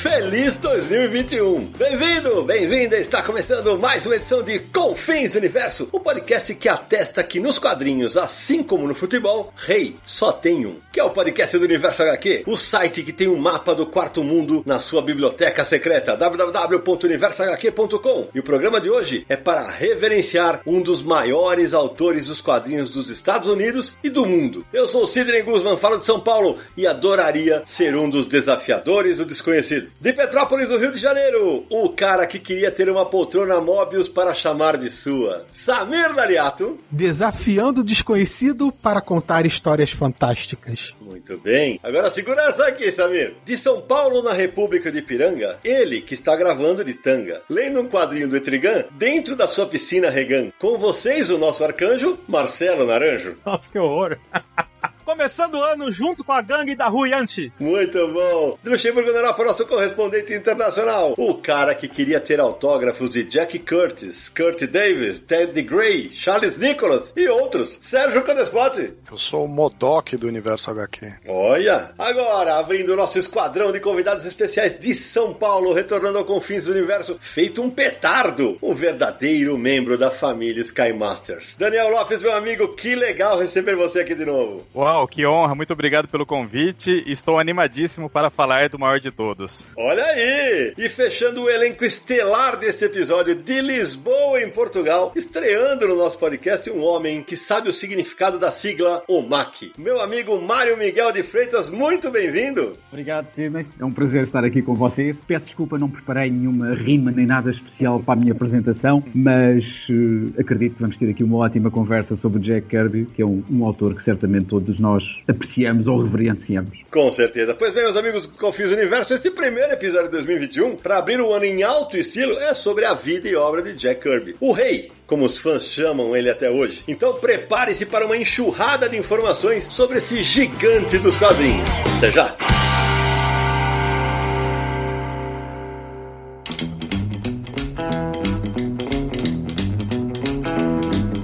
Feliz 2021! Bem-vindo, bem-vinda! Está começando mais uma edição de Confins do Universo, o podcast que atesta que nos quadrinhos, assim como no futebol, rei só tem um. Que é o podcast do Universo HQ, o site que tem um mapa do quarto mundo na sua biblioteca secreta, www.universohq.com. E o programa de hoje é para reverenciar um dos maiores autores dos quadrinhos dos Estados Unidos e do mundo. Eu sou Sidney Guzman, falo de São Paulo e adoraria ser um dos desafiadores o Desconhecido. De Petrópolis, no Rio de Janeiro, o cara que queria ter uma poltrona Mobius para chamar de sua. Samir Daliato. Desafiando o desconhecido para contar histórias fantásticas. Muito bem. Agora segura essa aqui, Samir. De São Paulo, na República de Piranga, ele que está gravando de tanga, lendo um quadrinho do Etrigan dentro da sua piscina Regan. Com vocês, o nosso arcanjo, Marcelo Naranjo. Nossa, que horror. começando o ano junto com a gangue da Ruiante. Muito bom. Luxemburgo na Europa, nosso correspondente internacional. O cara que queria ter autógrafos de Jack Curtis, Kurt Davis, Ted Gray, Charles Nicholas e outros. Sérgio Codespot. Eu sou o Modok do Universo HQ. Olha, agora abrindo o nosso esquadrão de convidados especiais de São Paulo, retornando ao Confins do Universo, feito um petardo, um verdadeiro membro da família Sky Masters. Daniel Lopes, meu amigo, que legal receber você aqui de novo. Uau, que honra, muito obrigado pelo convite. Estou animadíssimo para falar do maior de todos. Olha aí! E fechando o elenco estelar deste episódio de Lisboa, em Portugal, estreando no nosso podcast um homem que sabe o significado da sigla OMAC. Meu amigo Mário Miguel de Freitas, muito bem-vindo! Obrigado, Sidney. É um prazer estar aqui com vocês. Peço desculpa, não preparei nenhuma rima nem nada especial para a minha apresentação, mas uh, acredito que vamos ter aqui uma ótima conversa sobre Jack Kirby, que é um, um autor que certamente todos nós apreciamos ou reverenciamos. Com certeza. Pois bem, meus amigos do Confis Universo, este primeiro episódio de 2021, para abrir o ano em alto estilo, é sobre a vida e obra de Jack Kirby. O rei, como os fãs chamam ele até hoje. Então prepare-se para uma enxurrada de informações sobre esse gigante dos quadrinhos. Até já!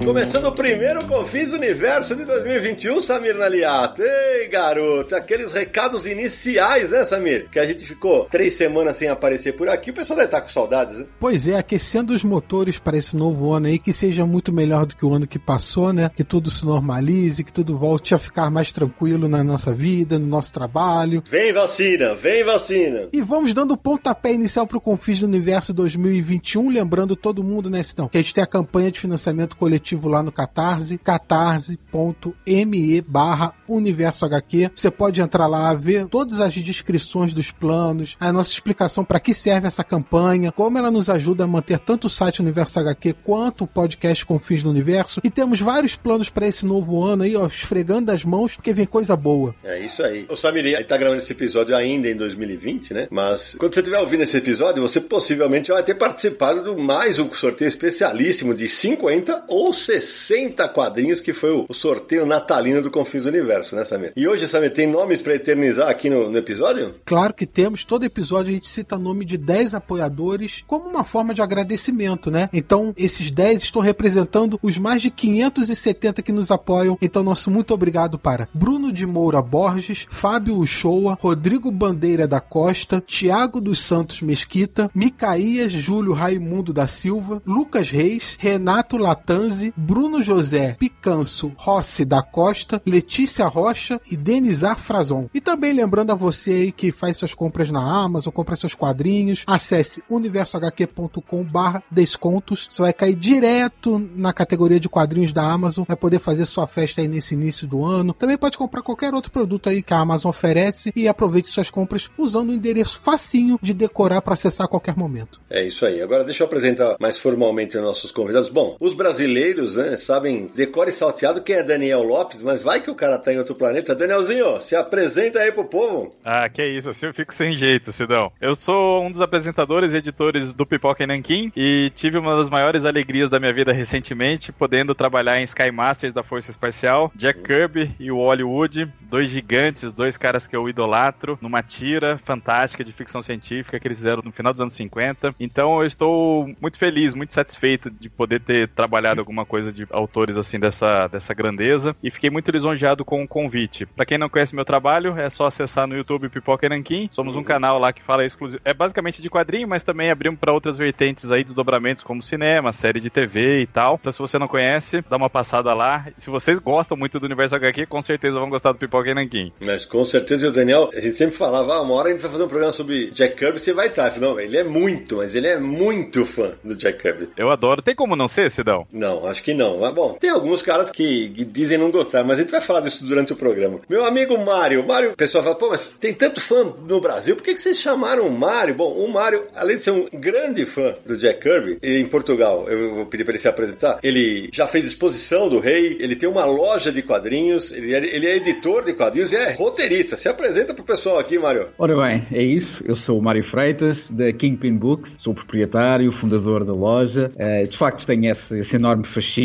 Começando o primeiro Confis Universo de 2021, Samir Naliato. Ei, garoto, aqueles recados iniciais, né, Samir? Que a gente ficou três semanas sem aparecer por aqui, o pessoal deve estar com saudades, né? Pois é, aquecendo os motores para esse novo ano aí, que seja muito melhor do que o ano que passou, né? Que tudo se normalize, que tudo volte a ficar mais tranquilo na nossa vida, no nosso trabalho. Vem vacina, vem vacina! E vamos dando o pontapé inicial pro Confis do Universo 2021, lembrando todo mundo, né, Sidão, que a gente tem a campanha de financiamento coletivo lá no Catarse, catarse.me barra Universo HQ. Você pode entrar lá, ver todas as descrições dos planos, a nossa explicação para que serve essa campanha, como ela nos ajuda a manter tanto o site Universo HQ quanto o podcast Confins do Universo. E temos vários planos para esse novo ano aí, ó, esfregando as mãos, porque vem coisa boa. É isso aí. O Samiri tá gravando esse episódio ainda em 2020, né? Mas quando você estiver ouvindo esse episódio, você possivelmente vai ter participado do mais um sorteio especialíssimo de 50 ou 60 quadrinhos, que foi o, sorteio natalino do Confins do Universo, né, Samir? E hoje, Samir, tem nomes para eternizar aqui no, no, episódio? Claro que temos. Todo episódio a gente cita nome de 10 apoiadores como uma forma de agradecimento, né? Então, esses 10 estão representando os mais de 570 que nos apoiam. Então, nosso muito obrigado para Bruno de Moura Borges, Fábio Uchoa, Rodrigo Bandeira da Costa, Tiago dos Santos Mesquita, Micaías Júlio Raimundo da Silva, Lucas Reis, Renato Latanzi, Bruno José Picanso Rossi da Costa, Letícia Rocha e Denizar Frazon. E também lembrando a você aí que faz suas compras na Amazon, compra seus quadrinhos, acesse universohq.com barra descontos. Você vai cair direto na categoria de quadrinhos da Amazon, vai poder fazer sua festa aí nesse início do ano. Também pode comprar qualquer outro produto aí que a Amazon oferece e aproveite suas compras usando o um endereço facinho de decorar para acessar a qualquer momento. É isso aí. Agora deixa eu apresentar mais formalmente os nossos convidados. Bom, os brasileiros né, sabem, decore salteado que é Daniel Lopes, mas vai que o cara tá em outro planeta. Danielzinho, se apresenta aí pro povo. Ah, que isso, assim eu fico sem jeito, Sidão. Eu sou um dos apresentadores e editores do Pipoca e Nankin e tive uma das maiores alegrias da minha vida recentemente, podendo trabalhar em Sky Masters da Força Espacial, Jack Kirby e o Hollywood, dois gigantes, dois caras que eu idolatro, numa tira fantástica de ficção científica que eles fizeram no final dos anos 50. Então eu estou muito feliz, muito satisfeito de poder ter trabalhado alguma coisa de autores assim dessa, dessa grandeza e fiquei muito lisonjeado com o convite. Para quem não conhece meu trabalho, é só acessar no YouTube Pipoca e Nankin. Somos um canal lá que fala exclusivo, é basicamente de quadrinho, mas também abrimos para outras vertentes aí, desdobramentos como cinema, série de TV e tal. Então se você não conhece, dá uma passada lá. Se vocês gostam muito do universo HQ, com certeza vão gostar do Pipoca e Nankin. Mas com certeza o Daniel, a gente sempre falava, ah, uma hora a gente vai fazer um programa sobre Jack Kirby, você vai estar. Não, ele é muito, mas ele é muito fã do Jack Kirby. Eu adoro. Tem como não ser, Sidão? Não, acho que não. Mas, bom, tem alguns caras que, que dizem não gostar, mas a gente vai falar disso durante o programa. Meu amigo Mário, Mário, o pessoal fala, pô, mas tem tanto fã no Brasil, por que, que vocês chamaram o Mário? Bom, o Mário, além de ser um grande fã do Jack Kirby, em Portugal, eu vou pedir para ele se apresentar, ele já fez exposição do rei, ele tem uma loja de quadrinhos, ele é, ele é editor de quadrinhos e é roteirista. Se apresenta pro pessoal aqui, Mário. Ora bem, é isso. Eu sou o Mário Freitas, da Kingpin Books, sou proprietário, fundador da loja. Uh, de facto, tenho esse, esse, enorme fascínio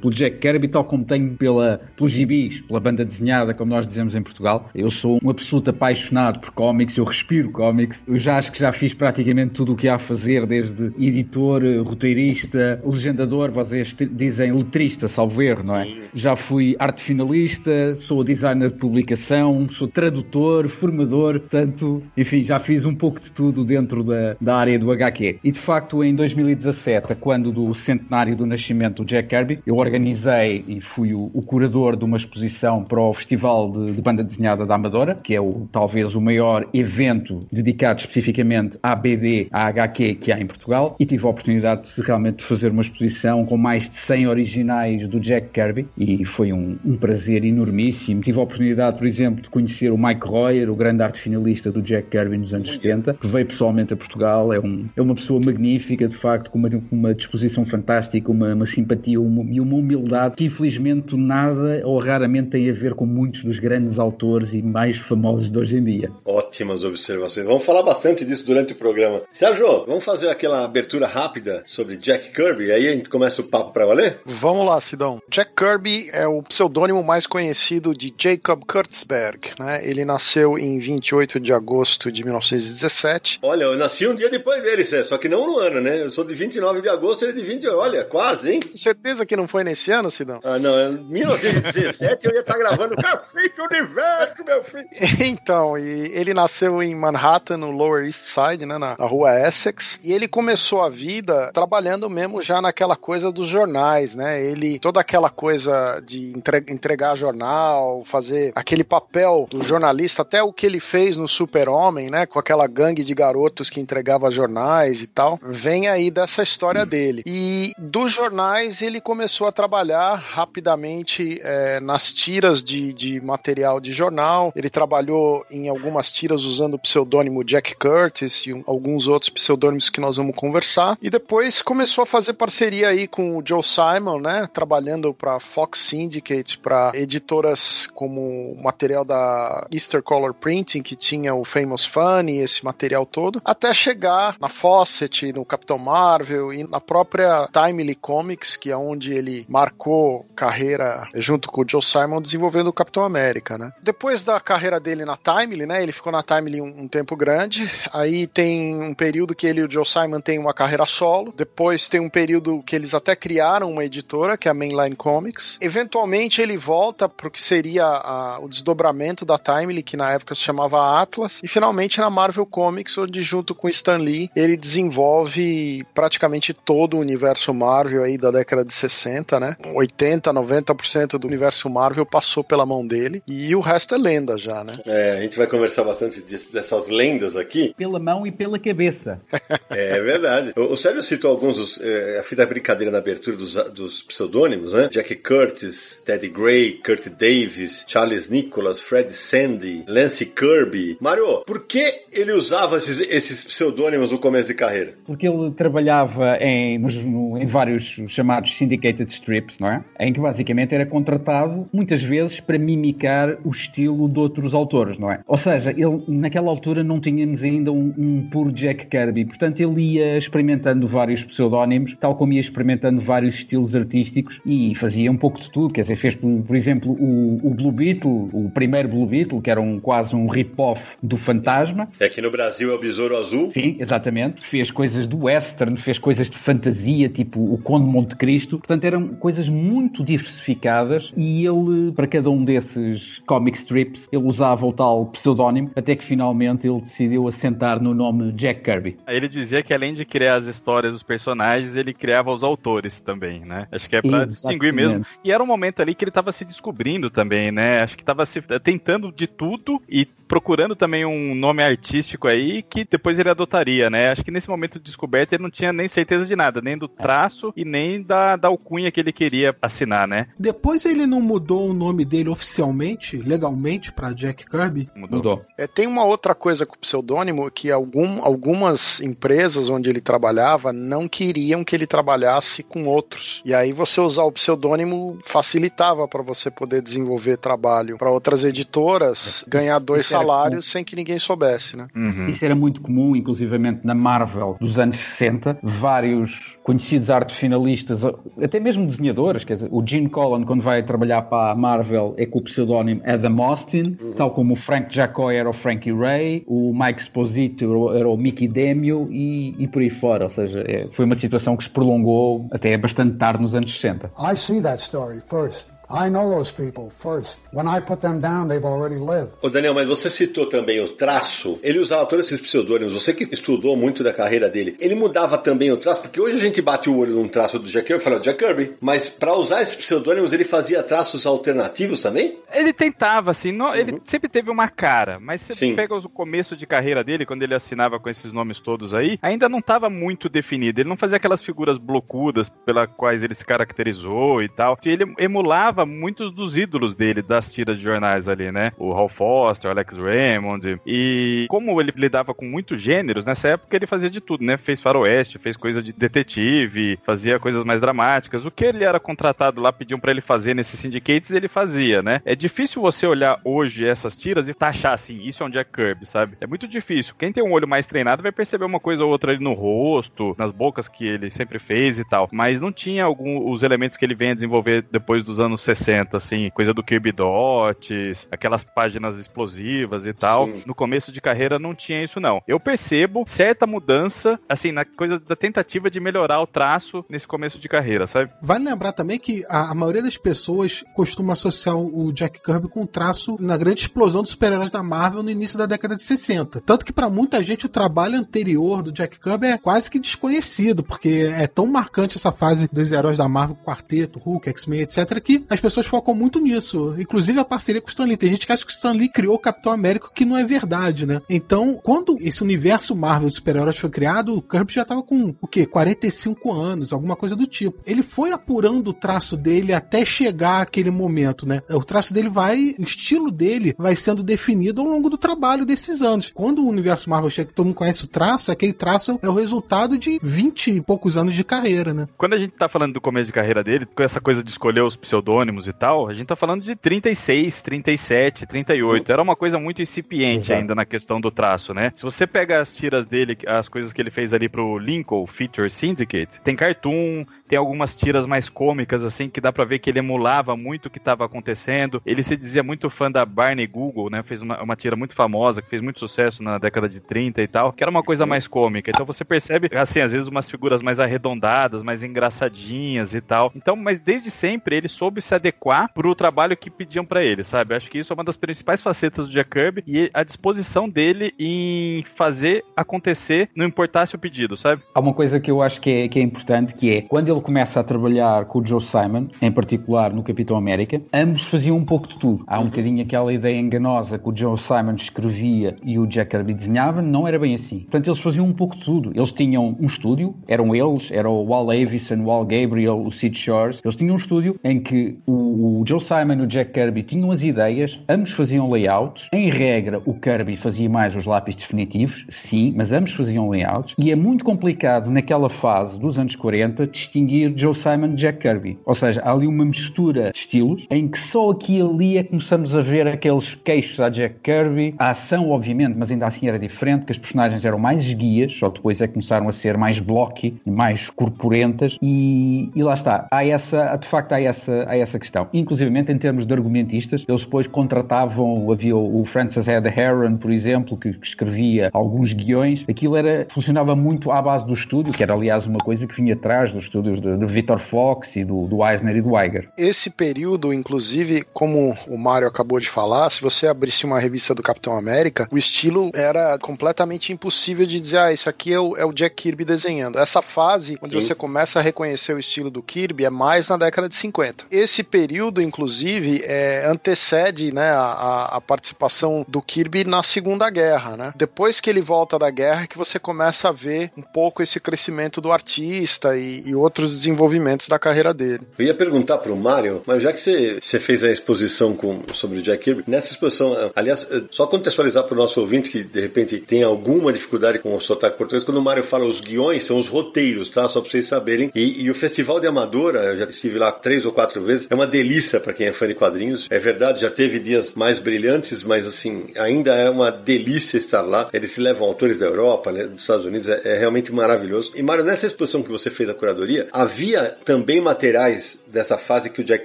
pelo Jack Kirby, tal como tenho pela, pelos gibis, pela banda desenhada, como nós dizemos em Portugal. Eu sou um absoluto apaixonado por cómics, eu respiro cómics. Eu já acho que já fiz praticamente tudo o que há a fazer, desde editor, roteirista, legendador, vocês dizem letrista, salvo erro, não é? Sim. Já fui arte finalista, sou designer de publicação, sou tradutor, formador, portanto, enfim, já fiz um pouco de tudo dentro da, da área do HQ. E de facto, em 2017, quando do centenário do nascimento do Jack Kirby, eu organizei e fui o, o curador de uma exposição para o Festival de, de, Banda Desenhada da Amadora, que é o, talvez o maior evento dedicado especificamente à BD, à HQ que há em Portugal, e tive a oportunidade de realmente fazer uma exposição com mais de 100 originais do Jack Kirby, e foi um, um prazer enormíssimo. Tive a oportunidade, por exemplo, de conhecer o Mike Royer, o grande arte finalista do Jack Kirby nos anos 70, que veio pessoalmente a Portugal, é, um, é uma pessoa magnífica, de facto, com uma, uma disposição fantástica, uma, uma simpatia uma, e uma humildade que infelizmente nada ou raramente tem a ver com muitos dos grandes autores e mais famosos de hoje em dia. Ótimas observações. Vamos falar bastante disso durante o programa. Sérgio, vamos fazer aquela abertura rápida sobre Jack Kirby, aí a gente começa o papo para valer? Vamos lá, Sidão. Jack Kirby é o pseudônimo mais conhecido de Jacob Kurtzberg, né? Ele nasceu em 28 de agosto de 1917. Olha, eu nasci um dia depois dele, só que não no ano, né? Eu sou de 29 de agosto, ele é de 20. Olha, quase, hein? Certeza que não foi nesse ano, Sidão? Ah, não. Em 1917 eu ia estar gravando Café do Universo, meu filho. Então, e ele nasceu em Manhattan, no Lower East Side, né? Na, na rua Essex. E ele começou a vida trabalhando mesmo já naquela coisa dos jornais, né? Ele, toda aquela coisa de entregar jornal, fazer aquele papel do jornalista, até o que ele fez no Super-Homem, né? Com aquela gangue de garotos que entregava jornais e tal, vem aí dessa história dele. E dos jornais ele começou a trabalhar rapidamente é, nas tiras de, de material de jornal. Ele trabalhou em algumas tiras usando o pseudônimo Jack Curtis e alguns outros pseudônimos que nós vamos conversar. E depois começou a fazer parceria aí com o Joe Simon, né? Trabalhando para Fox Syndicate, para editoras como material da Easter Color Printing, que tinha o Famous Funny, esse material todo, até chegar na Fawcett, no Capitão Marvel e na própria Timely Comics, que é onde ele marcou carreira junto com o Joe Simon desenvolvendo o Capitão América, né? Depois da carreira dele na Timely, né? Ele ficou na Timely um, um tempo grande. Aí tem um período que ele e o Joe Simon têm uma carreira solo. Depois tem um período que eles até criaram uma editora, que é a Mainline Comics. Eventualmente ele volta para o que seria a, o desdobramento da Timely, que na época se chamava Atlas. E finalmente na Marvel Comics, onde junto com Stan Lee ele desenvolve praticamente todo o universo Marvel aí da década de 60, né? 80, 90% do universo Marvel passou pela mão dele. E o resto é lenda já, né? É, a gente vai conversar bastante dessas lendas aqui. Pela mão e pela cabeça. é verdade. O, Sérgio citou alguns dos. É, a brincadeira na abertura dos, dos pseudônimos, né? Jack Curtis, Teddy Gray, Kurt Davis, Charles Nicholas, Fred Sandy, Lance Kirby. Mario, por que ele usava esses, esses pseudônimos no começo de carreira? Porque ele trabalhava em, em vários chamados syndicated strips, não é? em que basicamente era contratado muitas vezes para mimicar o estilo de outros autores, não é? Ou seja, ele naquela altura não tínhamos ainda um, um puro Jack Kirby, portanto ele ia experimentando vários pseudónimos, tal como ia experimentando vários estilos artísticos e fazia um pouco de tudo, quer dizer, fez por exemplo o, o Blue Beetle, o primeiro Blue Beetle, que era um, quase um rip-off do Fantasma. É aqui no Brasil é o Besouro Azul. Sim, exatamente. Fez coisas do western, fez coisas de fantasia, tipo o Conde Monte Cristo. Portanto, eram coisas muito diversificadas e ele, para cada um desses comic strips, ele usava o tal pseudónimo, até que finalmente ele decidiu assentar no nome Jack Kirby. Ele dizia que além de criar as histórias dos personagens, ele criava os autores também, né? Acho que é pra distinguir mesmo. E era um momento ali que ele estava se descobrindo também, né? Acho que estava se tentando de tudo e procurando também um nome artístico aí que depois ele adotaria, né? Acho que nesse momento de descoberta ele não tinha nem certeza de nada, nem do traço e nem da, da alcunha que ele queria assinar, né? Depois ele não mudou o nome dele oficialmente, legalmente, para Jack Kirby? Mudou. mudou. É, tem uma outra coisa com o pseudônimo que algum, algumas empresas onde ele trabalhava não queriam que ele trabalhasse com outros. E aí você usar o pseudônimo facilitava para você poder desenvolver trabalho para outras editoras, ganhar dois salários sem que ninguém soubesse, né? Uhum. Isso era muito comum, inclusivamente na Marvel dos anos 60. Vários conhecidos artes finalistas, até mesmo desenhadores, quer dizer, o Gene Colan, quando vai trabalhar para a Marvel, é com o pseudónimo Adam Austin, uhum. tal como o Frank Jacoy era o Frankie Ray, o Mike Esposito era o Mickey Demio e, e por aí fora. Ou seja, é, foi uma situação que se prolongou até bastante tarde nos anos 60. I see that story first. I know those people first. When I put them down, they've already lived. Ô Daniel, mas você citou também o traço. Ele usava todos esses pseudônimos. Você que estudou muito da carreira dele, ele mudava também o traço, porque hoje a gente bate o olho num traço do Jack Kirby e fala Jack Kirby, mas para usar esses pseudônimos ele fazia traços alternativos também? Ele tentava, assim, não, uhum. ele sempre teve uma cara, mas você Sim. pega o começo de carreira dele, quando ele assinava com esses nomes todos aí, ainda não estava muito definido. Ele não fazia aquelas figuras blocudas pelas quais ele se caracterizou e tal. Ele emulava muitos dos ídolos dele das tiras de jornais ali, né? O Hal Foster, o Alex Raymond. E como ele lidava com muitos gêneros, nessa época ele fazia de tudo, né? Fez faroeste, fez coisa de detetive, fazia coisas mais dramáticas. O que ele era contratado lá, pediam para ele fazer nesses syndicates, ele fazia, né? É difícil você olhar hoje essas tiras e taxar assim, isso é um Jack Kirby, sabe? É muito difícil. Quem tem um olho mais treinado vai perceber uma coisa ou outra ali no rosto, nas bocas que ele sempre fez e tal. Mas não tinha algum, os elementos que ele vem a desenvolver depois dos anos 60, assim, coisa do Kirby Dots, aquelas páginas explosivas e tal. Sim. No começo de carreira não tinha isso, não. Eu percebo certa mudança, assim, na coisa da tentativa de melhorar o traço nesse começo de carreira, sabe? Vale lembrar também que a, a maioria das pessoas costuma associar o Jack Kirby com o traço na grande explosão dos super-heróis da Marvel no início da década de 60. Tanto que para muita gente o trabalho anterior do Jack Kirby é quase que desconhecido, porque é tão marcante essa fase dos heróis da Marvel, Quarteto, Hulk, X-Men, etc, que as pessoas focam muito nisso. Inclusive a parceria com o Stan Lee. Tem gente que acha que o Stan Lee criou o Capitão América, que não é verdade, né? Então, quando esse universo Marvel de super-heróis foi criado, o Kirby já tava com, o quê? 45 anos, alguma coisa do tipo. Ele foi apurando o traço dele até chegar aquele momento, né? O traço dele vai, o estilo dele vai sendo definido ao longo do trabalho desses anos. Quando o universo Marvel chega, todo mundo conhece o traço, aquele traço é o resultado de 20 e poucos anos de carreira, né? Quando a gente tá falando do começo de carreira dele, com essa coisa de escolher os pseudônimos e tal, a gente tá falando de 36, 37, 38. Era uma coisa muito incipiente Exato. ainda na questão do traço, né? Se você pega as tiras dele, as coisas que ele fez ali pro Lincoln Feature Syndicate, tem cartoon, tem algumas tiras mais cômicas, assim, que dá pra ver que ele emulava muito o que estava acontecendo. Ele se dizia muito fã da Barney Google, né? Fez uma, uma tira muito famosa, que fez muito sucesso na década de 30 e tal, que era uma coisa mais cômica. Então você percebe, assim, às vezes umas figuras mais arredondadas, mais engraçadinhas e tal. Então, mas desde sempre ele soube se adequar pro trabalho que pediam para ele, sabe? Acho que isso é uma das principais facetas do Jack Kirby e a disposição dele em fazer acontecer, não importasse o pedido, sabe? Há uma coisa que eu acho que é, que é importante, que é quando ele começa a trabalhar com o Joe Simon, em particular no Capitão América, ambos faziam um pouco de tudo. Há um bocadinho aquela ideia enganosa que o Joe Simon escrevia e o Jack Kirby desenhava, não era bem assim. Portanto, eles faziam um pouco de tudo. Eles tinham um estúdio, eram eles, era o Wal Avison, o Wal Gabriel, o Sid Shores. Eles tinham um estúdio em que o, o Joe Simon e o Jack Kirby tinham as ideias, ambos faziam layouts. Em regra, o Kirby fazia mais os lápis definitivos, sim, mas ambos faziam layouts. E é muito complicado naquela fase dos anos 40 distinguir Joe Simon Jack Kirby. Ou seja, há ali uma mistura de estilos em que só aqui e ali é que começamos a ver aqueles queixos a Jack Kirby. A ação, obviamente, mas ainda assim era diferente, que as personagens eram mais guias, só depois é que começaram a ser mais blocky, mais corpurentas. E, e lá está. Há essa, de facto, há essa, há essa questão. Inclusive, em termos de argumentistas, eles depois contratavam, havia o Francis Ed Heron, por exemplo, que, que escrevia alguns guiões. Aquilo era, funcionava muito à base do estúdio, que era aliás uma coisa que vinha atrás dos de, de Victor Fox e do, do Eisner e do Iger. Esse período, inclusive, como o Mário acabou de falar, se você abrisse uma revista do Capitão América, o estilo era completamente impossível de dizer, ah, isso aqui é o, é o Jack Kirby desenhando. Essa fase, onde Sim. você começa a reconhecer o estilo do Kirby, é mais na década de 50. Esse período, inclusive, é, antecede né, a, a, participação do Kirby na Segunda Guerra. Né? Depois que ele volta da guerra, é que você começa a ver um pouco esse crescimento do artista e, e outros desenvolvimentos da carreira dele. Eu ia perguntar para o Mário, mas já que você, fez a exposição com, sobre o Jack Kirby, nessa exposição, aliás, só contextualizar para o nosso ouvinte que de repente tem alguma dificuldade com o sotaque português, quando o Mário fala os guiões, são os roteiros, tá? Só para vocês saberem. E, e, o Festival de Amadora, eu já estive lá três ou quatro vezes, é uma delícia para quem é fã de quadrinhos. É verdade, já teve dias mais brilhantes, mas assim, ainda é uma delícia estar lá. Eles levam autores da Europa, né, dos Estados Unidos, é, é realmente maravilhoso. E Mário, nessa exposição que você fez a curadoria, havia também materiais dessa fase que o Jack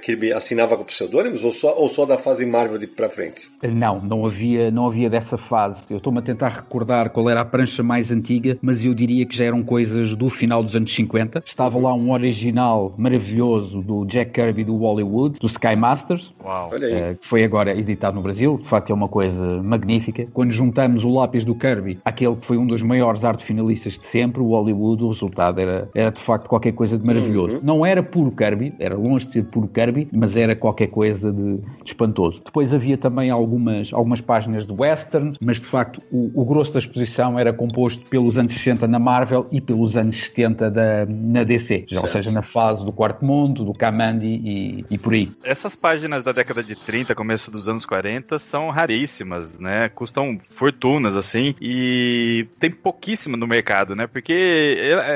Kirby assinava com pseudônimos ou só, ou só da fase Marvel de pra frente? Não, não havia, não havia dessa fase. Eu estou-me a tentar recordar qual era a prancha mais antiga, mas eu diria que já eram coisas do final dos anos 50. Estava lá um original maravilhoso do Jack Kirby do Hollywood, do Sky Masters, Uau. Uh, que foi agora editado no Brasil. De facto, é uma coisa magnífica. Quando juntamos o lápis do Kirby, aquele que foi um dos maiores arte finalistas de sempre, o Hollywood, o resultado era, era de facto qualquer coisa de maravilhoso. Uhum. Não era puro Kirby, era longe de ser puro Kirby, mas era qualquer coisa de, de espantoso. Depois havia também algumas, algumas páginas de westerns, mas de facto o, o, grosso da exposição era composto pelos anos 60 na Marvel e pelos anos 70 da, na DC, já, ou seja, na fase do Quarto Mundo, do Kamandi e, e por aí. Essas páginas da década de 30, começo dos anos 40, são raríssimas, né? Custam fortunas, assim, e tem pouquíssima no mercado, né? Porque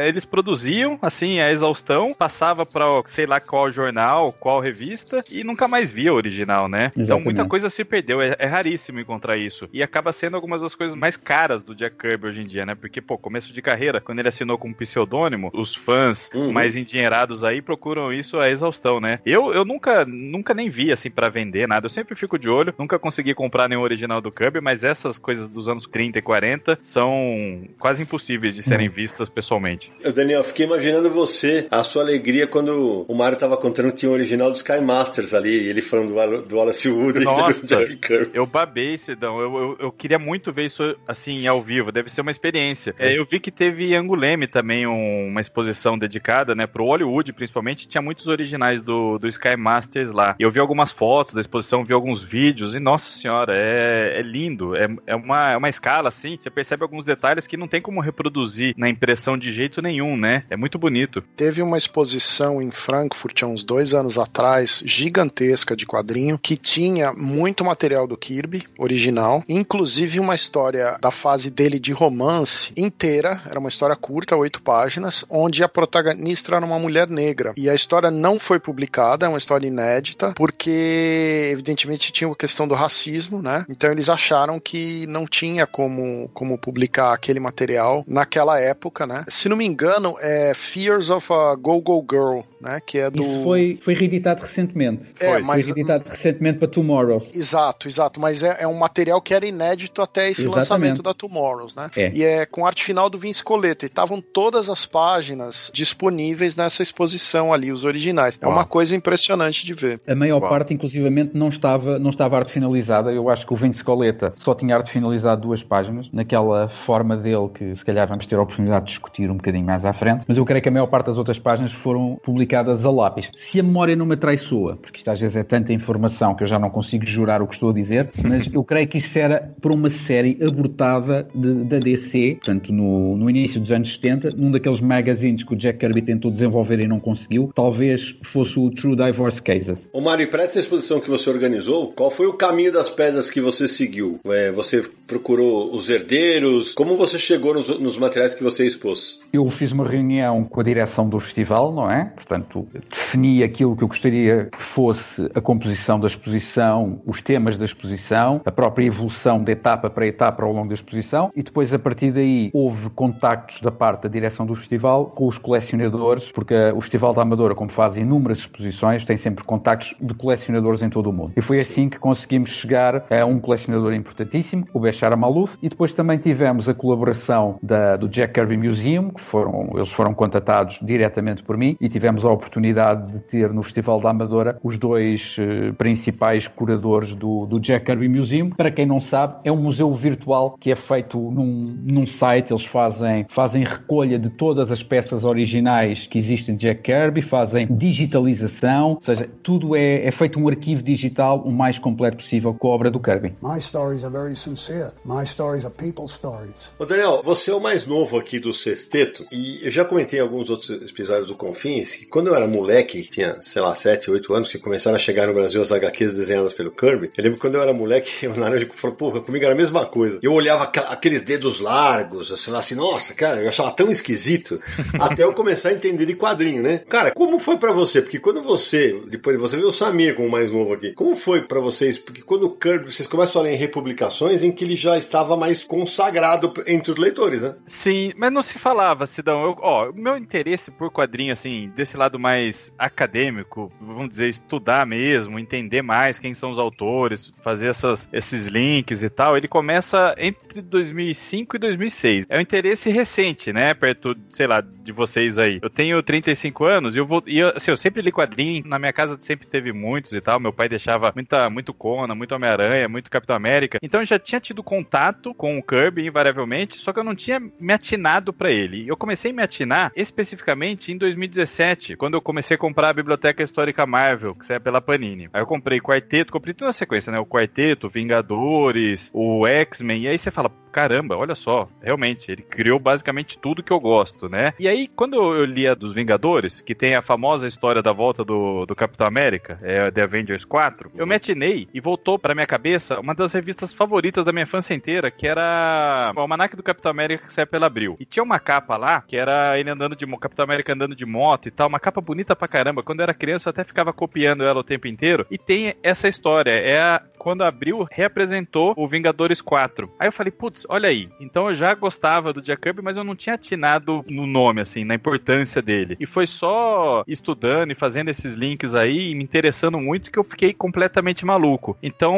eles produziam, assim, a exaustão, passava para sei lá qual jornal, qual revista, e nunca mais via o original, né? Exatamente. Então muita coisa se perdeu, é, é, raríssimo encontrar isso. E acaba sendo algumas das coisas mais caras do Jack Kirby hoje em dia, né? Porque, pô, começo de carreira, quando ele assinou com um pseudônimo, os fãs uhum. mais endinheirados aí procuram isso a exaustão, né? Eu, eu nunca, nunca nem vi, assim, para vender nada. Eu sempre fico de olho, nunca consegui comprar nenhum original do Kirby, mas essas coisas dos anos 30 e 40 são quase impossíveis de serem uhum. vistas pessoalmente. Daniel, fiquei imaginando você, a sua alegria quando o Mario tava contando que tinha o original dos Sky Masters ali, ele falando do, do Wallace Wood Nossa, e do Jack Kirby. Eu babei, Cidão. Eu, eu, eu, queria muito ver isso assim ao vivo. Deve ser uma experiência. É, eu vi que teve em Anguleme também um, uma exposição dedicada, né, pro Hollywood, principalmente. Tinha muitos originais do, do Sky Masters lá. E eu vi algumas fotos da exposição, vi alguns vídeos e, nossa senhora, é, é lindo. É, é, uma, é uma escala, assim. Você percebe alguns detalhes que não tem como reproduzir na impressão de jeito nenhum, né? É muito bonito. Teve uma exposição em Frankfurt há uns dois anos atrás, gigantesca de quadrinho, que tinha muito material do Kirby, original, inclusive uma história da fase dele de romance inteira, era uma história curta, oito páginas, onde a protagonista era uma mulher negra. E a história não foi publicada, é uma história inédita, porque evidentemente tinha a questão do racismo, né? Então eles acharam que não tinha como, como publicar aquele material naquela época, né? Se não me engano, é Fears of a Go-Go Girl, né? Que é do. Isso foi, foi reeditado recentemente. É, foi, mas... foi reeditado recentemente para Tomorrow. Exato, exato. Mas é, é um material que era inédito até esse Exatamente. lançamento da Tomorrows, né? É. E é com arte final do Vince Coletta. E estavam todas as páginas disponíveis nessa exposição ali, os originais. É uma coisa impressionante de ver. A maior Uau. parte, inclusivamente, não estava, não estava arte finalizada. Eu acho que o Vince Coletta só tinha arte finalizada duas páginas, naquela forma dele que se calhar vamos ter a oportunidade de discutir um bocadinho mais à frente. Mas eu creio que a maior parte das outras páginas foram publicadas a lápis. Se a memória não me atraiçoa, porque isto às vezes é tanta informação que eu já não consigo jurar o que estou a dizer, mas eu creio que isso era por uma série abortada de, da DC, portanto, no, no início dos anos 70, num daqueles magazines que o Jack Kirby tentou desenvolver e não conseguiu. Talvez fosse o True worst cases. O Mário, para essa exposição que você organizou, qual foi o caminho das pedras que você seguiu? É, você procurou os herdeiros? Como você chegou nos, nos materiais que você expôs? Eu fiz uma reunião com a direção do festival, não é? Portanto, defini aquilo que eu gostaria que fosse a composição da exposição, os temas da exposição, a própria evolução de etapa para etapa ao longo da exposição e depois, a partir daí, houve contactos da parte da direção do festival com os colecionadores, porque o Festival da Amadora, como faz inúmeras exposições, tem sempre contactos de colecionadores em todo o mundo. E foi assim que conseguimos chegar a um colecionador importantíssimo, o Bechara Maluf, e depois também tivemos a colaboração da, do Jack Kirby Museum, que foram, eles foram contatados diretamente por mim, e tivemos a oportunidade de ter no Festival da Amadora os dois uh, principais curadores do, do Jack Kirby Museum. Para quem não sabe, é um museu virtual que é feito num, num site, eles fazem, fazem recolha de todas as peças originais que existem de Jack Kirby, fazem digitalização, ou seja, tudo é, é feito um arquivo digital o mais completo possível com a obra do Kirby. My stories are very sincere. My stories are people's stories. Ô Daniel, você é o mais novo aqui do sexteto e eu já comentei em alguns outros episódios do Confins que quando eu era moleque, tinha, sei lá, 7, 8 anos, que começaram a chegar no Brasil as HQs desenhadas pelo Kirby, eu lembro quando eu era moleque, o Naranjo falou, porra, comigo era a mesma coisa. Eu olhava aqueles dedos largos, eu falava assim, nossa, cara, eu achava tão esquisito, até eu começar a entender de quadrinho, né? Cara, como foi para você? Porque quando você, depois você viu o Samir como mais novo aqui, como foi para vocês? Porque quando o Kirby, vocês começam a ler em republicações em que ele já estava mais consagrado entre os leitores, né? Sim, mas não se falava, Sidão. Eu, ó, o meu interesse por quadrinho, assim, desse lado mais acadêmico, vamos dizer, estudar mesmo, entender mais quem são os autores, fazer essas, esses links e tal, ele começa entre 2005 e 2006. É um interesse recente, né? Perto, sei lá, de vocês aí. Eu tenho 35 anos e eu vou. E eu, assim, eu sempre li quadrinho, na minha casa sempre teve muitos e tal. Meu pai deixava muita, muito Conan, muito Homem-Aranha, muito Capitão América. Então eu já tinha tido contato com o Kirby, invariavelmente, só que eu não tinha me atinado para ele. Eu comecei a me atinar especificamente em 2017, quando eu comecei a comprar a Biblioteca Histórica Marvel, que sai pela Panini. Aí eu comprei Quarteto, comprei toda a sequência, né? O Quarteto, Vingadores, o X-Men, e aí você fala, caramba, olha só, realmente, ele criou basicamente tudo que eu gosto, né? E aí, quando eu li a dos Vingadores, que tem a famosa história da volta do, do Capitão América, é The Avengers 4, eu me atinei e voltou pra minha cabeça uma das revistas favoritas da minha infância inteira, que era o Almanac do Capitão América que sai pela Abril. E tinha uma capa lá, que era ele andando de Capitão América andando de moto e tal, uma capa bonita pra caramba. Quando eu era criança, eu até ficava copiando ela o tempo inteiro. E tem essa história, é a, quando a Abril reapresentou o Vingadores 4. Aí eu falei, putz, olha aí. Então eu já gostava do Jack Kirby, mas eu não tinha atinado no nome, assim, na importância dele. E foi só estudando e fazendo esses links aí e me interessando muito que eu fiquei completamente maluco. Então,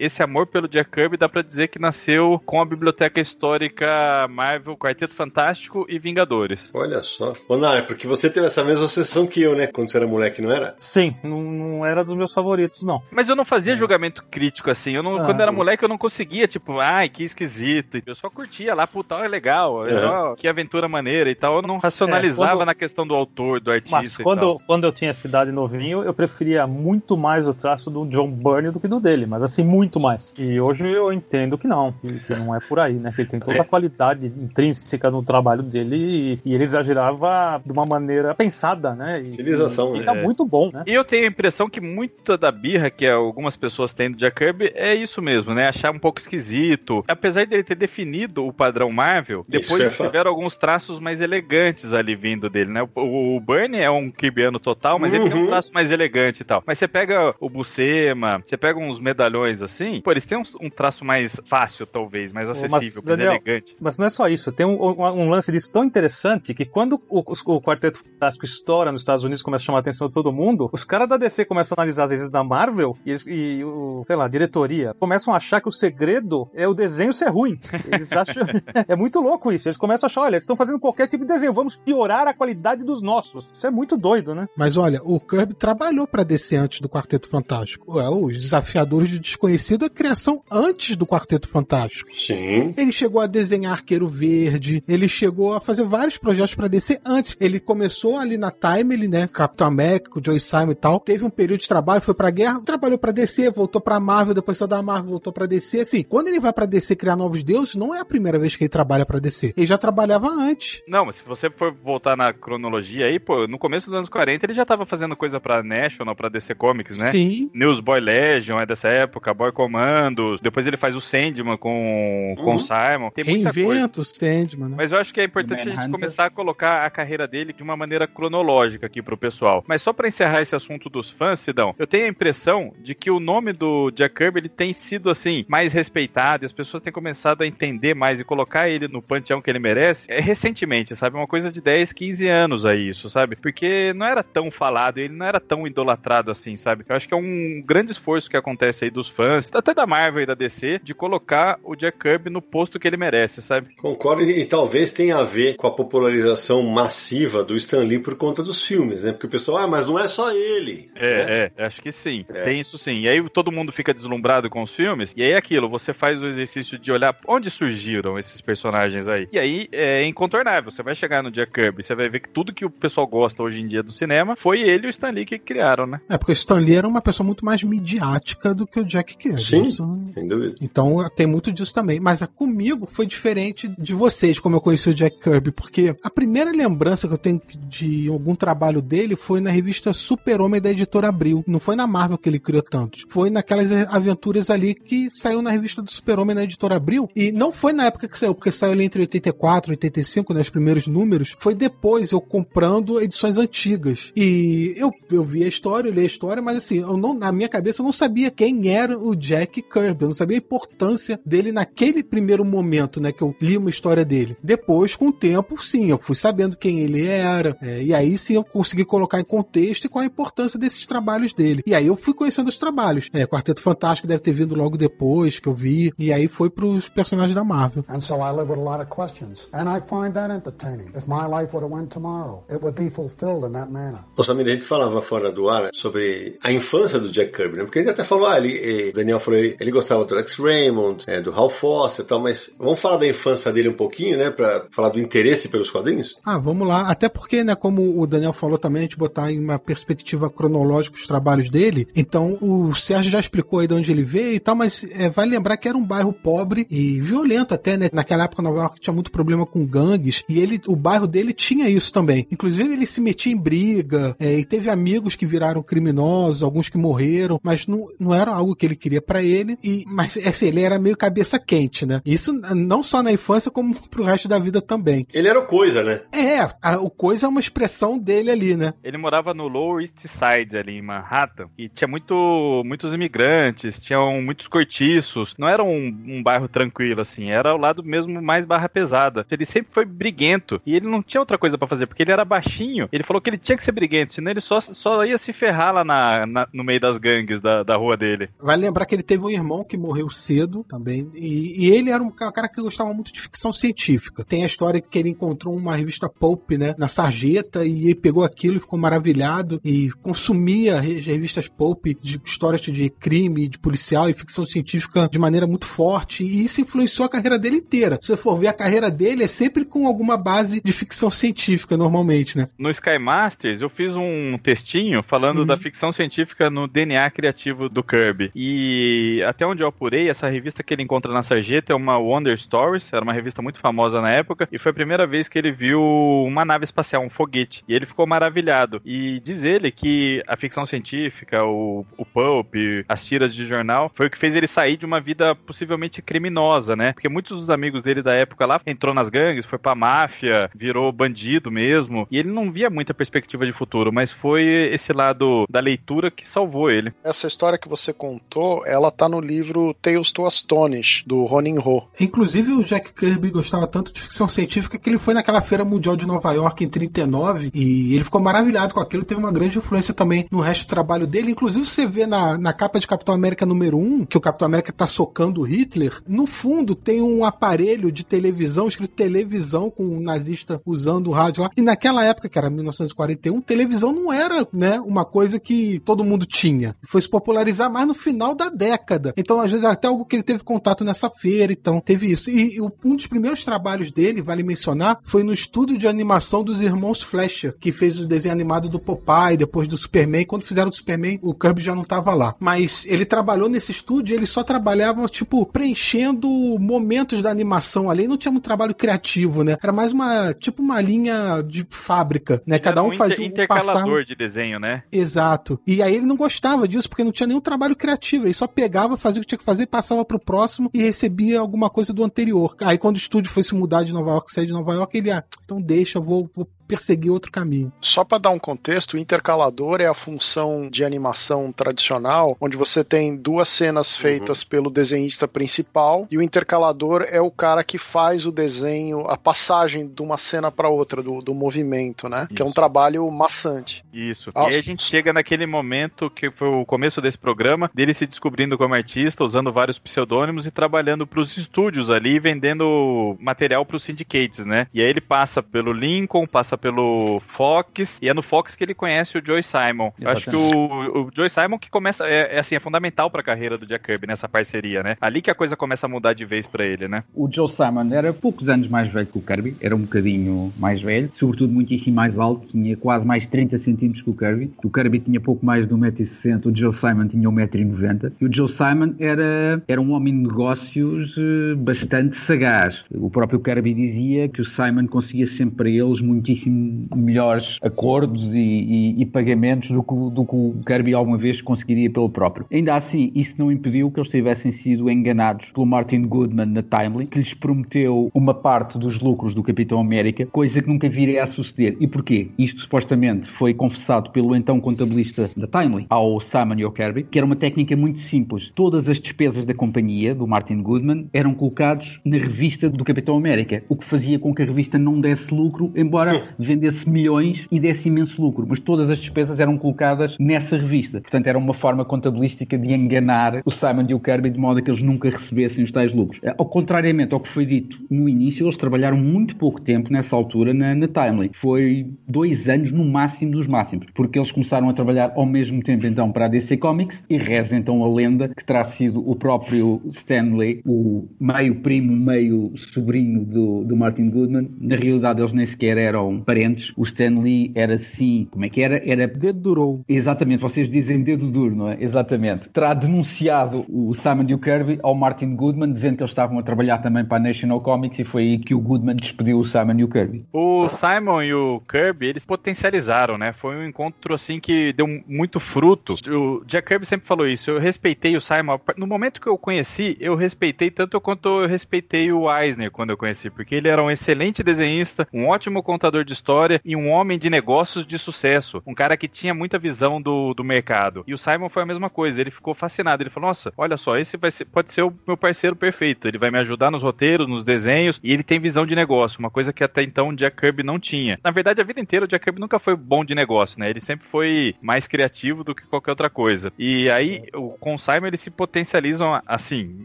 esse amor pelo Jack Kirby dá pra dizer que nasceu com a Biblioteca Histórica Marvel, Quarteto Fantástico e Vingadores. Olha só. Ô, porque você teve essa mesma sensação que eu, né? Quando você era moleque, não era? Sim, não, não era dos meus favoritos, não. Mas eu não fazia é. julgamento crítico, assim. Eu não, ah, quando era moleque, eu não conseguia, tipo, ai, que esquisito. Eu só curtia lá, puta, é legal. Uhum. que aventura maneira e tal. Eu não racionalizava é, quando... na questão do autor, do artista. Mas quando, quando eu tinha cidade novinho, eu preferia muito mais o traço do John Byrne do que do dele, mas assim, muito mais. E hoje eu entendo que não, que, que não é por aí, né? Que ele tem toda a qualidade intrínseca no trabalho dele e, e ele exagerava de uma maneira pensada, né? E, Utilização, e, né? muito bom, né? E eu tenho a impressão que muita da birra que algumas pessoas têm do Jack Kirby é isso mesmo, né? Achar um pouco esquisito. Apesar dele ter definido o padrão Marvel, depois é tiveram alguns traços mais elegantes ali vindo dele, né? O, o Bernie é um Kirbyano total, mas uhum. ele tem um uhum. traço mais elegante e tal. Mas você pega o Buscema, você pega uns medalhões assim, pô, eles têm um, um traço mais fácil, talvez, mais acessível, mas, mais Daniel, elegante. Mas não é só isso, tem um, um, um lance disso tão interessante que quando o, o, Quarteto Fantástico estoura nos Estados Unidos, começa a chamar a atenção de todo mundo, os caras da DC começam a analisar as revistas da Marvel e, e o, sei lá, a diretoria começam a achar que o segredo é o desenho ser ruim. Eles acham. é muito louco isso. Eles começam a achar, olha, eles estão fazendo qualquer tipo de desenho, vamos piorar a qualidade dos nossos. Isso é muito doido, né? Mas olha, o Kirby trabalhou para DC antes do Quarteto Fantástico. É, os Desafiadores de Desconhecido, a criação antes do Quarteto Fantástico. Sim. Ele chegou a desenhar Arqueiro Verde, ele chegou a fazer vários projetos para DC antes. Ele começou ali na Time, ele, né, Capitão América, o Joey Simon e tal. Teve um período de trabalho, foi pra guerra, trabalhou para DC, voltou pra Marvel, depois saiu da Marvel, voltou pra DC. Assim, quando ele vai pra DC criar novos deuses, não é a primeira vez que ele trabalha pra DC. Ele já trabalhava antes. Não, mas se você for voltar na cronologia aí, pô, no começo dos anos 40 ele já tava fazendo coisa pra National, pra DC Comics, né? Sim. Newsboy Legion é dessa época, Boy Commandos, depois ele faz o Sandman com, com o Simon. Tem muita coisa. Reinventa o Sandman, né? Mas eu acho que é importante a gente começar a colocar a carreira dele de uma maneira cronológica aqui pro pessoal. Mas só pra encerrar esse assunto dos fãs, Sidão, eu tenho a impressão de que o nome do Jack Kirby ele tem sido assim mais respeitado, e as pessoas têm começado a entender mais e colocar ele no panteão que ele merece. É recentemente, sabe, uma coisa de 10, 15 anos aí isso, sabe? Porque não era tão falado, ele não era tão idolatrado assim, sabe? Eu acho que é um grande esforço que acontece aí dos fãs, até da Marvel e da DC, de colocar o Jack Kirby no posto que ele merece, sabe? Concordo e talvez tenha a ver com a popularização massiva do Stan Lee por conta dos filmes, né? Porque o pessoal, ah, mas não é só ele. né? É, é, acho que sim. É. Tem isso sim. E aí todo mundo fica deslumbrado com os filmes, e aí é aquilo, você faz o exercício de olhar onde surgiram esses personagens aí. E aí é incontornável. Você vai chegar no Jack Kirby, você vai ver que tudo que o pessoal gosta hoje em dia do cinema foi ele e o Stan Lee que criaram, né? É, porque o Stan Lee era uma pessoa muito mais midiática do que o Jack Kirby. Sim. Isso- Sem dúvida. Então tem muito disso também. Mas ah, comigo foi diferente de vocês, como eu conheci o Jack Kirby, porque a primeira lembrança que eu tenho de algum trabalho dele foi na revista Super-Homem da editora Abril. Não foi na Marvel que ele criou tanto. Foi naquelas aventuras ali que saiu na revista do Super-Homem na editora Abril. E não foi na época que saiu, porque saiu ali entre 84 e 85, né, os primeiros números. Foi depois eu comprando edições antigas. E eu, eu vi a história, eu li a história, mas assim, eu não, na minha cabeça eu não sabia quem era o Jack Kirby. Eu não sabia a importância dele naquele primeiro momento, né, que eu li uma história dele. Depois, com o tempo, sim, eu fui sabendo quem ele era. é, e aí sim eu consegui colocar em contexto e qual a importância desses trabalhos dele. E aí eu fui conhecendo os trabalhos. É, Quarteto Fantástico deve ter vindo logo depois que eu vi. E aí foi pros personagens da Marvel. And so I live with a lot of questions. And I find that entertaining. If my life would have went tomorrow, it would be fulfilled in that manner. Samir, a gente falava fora do ar sobre a infância do Jack Kirby, né? Porque a gente até falou, ah, ele, eh, o Daniel falou, ele, ele gostava do Alex Raymond, eh, do Hal Foster e tal, mas vamos falar da infância dele um pouquinho, né? Pra falar do interesse pelos quadrinhos? Ah, vamos lá. Até porque, né, como o Daniel falou também, botar em uma perspectiva cronológica os trabalhos dele. Então, o Sérgio já explicou aí de onde ele veio e tal, mas é, vai lembrar que era um bairro pobre e violento até, né? Naquela época, Nova York tinha muito problema com gangues e ele, o bairro dele tinha isso também. Inclusive, ele se metia em briga é, e teve amigos que viraram criminosos, alguns que morreram, mas não, não era algo que ele queria pra ele. E, mas, assim, ele era meio cabeça quente, né? Isso não só na infância, como pro resto da vida também. Ele era o coisa, né? É, a- o coisa é uma expressão dele ali, né? Ele morava no Lower East Side, ali em Manhattan, e tinha muito, muitos imigrantes, tinham muitos cortiços. Não era um, um bairro tranquilo, assim, era o lado mesmo mais barra pesada. Ele sempre foi briguento, e ele não tinha outra coisa pra fazer, porque ele era baixinho. Ele falou que ele tinha que ser briguento, senão ele só, só ia se ferrar lá na, na- no meio das gangues da, da rua dele. Vai lembrar que ele teve um irmão que morreu cedo também. E, e ele era um ca- cara que gostava muito de ficção científica. Tem a história que ele encontrou uma revista Pulp, né, na sarjeta, e ele pegou aquilo e ficou maravilhado e consumia re- revistas Pulp de histórias de crime, de policial e ficção científica de maneira muito forte. E isso influenciou a carreira dele inteira. Se você for ver a carreira dele, é sempre com alguma base de ficção científica, normalmente, né? No Sky Masters, eu fiz um textinho falando Uhum. da ficção científica no DNA criativo do Kirby. E até onde eu apurei, essa revista que ele encontra na sarjeta é uma Wonder Stories, era uma revista muito famosa na época, e foi a primeira vez que ele viu uma nave espacial, um foguete. E ele ficou maravilhado. E diz ele que a ficção científica, o, o pulp, as tiras de jornal, foi o que fez ele sair de uma vida possivelmente criminosa, né? Porque muitos dos amigos dele da época lá entrou nas gangues, foi pra máfia, virou bandido mesmo. E ele não via muita perspectiva de futuro, mas foi esse lado da leitura que salvou ele. Essa história que você contou, ela tá no livro Tales to Astonish, do Ronin Ho. Inclusive, o Jack Kirby gostava tanto de ficção científica que ele foi naquela feira mundial de Nova York em 39 e ele ficou maravilhado com aquilo. Teve uma grande influência também no resto do trabalho dele. Inclusive, você vê na, na capa de Capitão América número 1 que o Capitão América tá socando o Hitler. No fundo, tem um aparelho de televisão, escrito televisão, com um nazista usando o rádio lá. E naquela época, que era 1941, televisão não era né, uma coisa que todo mundo tinha. Foi se popularizar mais no final da década. Então, às vezes, até algo que ele teve contato nessa feira, então teve isso. E, e um dos primeiros trabalhos dele, vale mencionar, foi no estúdio de animação dos irmãos Fleischer, que fez o desenho animado do Popeye, depois do Superman. Quando fizeram o Superman, o Kirby já não estava lá. Mas ele trabalhou nesse estúdio, ele só trabalhava, tipo, preenchendo momentos da animação ali, não tinha um trabalho criativo, né? Era mais uma, tipo, uma linha de fábrica, né? Cada um, um fazia um intercalador passava... de desenho, né? Exato. E aí ele não gostava disso, porque não tinha nenhum trabalho criativo. Ele só pegava, fazia o que tinha que fazer, passava pro próximo e recebia alguma coisa do anterior. Aí quando o estúdio foi se mudar de Nova York, sair de Nova York, ele, ah, então deixa, eu vou, vou perseguir outro caminho. Só para dar um contexto, o intercalador é a função de animação tradicional, onde você tem duas cenas feitas uhum. pelo desenhista principal e o intercalador é o cara que faz o desenho, a passagem de uma cena para outra, do, do movimento, né? Isso. Que é um trabalho maçante. Isso. Ah, e aí a gente chega naquele momento que foi o começo desse programa, dele se descobrindo como artista, usando vários pseudônimos e trabalhando para os estúdios ali, vendendo material para os syndicates, né? E aí ele passa pelo Lincoln, passa pelo Fox, e é no Fox que ele conhece o Joey Simon. Eu acho que o, o Joey Simon que começa, é, é assim, é fundamental pra carreira do Jack Kirby nessa parceria, né? Ali que a coisa começa a mudar de vez pra ele, né? O Joe Simon era poucos anos mais velho que o Kirby, era um bocadinho mais velho, sobretudo muitíssimo mais alto, tinha quase mais 30 centímetros que o Kirby. O Kirby tinha pouco mais de 1,60m, o Joe Simon tinha 1,90m. E o Joe Simon era, era um homem de negócios eh, bastante sagaz. O próprio Kirby dizia que o Simon conseguia sempre para eles muitíssimo melhores acordos e, e, e pagamentos do que, do que o Kirby alguma vez conseguiria pelo próprio. Ainda assim, isso não impediu que eles tivessem sido enganados pelo Martin Goodman na Timely, que lhes prometeu uma parte dos lucros do Capitão América, coisa que nunca viria a suceder. E porquê? Isto supostamente foi confessado pelo então contabilista da Timely ao Simon Kirby, que era uma técnica muito simples. Todas as despesas da companhia, do Martin Goodman, eram colocados na revista do Capitão América, o que fazia com que a revista não desse lucro, embora vendesse milhões e desse imenso lucro, mas todas as despesas eram colocadas nessa revista. Portanto, era uma forma contabilística de enganar o Simon e o Kirby de modo a que eles nunca recebessem os tais lucros. Ao contrariamente ao que foi dito no início, eles trabalharam muito pouco tempo nessa altura na, na Timely. Foi dois anos no máximo dos máximos, porque eles começaram a trabalhar ao mesmo tempo então para a DC Comics e reza então a lenda que terá sido o próprio Stanley, o meio primo, meio sobrinho do, do Martin Goodman. Na realidade, eles nem sequer eram parentes, o Stan Lee era assim, como é que era? Era. Dedo durou. Exatamente, vocês dizem dedo duro, não é? Exatamente. Terá denunciado o Simon e o Kirby ao Martin Goodman, dizendo que eles estavam a trabalhar também para a National Comics e foi aí que o Goodman despediu o Simon e o Kirby. O Simon e o Kirby, eles potencializaram, né? Foi um encontro assim que deu muito fruto. O Jack Kirby sempre falou isso. Eu respeitei o Simon. No momento que eu conheci, eu respeitei tanto quanto eu respeitei o Eisner quando eu conheci, porque ele era um excelente desenhista, um ótimo contador de história e um homem de negócios de sucesso. Um cara que tinha muita visão do, do mercado. E o Simon foi a mesma coisa. Ele ficou fascinado. Ele falou: Nossa, olha só, esse vai ser, pode ser o meu parceiro perfeito. Ele vai me ajudar nos roteiros, nos desenhos. E ele tem visão de negócio. Uma coisa que até então o Jack Kirby não tinha. Na verdade, a vida inteira o Jack Kirby nunca foi bom de negócio, né? Ele sempre foi mais criativo do que qualquer outra coisa. E aí, com o Simon, eles se potencializam assim,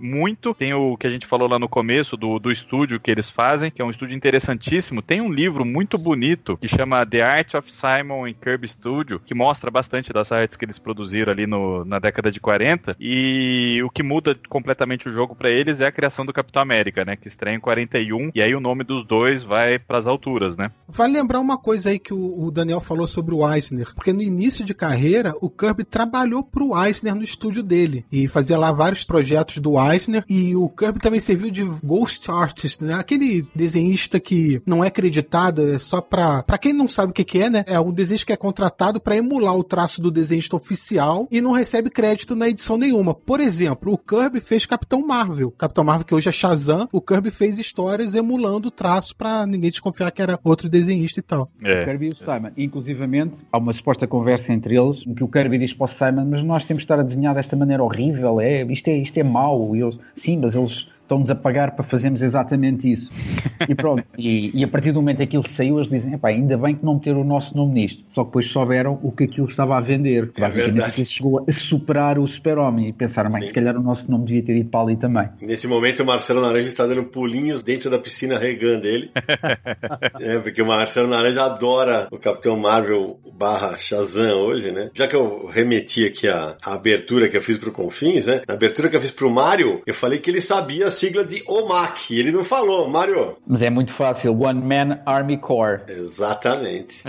muito. Tem o que a gente falou lá no começo do, do estúdio que eles fazem, que é um estúdio interessantíssimo. Tem um livro muito bonito que chama The Art of Simon em Kirby Studio, que mostra bastante das artes que eles produziram ali no, na década de 40. E o que muda completamente o jogo para eles é a criação do Capitão América, né? Que estreia em 41. E aí o nome dos dois vai para as alturas, né? Vale lembrar uma coisa aí que o, o, Daniel falou sobre o Eisner, porque no início de carreira o Kirby trabalhou pro Eisner no estúdio dele e fazia lá vários projetos do Eisner. E o Kirby também serviu de ghost artist, né? Aquele desenhista que não é acreditado, é só pra para quem não sabe o que, que é, né? É um desenhista que é contratado para emular o traço do desenhista oficial e não recebe crédito na edição nenhuma. Por exemplo, o Kirby fez Capitão Marvel. Capitão Marvel, que hoje é Shazam, o Kirby fez histórias emulando o traço para ninguém desconfiar que era outro desenhista e tal. É. O Kirby e o Simon. Inclusivamente, há uma suposta conversa entre eles em que o Kirby diz para o Simon: Mas nós temos de estar a desenhar desta maneira horrível, é, isto, é, isto é mau. E eles, sim, mas eles estão-nos a pagar para fazermos exatamente isso. E pronto, e, e, a partir do momento que aquilo saiu, eles dizem, ainda bem que não meteram o nosso nome nisto. Só que depois souberam o que aquilo estava a vender. É Basicamente aquilo chegou a superar o super-homem e pensaram, bem, se calhar o nosso nome devia ter ido para ali também. Nesse momento o Marcelo Naranja está dando pulinhos dentro da piscina regando ele. é, porque o Marcelo Naranja adora o Capitão Marvel barra Shazam hoje, né? Já que eu remeti aqui a, a abertura que eu fiz pro Confins, né? Na abertura que eu fiz pro Mario, eu falei que ele sabia sigla de OMAC. Ele não falou, Mário. Mas é muito fácil. One Man Army Corps. Exatamente.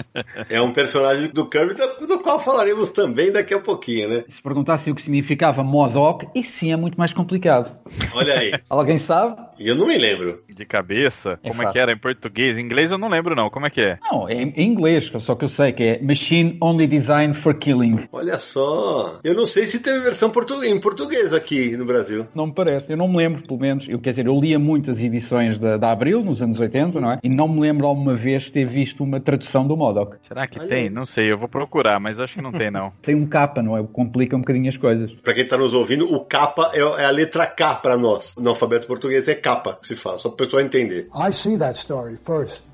é um personagem do Kirby, do, qual falaremos também daqui a pouquinho, né? Se perguntasse o que significava Modoc, isso sim é muito mais complicado. Olha aí. Alguém sabe? Eu não me lembro. De cabeça? É Como é que fácil. era em português? Em inglês eu não lembro, não. Como é que é? Não, é em inglês, só que eu sei que é Machine Only Designed for Killing. Olha só. Eu não sei se teve versão portu- em português aqui no Brasil. Não me parece, eu não me lembro, pelo menos. Eu, quer dizer, eu lia muitas edições da, da Abril, nos anos 80, não é? E não me lembro alguma vez ter visto uma tradução do Modoc. Será que Olha tem? Não sei, eu vou procurar, mas acho que não tem, não. Tem um capa, não é? Complica um bocadinho as coisas. Pra quem tá nos ouvindo, o capa é, é a letra K pra nós. No alfabeto português é capa que se fala, só pro pessoal entender. I see that story first.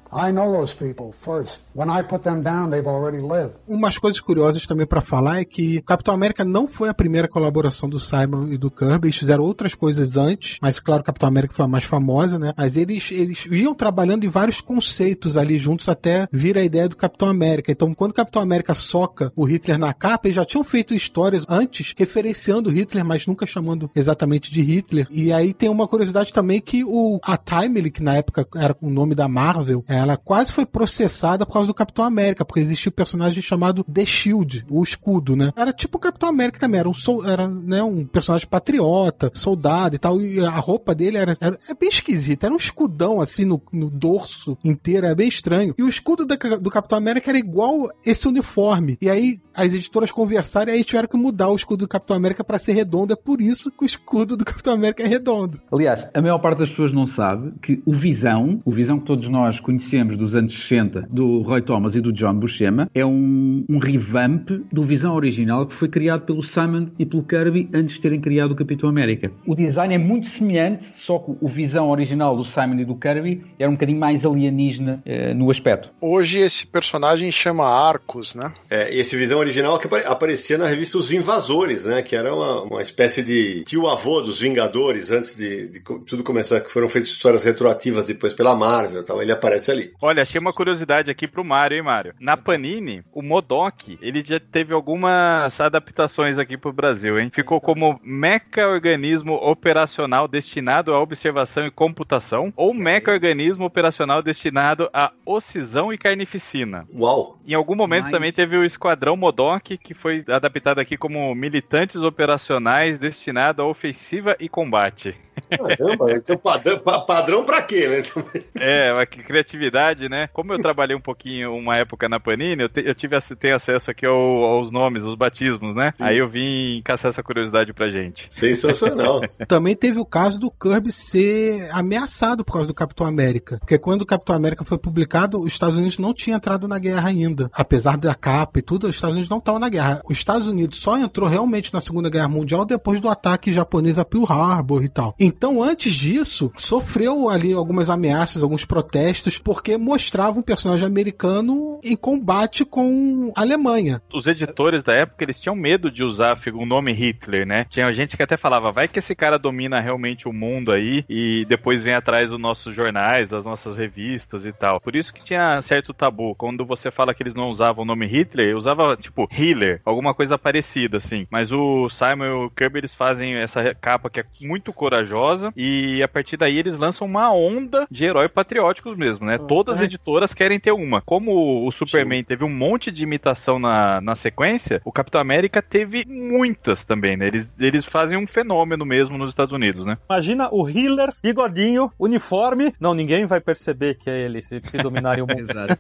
Umas coisas curiosas também pra falar é que Capitão América não foi a primeira colaboração do Simon e do Kirby, eles fizeram outras coisas antes, mas claro, Capitão América foi a mais famosa, né? Mas eles, eles iam trabalhando em vários conceitos ali juntos até vir a ideia do Capitão América. Então, quando Capitão América soca o Hitler na capa, eles já tinham feito histórias antes referenciando Hitler, mas nunca chamando exatamente de Hitler. E aí tem uma curiosidade também que o a Timely, que na época era o nome da Marvel, ela quase foi processada por causa do Capitão América, porque existia um personagem chamado The Shield, o escudo, né? Era tipo o Capitão América também, era um, era, né, um personagem patriota, soldado e tal, e a roupa dele era, era é bem esquisita, era um escudão assim no, no dorso inteiro, é bem estranho. E o escudo da- do Capitão América era igual esse uniforme. E aí as editoras conversaram e aí tiveram que mudar o escudo do Capitão América para ser redondo, é por isso que o escudo do Capitão América é redondo. Aliás, a maior parte das pessoas não sabe que o Visão, o Visão que todos nós conhecemos dos anos 60, do Roy Thomas e do John Buscema, é um, um revamp do Visão original que foi criado pelo Simon e pelo Kirby antes de terem criado o Capitão América. O design é muito semelhante, só que o Visão original do Simon e do Kirby era um bocadinho mais alienígena eh, no aspecto. Hoje esse personagem chama Arcos, né? É, e esse visão original que apare- aparecia na revista Os Invasores, né? Que era uma, uma espécie de tio-avô dos Vingadores, antes de, de tudo começar, que foram feitas histórias retroativas depois pela Marvel e tal. Ele aparece ali. Olha, achei uma curiosidade aqui pro Mario, hein, Mario? Na Panini, o Modok, ele já teve algumas adaptações aqui pro Brasil, hein? Ficou como meca-organismo operacional destinado à observação e computação ou meca-organismo operacional destinado à ocisão e carnificina. Uau! Em algum momento Mas- também teve o Esquadrão Modok, que foi adaptado aqui como militantes operacionais destinado à ofensiva e combate. Caramba, então padrão, pa- padrão pra quê, né? É, mas que criatividade, né? Como eu trabalhei um pouquinho, uma época na Panini, eu, te- eu tive tenho acesso aqui ao- aos nomes, os batismos, né? Aí eu vim caçar essa curiosidade pra gente. Sensacional. Também teve o caso do Kirby ser ameaçado por causa do Capitão América. Porque quando o Capitão América foi publicado, os Estados Unidos não tinham entrado na guerra ainda. Apesar da capa e tudo, os Estados Unidos não estavam na guerra. Os Estados Unidos só entrou realmente na Segunda Guerra Mundial depois do ataque japonês a Pearl Harbor e tal. Então, antes disso, sofreu ali algumas ameaças, alguns protestos, porque mostrava um personagem americano em combate com a Alemanha. Os editores da época, eles tinham medo de usar o nome Hitler, né? Tinha gente que até falava, vai que esse cara domina realmente o mundo aí e depois vem atrás dos nossos jornais, das nossas revistas e tal. Por isso que tinha certo tabu. Quando você fala que eles não usavam o nome Hitler, usava tipo Hitler, alguma coisa parecida assim. Mas o Simon e o Kirby, eles fazem essa capa que é muito corajosa e a partir daí eles lançam uma onda de herói patrióticos mesmo, né? Todas as editoras querem ter uma. Como o Superman teve um monte de imitação na, na sequência, o Capitão América teve muitas também, né? Eles, eles fazem um fenômeno mesmo nos Estados Unidos, né? Imagina o Hitler, bigodinho, uniforme. Não, ninguém vai perceber que é ele se, se dominarem o mundo. Exato.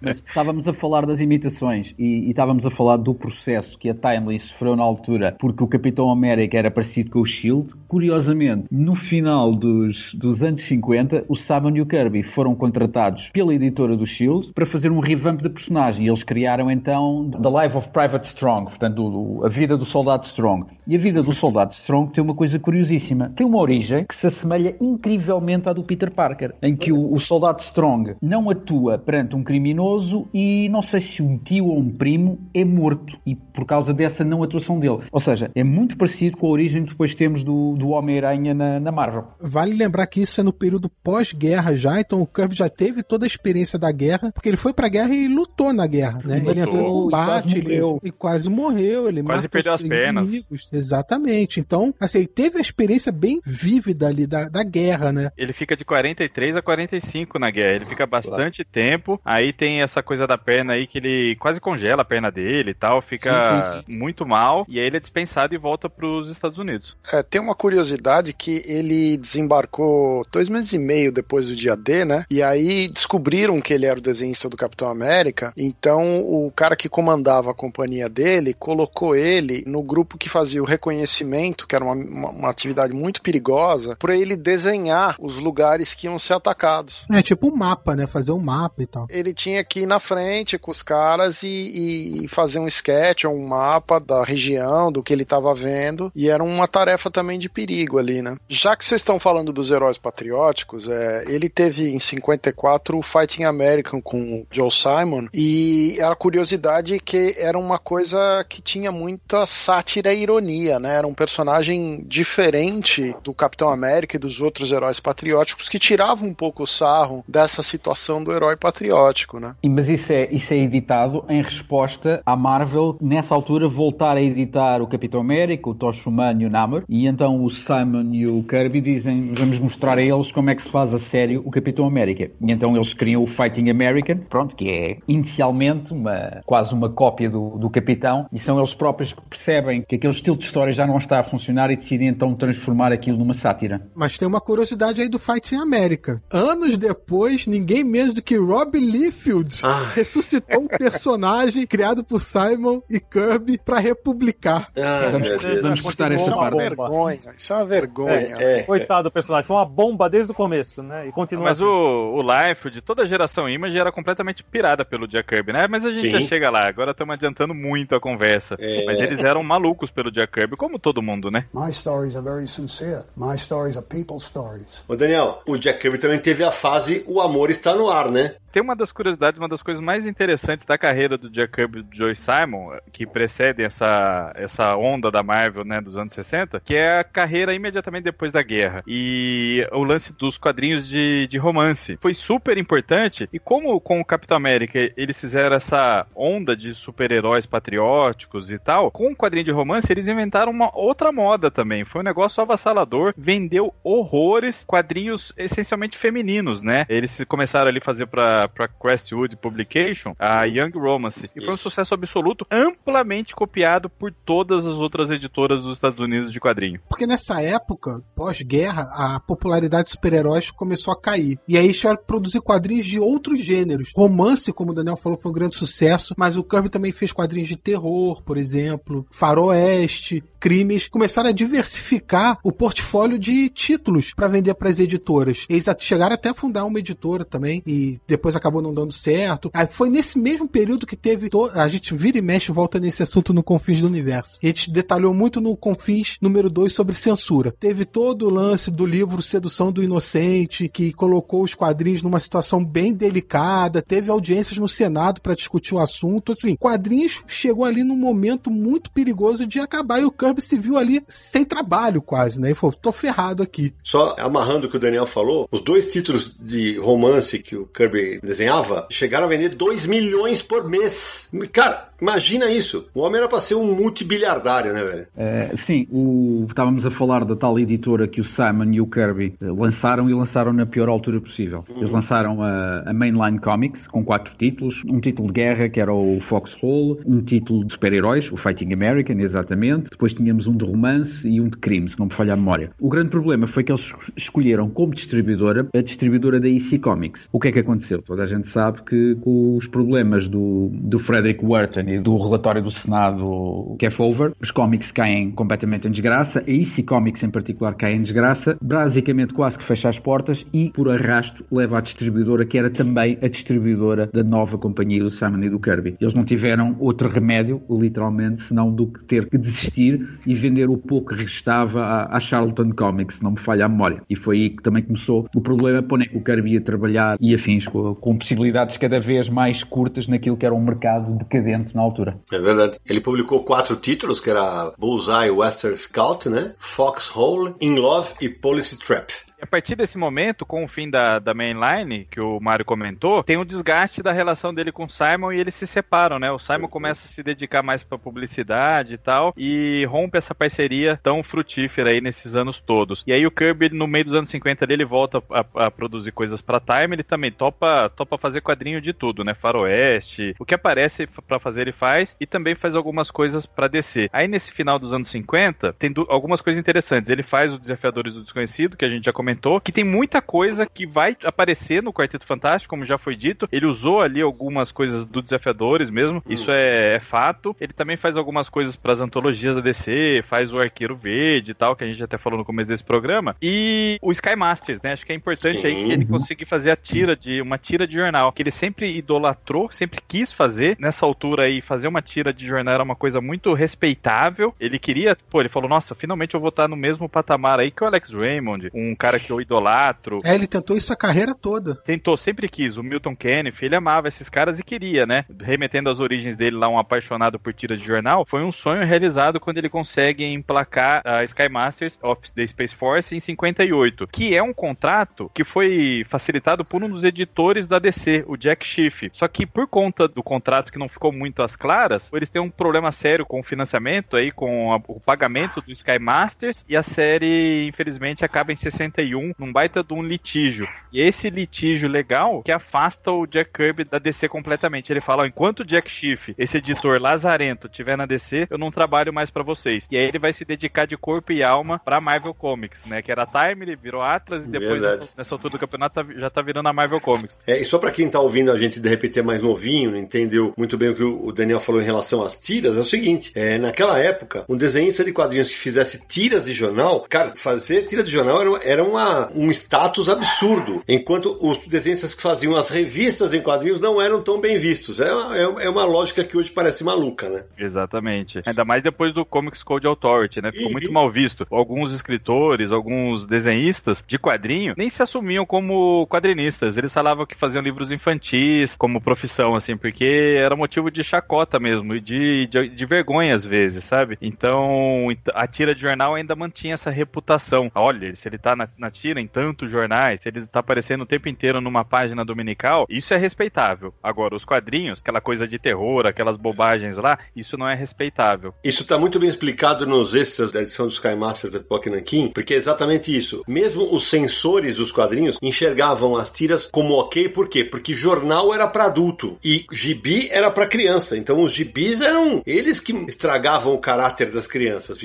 Mas estávamos a falar das imitações e, e estávamos a falar do processo que a Timely sofreu na altura porque o Capitão América era parecido com o Shield. Curiosamente, no final dos, dos anos 50, o Simon e o Kirby foram contratados pela editora do Shield para fazer um revamp da personagem. E eles criaram então The Life of Private Strong, portanto, a vida do soldado Strong. E a vida do soldado Strong tem uma coisa curiosíssima. Tem uma origem que se assemelha incrivelmente à do Peter Parker, em que o, o soldado Strong não atua perante um criminoso e não sei se um tio ou um primo é morto e por causa dessa não atuação dele. Ou seja, é muito parecido com a origem que depois temos do, do Homem-Aranha na, na Marvel. Vale lembrar que isso é no período pós-guerra já, então o Kirby já teve teve toda a experiência da guerra, porque ele foi pra guerra e lutou na guerra, né? Ele entrou no combate ele, e quase morreu. Ele quase perdeu as pernas. Exatamente. Então, assim, ele teve a experiência bem vívida ali da, da guerra, né? Ele fica de 43 a 45 na guerra. Ele fica bastante claro. tempo. Aí tem essa coisa da perna aí que ele quase congela a perna dele e tal. Fica sim, sim, sim. muito mal. E aí ele é dispensado e volta pros Estados Unidos. É, tem uma curiosidade que ele desembarcou dois meses e meio depois do dia D, né? E aí descobriram que ele era o desenhista do Capitão América. Então o cara que comandava a companhia dele colocou ele no grupo que fazia o reconhecimento, que era uma, uma, uma atividade muito perigosa, para ele desenhar os lugares que iam ser atacados. É tipo um mapa, né? Fazer um mapa e tal. Ele tinha que ir na frente com os caras e, e fazer um sketch ou um mapa da região, do que ele estava vendo. E era uma tarefa também de perigo ali, né? Já que vocês estão falando dos heróis patrióticos, é, ele teve em 54 o Fighting American com o Joe Simon e a curiosidade que era uma coisa que tinha muita sátira e ironia, né? Era um personagem diferente do Capitão América e dos outros heróis patrióticos que tirava um pouco o sarro dessa situação do herói patriótico, né? Mas isso é, isso é editado em resposta à Marvel, nessa altura, voltar a editar o Capitão América, o Tosh Humano e o Namor, e então o Simon e o Kirby dizem, vamos mostrar a eles como é que se faz a sério o Capitão América. E então eles criam o Fighting American, pronto, que é inicialmente uma, quase uma cópia do, do Capitão, e são eles próprios que percebem que aquele estilo de história já não está a funcionar e decidem então transformar aquilo numa sátira. Mas tem uma curiosidade aí do Fighting America. Anos depois, ninguém menos do que Rob Liefeld ah. ressuscitou um personagem criado por Simon e Kirby para republicar. Ah, vamos, vamos mostrar essa parte. Isso é uma vergonha. Isso é uma vergonha. É, é, Coitado do personagem. Foi uma bomba desde o começo, né? E continua. Mas assim. o, o Life de toda a geração Image era completamente pirada pelo Jack Kirby, né? Mas a gente Sim. já chega lá. Agora estamos adiantando muito a conversa. É. Mas eles eram malucos pelo Jack Kirby, como todo mundo, né? My stories are very sincere. My stories are people's stories. Ô Daniel, o Jack Kirby também teve a fase O Amor Está no Ar, né? Tem uma das curiosidades, uma das coisas mais interessantes da carreira do Jack Kirby e do Joe Simon, que precedem essa, essa onda da Marvel, né, dos anos 60, que é a carreira imediatamente depois da guerra. E o lance dos quadrinhos de, de romance. Foi super importante, e como com o Capitão América eles fizeram essa onda de super-heróis patrióticos e tal, com o quadrinho de romance eles inventaram uma outra moda também. Foi um negócio avassalador, vendeu horrores, quadrinhos essencialmente femininos, né? Eles começaram ali a fazer pra para Crestwood Publication, a Young Romance. E foi um sucesso absoluto, amplamente copiado por todas as outras editoras dos Estados Unidos de quadrinho. Porque nessa época, pós-guerra, a popularidade de super-heróis começou a cair. E aí que produzir quadrinhos de outros gêneros. Romance, como o Daniel falou, foi um grande sucesso, mas o Kirby também fez quadrinhos de terror, por exemplo, faroeste, crimes. Começaram a diversificar o portfólio de títulos para vender para as editoras. Eles chegaram até a fundar uma editora também e depois acabou não dando certo. Aí foi nesse mesmo período que teve. A gente vira e mexe volta nesse assunto no Confins do Universo. A gente detalhou muito no Confins número 2 sobre censura. Teve todo o lance do livro Sedução do Inocente, que colocou os quadrinhos numa situação bem delicada. Teve audiências no Senado para discutir o assunto. Assim, quadrinhos chegou ali num momento muito perigoso de acabar e o Kirby se viu ali sem trabalho quase, né? E falou: tô ferrado aqui. Só amarrando o que o Daniel falou, os dois títulos de romance que o Kirby desenhava, chegaram a vender 2 milhões por mês. Cara, imagina isso. O homem era para ser um multibiliardário, né, velho? É, sim, o... estávamos a falar da tal editora que o Simon e o Kirby eh, lançaram e lançaram na pior altura possível. Uhum. Eles lançaram a, a, Mainline Comics com quatro títulos: um título de guerra, que era o Foxhole, um título de super-heróis, o Fighting American, exatamente. Depois tínhamos um de romance e um de crime, se não me falha a memória. O grande problema foi que eles escolheram como distribuidora a distribuidora da EC Comics. O que é que aconteceu? Toda a gente sabe que com os problemas do, do Frederick Wharton e do relatório do Senado que é over, os cómics caem completamente em desgraça, a EC Comics em particular cai em desgraça, basicamente quase que fecha as portas e por arrasto leva à distribuidora que era também a distribuidora da nova companhia do Simon e do Kirby. Eles não tiveram outro remédio, literalmente, senão do que ter que desistir e vender o pouco que restava à, à Charlton Comics, se não me falha a memória. E foi aí que também começou o problema, que o Kirby ia trabalhar e afins com, com possibilidades cada vez mais curtas naquilo que era um mercado decadente na altura. É verdade. Ele publicou quatro títulos, que era Bullseye Western Scout, né? Foxhole, In Love e Policy Trap. E a partir desse momento, com o fim da, da mainline, que o Mário comentou, tem um desgaste da relação dele com o Simon e eles se separam, né? O Simon começa a se dedicar mais pra publicidade e tal, e rompe essa parceria tão frutífera aí nesses anos todos. E aí o Kirby, no meio dos anos 50 dele, volta a, a produzir coisas pra Time, ele também topa, topa fazer quadrinho de tudo, né? Faroeste, o que aparece pra fazer ele faz, e também faz algumas coisas pra descer. Aí nesse final dos anos 50, tem algumas coisas interessantes. Ele faz o Desafiadores do Desconhecido, que a gente já comentou, que tem muita coisa que vai aparecer no Quarteto Fantástico, como já foi dito. Ele usou ali algumas coisas do Desafiadores mesmo, isso é, é, fato. Ele também faz algumas coisas para as antologias da DC, faz o Arqueiro Verde e tal, que a gente até falou no começo desse programa. E o Sky Masters, né? Acho que é importante Sim. aí que ele consiga fazer a tira de uma tira de jornal, que ele sempre idolatrou, sempre quis fazer. Nessa altura aí, fazer uma tira de jornal era uma coisa muito respeitável. Ele queria, pô, ele falou: "Nossa, finalmente eu vou estar no mesmo patamar aí que o Alex Raymond, um cara que eu idolatro". É, ele tentou isso a carreira toda. Tentou, sempre quis. O Milton Kenneth, ele amava esses caras e queria, né? Remetendo às origens dele lá, um apaixonado por tira de jornal, foi um sonho realizado quando ele consegue emplacar a Sky Masters of the Space Force em 58, que é um contrato que foi facilitado por um dos editores da DC, o Jack Schiff. Só que por conta do contrato que não ficou muito às claras, eles têm um problema sério com o financiamento aí, com a, o pagamento do Sky Masters, e a série, infelizmente, acaba em 61, num baita de um litígio. E esse litígio legal que afasta o Jack Kirby da DC completamente. Ele fala: enquanto o Jack Schiff, esse editor lazarento, tiver na DC, eu não trabalho mais para vocês. E aí ele vai se dedicar de corpo e alma pra Marvel Comics, né? Que era Time, ele virou Atlas e depois, nessa, nessa, altura do campeonato, tá, já tá virando a Marvel Comics. É, e só pra quem tá ouvindo a gente de repente é mais novinho, não entendeu muito bem o que o Daniel falou em relação às tiras, é o seguinte: é, naquela época, um desenhista de quadrinhos que fizesse tiras de jornal, cara, fazer tira de jornal era, era uma, um status absurdo. Enquanto os desenhistas que faziam as revistas em quadrinhos não eram tão bem vistos. É, é, é uma lógica que hoje parece maluca, né? Exatamente. Ainda mais depois do Comics Code Authority, né? Ficou e, muito mal visto. Alguns escritores, alguns desenhistas de quadrinho nem se assumiam como quadrinistas. Eles falavam que faziam livros infantis como profissão, assim, porque era motivo de chacota mesmo e de, de, de vergonha às vezes, sabe? Então a tira de jornal ainda mantinha essa reputação. Olha, se ele tá na, na tira em tantos jornais, se ele tá aparecendo o tempo inteiro numa página dominical, isso é respeitável. Agora, os quadrinhos, aquela coisa de terror, aquelas bobagens lá, isso não é respeitável. Isso tá muito bem explicado nos extras da edição do Sky Master da Pokémon porque é exatamente isso. Mesmo os censores dos quadrinhos enxergavam as tiras como ok, por quê? Porque jornal era para adulto e gibi era para criança. Então os gibis eram eles que estragavam o caráter das crianças,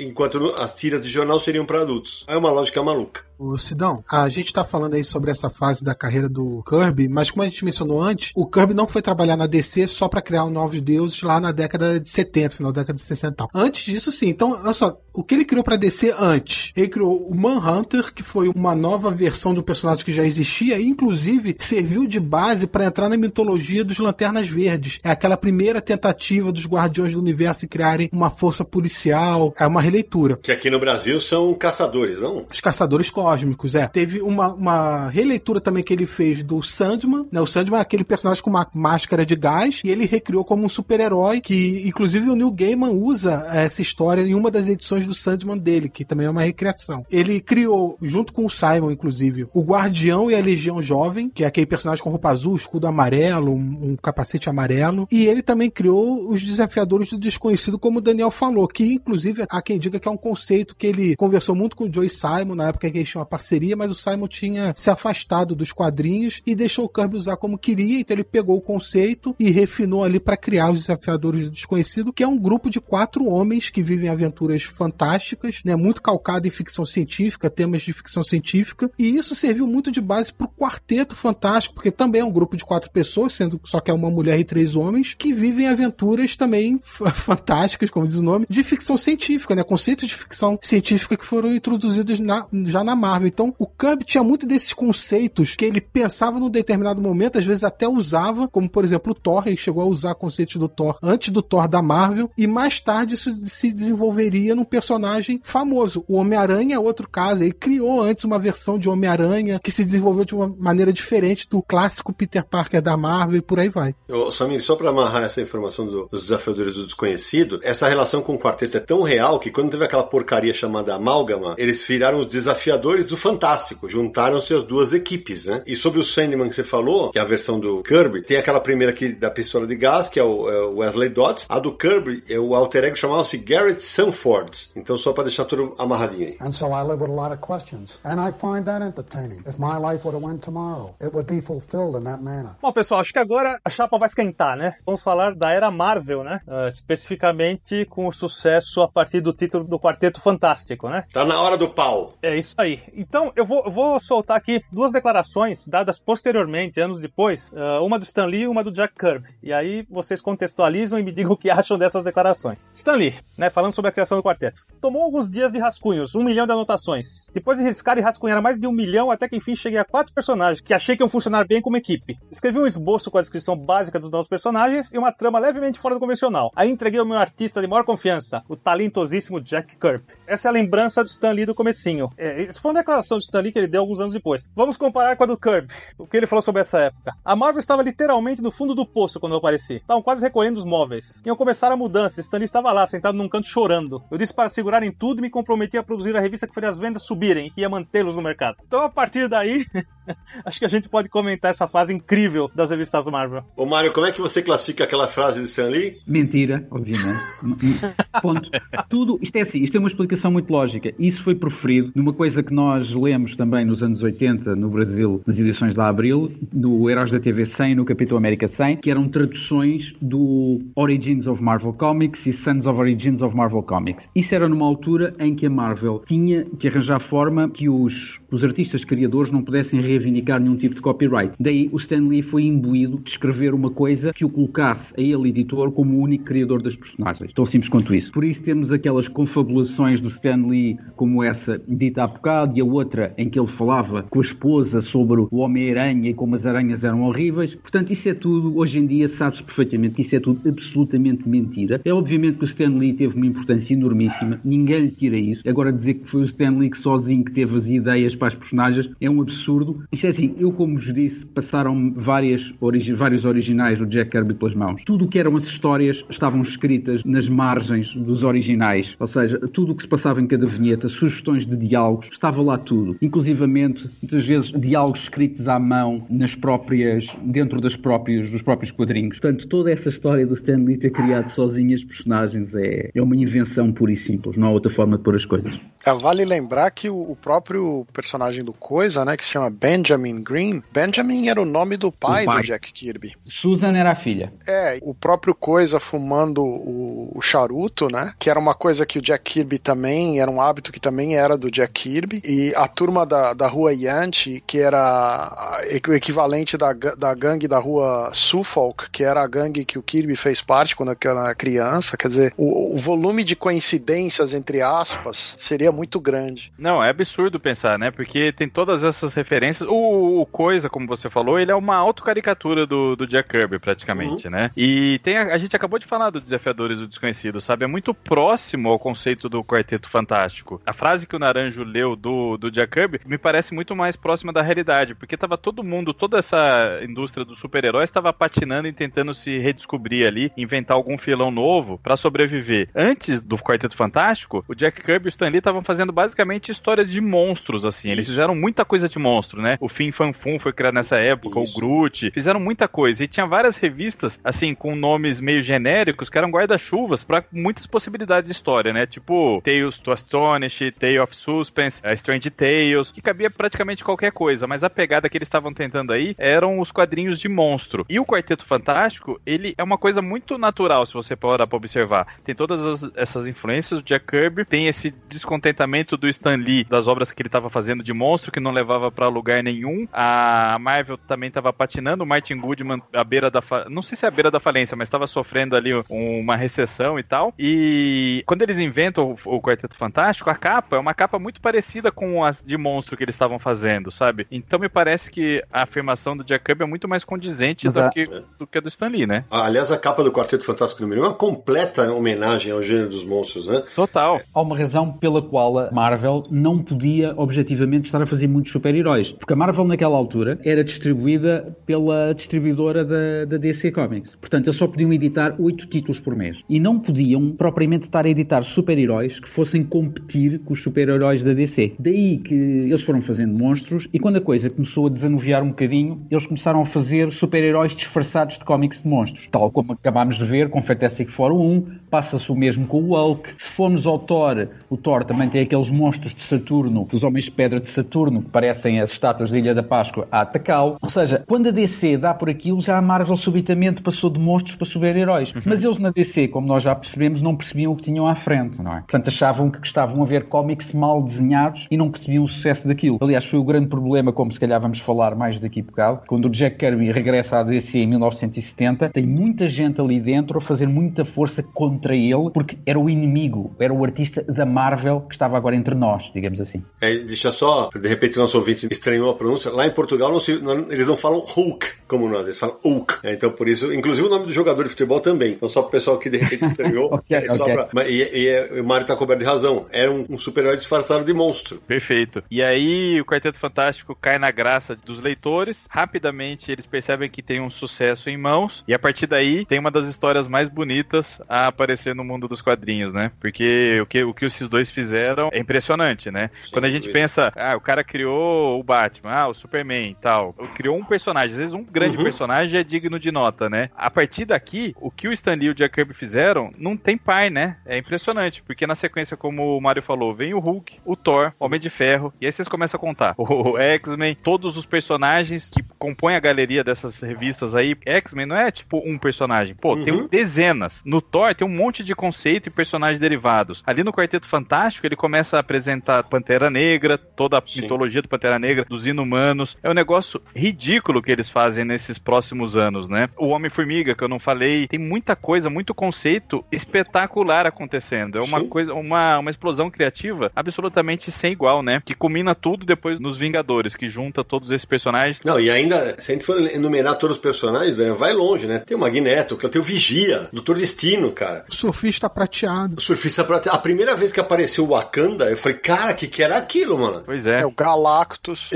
enquanto as tiras de jornal seriam para adultos. É uma lógica maluca. O Sidão, a gente tá falando aí sobre essa fase da carreira do Kirby, mas como a gente mencionou antes, o Kirby não foi trabalhar na DC só para criar novos deuses lá na década de 70, final da década de 60. Antes disso, sim. Então, olha só, o que ele criou para DC antes? Ele criou o Manhunter, que foi uma nova versão do personagem que já existia, e inclusive serviu de base para entrar na mitologia dos Lanternas Verdes. É aquela primeira tentativa dos Guardiões do Universo de criarem uma força policial. É uma releitura. Que aqui no Brasil são caçadores, não? Os caçadores cósmicos, é. Teve uma, uma releitura também que ele fez do Sandman, né? O Sandman é aquele personagem com uma máscara de gás e ele recriou como um super-herói que, inclusive, o Neil Gaiman usa essa história em uma das edições do Sandman dele, que também é uma recriação. Ele criou, junto com o Simon, inclusive, o Guardião e a Legião Jovem, que é aquele personagem com roupa azul, escudo amarelo, um, um capacete amarelo. E ele também criou os Desafiadores do Desconhecido, como o Daniel falou, que, inclusive, há quem diga que é um conceito que ele conversou muito com o Joe Simon na época que eles tinham uma parceria, mas o Simon tinha se afastado dos quadrinhos e deixou o Kirby usar como queria, então ele pegou o conceito e refinou ali para criar os Desafiadores do Desconhecido, que é um grupo de quatro homens que vivem aventuras fantásticas, né, muito calcado em ficção científica, temas de ficção científica, e isso serviu muito de base para o Quarteto Fantástico, porque também é um grupo de quatro pessoas, sendo só que é uma mulher e três homens, que vivem aventuras também fantásticas, como diz o nome, de ficção científica, né, conceitos de ficção científica que foram introduzidos na, já na Marvel. Então, o Kirby tinha muito desses conceitos que ele pensava num determinado momento, às vezes até usava, como por exemplo o Thor, ele chegou a usar conceitos do Thor antes do Thor da Marvel, e mais tarde isso se desenvolveria num personagem famoso. O Homem-Aranha é outro caso, ele criou antes uma versão de Homem-Aranha que se desenvolveu de uma maneira diferente do clássico Peter Parker da Marvel e por aí vai. Ô, Samir, só para amarrar essa informação do, dos desafiadores do desconhecido, essa relação com o quarteto é tão real que quando teve aquela porcaria chamada Amálgama, eles viraram os desafiadores criadores do Fantástico. Juntaram-se as duas equipes, né? E sobre o Sandman que você falou, que é a versão do Kirby, tem aquela primeira aqui da pistola de gás, que é o, é o Wesley Dodds. A do Kirby, é o alter ego chamava-se Garrett Sanford. Então, só para deixar tudo amarradinho aí. And so I live with a lot of questions. And I find that entertaining. If my life would have went tomorrow, it would be fulfilled in that manner. Bom, pessoal, acho que agora a chapa vai esquentar, né? Vamos falar da era Marvel, né? Uh, especificamente com o sucesso a partir do título do Quarteto Fantástico, né? Tá na hora do pau. É isso aí. Então, eu vou, eu vou soltar aqui duas declarações dadas posteriormente, anos depois, uh, uma do Stan Lee e uma do Jack Kirby. E aí vocês contextualizam e me digam o que acham dessas declarações. Stan Lee, né, falando sobre a criação do quarteto. Tomou alguns dias de rascunhos, um milhão de anotações. Depois de riscar e rascunhar mais de um milhão, até que enfim cheguei a quatro personagens que achei que iam funcionar bem como equipe. Escrevi um esboço com a descrição básica dos novos personagens e uma trama levemente fora do convencional. Aí entreguei ao meu artista de maior confiança, o talentosíssimo Jack Kirby. Essa é a lembrança do Stan Lee do comecinho. É, isso foi uma declaração do Stan Lee que ele deu alguns anos depois. Vamos comparar com a do Kirby. O que ele falou sobre essa época. A Marvel estava literalmente no fundo do poço quando eu apareci. Estavam quase recolhendo os móveis. Iam começar a mudança. Stan Lee estava lá, sentado num canto chorando. Eu disse para segurarem tudo e me comprometi a produzir a revista que faria as vendas subirem e que ia mantê-los no mercado. Então, a partir daí, acho que a gente pode comentar essa fase incrível das revistas Marvel. Ô Mário, como é que você classifica aquela frase do Stan Lee? Mentira, obviamente. Ponto. Tudo, isto é assim, isto é uma explicação muito lógica. Isso foi proferido numa coisa que nós lemos também nos anos 80 no Brasil, nas edições da Abril, do Heróis da TV 100, no Capitão América 100, que eram traduções do Origins of Marvel Comics e Sons of Origins of Marvel Comics. Isso era numa altura em que a Marvel tinha que arranjar forma que os, os artistas criadores não pudessem reivindicar nenhum tipo de copyright. Daí o Stan Lee foi imbuído de escrever uma coisa que o colocasse a ele, editor, como o único criador das personagens. Tão simples quanto isso. Por isso temos aquelas confabulações do Stan Lee, como essa dita há bocado, e a outra em que ele falava com a esposa sobre o Homem-Aranha e como as aranhas eram horríveis. Portanto, isso é tudo, hoje em dia, sabe-se perfeitamente que isso é tudo absolutamente mentira. É obviamente que o Stan Lee teve uma importância enormíssima, ninguém lhe tira isso. Agora, dizer que foi o Stan Lee que sozinho que teve as ideias para as personagens é um absurdo. Isto é assim, eu, como vos disse, passaram várias origi vários originais do Jack Kirby pelas mãos. Tudo o que eram as histórias estavam escritas nas margens dos originais, ou seja, tudo o que se passava em cada vinheta, sugestões de diálogos, estava lá tudo. Inclusivamente, muitas vezes, diálogos escritos à mão nas próprias, dentro das próprias, dos próprios quadrinhos. Portanto, toda essa história do Stan Lee ter criado sozinho as personagens é, é uma invenção pura e simples, não há outra forma de pôr as coisas. É, vale lembrar que o, o, próprio personagem do Coisa, né, que se chama Benjamin Green, Benjamin era o nome do pai, pai. do Jack Kirby. Susan era a filha. É, o próprio Coisa fumando o, o, charuto, né, que era uma coisa que o Jack Kirby também, era um hábito que também era do Jack Kirby, e a turma da, da rua Yanti, que era o equivalente da, da gangue da rua Suffolk, que era a gangue que o Kirby fez parte quando era criança, quer dizer, o, o volume de coincidências, entre aspas, seria muito grande. Não, é absurdo pensar, né? Porque tem todas essas referências. O, o Coisa, como você falou, ele é uma autocaricatura do, do Jack Kirby, praticamente, uhum. né? E tem a, a, gente acabou de falar do Desafiadores do Desconhecido, sabe? É muito próximo ao conceito do Quarteto Fantástico. A frase que o Naranjo leu do, do Jack Kirby me parece muito mais próxima da realidade, porque tava todo mundo, toda essa indústria dos super-heróis estava patinando e tentando se redescobrir ali, inventar algum filão novo para sobreviver. Antes do Quarteto Fantástico, o Jack Kirby e o Stan Lee estavam fazendo basicamente histórias de monstros, assim. Eles fizeram muita coisa de monstro, né? O Fim Fan Fum foi criado nessa época, Isso. o Groot. Fizeram muita coisa. E tinha várias revistas, assim, com nomes meio genéricos, que eram guarda-chuvas para muitas possibilidades de história, né? Tipo Tales to Astonish, Tale of Suspense, uh, Strange Tales, que cabia praticamente qualquer coisa. Mas a pegada que eles estavam tentando aí eram os quadrinhos de monstro. E o Quarteto Fantástico, ele é uma coisa muito natural, se você parar pra observar. Tem todas as, essas influências do Jack Kirby, tem esse descontentamento do Stan Lee das obras que ele estava fazendo de monstro, que não levava para lugar nenhum. A Marvel também estava patinando, o Martin Goodman à beira da fa... não sei se é à beira da falência, mas estava sofrendo ali uma recessão e tal. E quando eles inventam o, o Quarteto Fantástico, a capa é uma capa muito parecida com as de monstro que eles estavam fazendo, sabe? Então me parece que a afirmação do Jack Kirby é muito mais condizente do, que, do que a do Stan Lee, né? Aliás, a capa do Quarteto Fantástico número 1 é uma completa homenagem ao gênero dos monstros, né? Total. Há uma razão pela qual a Marvel não podia objetivamente estar a fazer muitos super-heróis. Porque a Marvel, naquela altura, era distribuída pela distribuidora da, da DC Comics. Portanto, eles só podiam editar oito títulos por mês. E não podiam propriamente estar a editar super-heróis que fossem competir com os super-heróis da DC. Daí que eles foram fazendo monstros e quando a coisa começou a desanuviar um bocadinho, eles começaram a fazer super-heróis disfarçados de cómics de monstros. Tal como acabámos de ver com Fantastic Four 1, passa-se o mesmo com o Hulk. Se formos ao Thor, o Thor também tem aqueles monstros de Saturno, os homens de pedra de Saturno, que parecem as estátuas da Ilha da Páscoa, a atacá-lo. Ou seja, quando a DC dá por aquilo, já a Marvel subitamente passou de monstros para super-heróis. Uhum. Mas eles na DC, como nós já percebemos, não percebiam o que tinham à frente, não é? Portanto, achavam que estavam a ver cómics mal desenhados e não percebiam o sucesso daquilo. Aliás, foi o grande problema, como se calhar vamos falar mais daqui a bocado, quando o Jack Kirby regressa à DC em 1970, tem muita gente ali dentro a fazer muita força contra ele, porque era o inimigo, era o artista da Marvel que estava agora entre nós, digamos assim. É, deixa só, de repente o nosso ouvinte estranhou a pronúncia. Lá em Portugal não se, não, eles não falam Hulk como nós, eles falam Hulk. É, então por isso, inclusive o nome do jogador de futebol também. Então só para o pessoal que de repente estranhou. okay, é okay. Pra, e, e, e, o Mário tá coberto de razão. Era um, um super-herói disfarçado de monstro. Perfeito. E aí o Quarteto Fantástico cai na graça dos leitores. Rapidamente eles percebem que tem um sucesso em mãos. E a partir daí tem uma das histórias mais bonitas a aparecer no mundo dos quadrinhos, né? Porque o que, o que esses dois fizeram é impressionante, né? Sim, Quando a gente pensa, ah, o cara criou o Batman, ah, o Superman e tal. Criou um personagem. Às vezes um grande uhum. personagem é digno de nota, né? A partir daqui, o que o Stan Lee e o Jack Kirby fizeram não tem pai, né? É impressionante. Porque na sequência, como o Mario falou, vem o Hulk, o Thor, o Homem de Ferro. E aí vocês começam a contar. O X-Men, todos os personagens que compõem a galeria dessas revistas aí. X-Men não é tipo um personagem. Pô, uhum. tem dezenas. No Thor tem um monte de conceito e personagens derivados. Ali no Quarteto Fantástico, ele começa a apresentar Pantera Negra, toda a Sim. mitologia do Pantera Negra, dos inumanos. É um negócio ridículo que eles fazem nesses próximos anos, né? O Homem-Formiga, que eu não falei, tem muita coisa, muito conceito espetacular acontecendo. É uma Sim. coisa, uma, uma explosão criativa absolutamente sem igual, né? Que culmina tudo depois nos Vingadores, que junta todos esses personagens. Não, e ainda, se a gente for enumerar todos os personagens, né, vai longe, né? Tem o Magneto, tem o Vigia, Doutor Destino, cara. O surfista prateado. O surfista prateado. A primeira vez que apareceu o Wakanda, eu falei, cara, que que era aquilo, mano? Pois é. É o Galactus.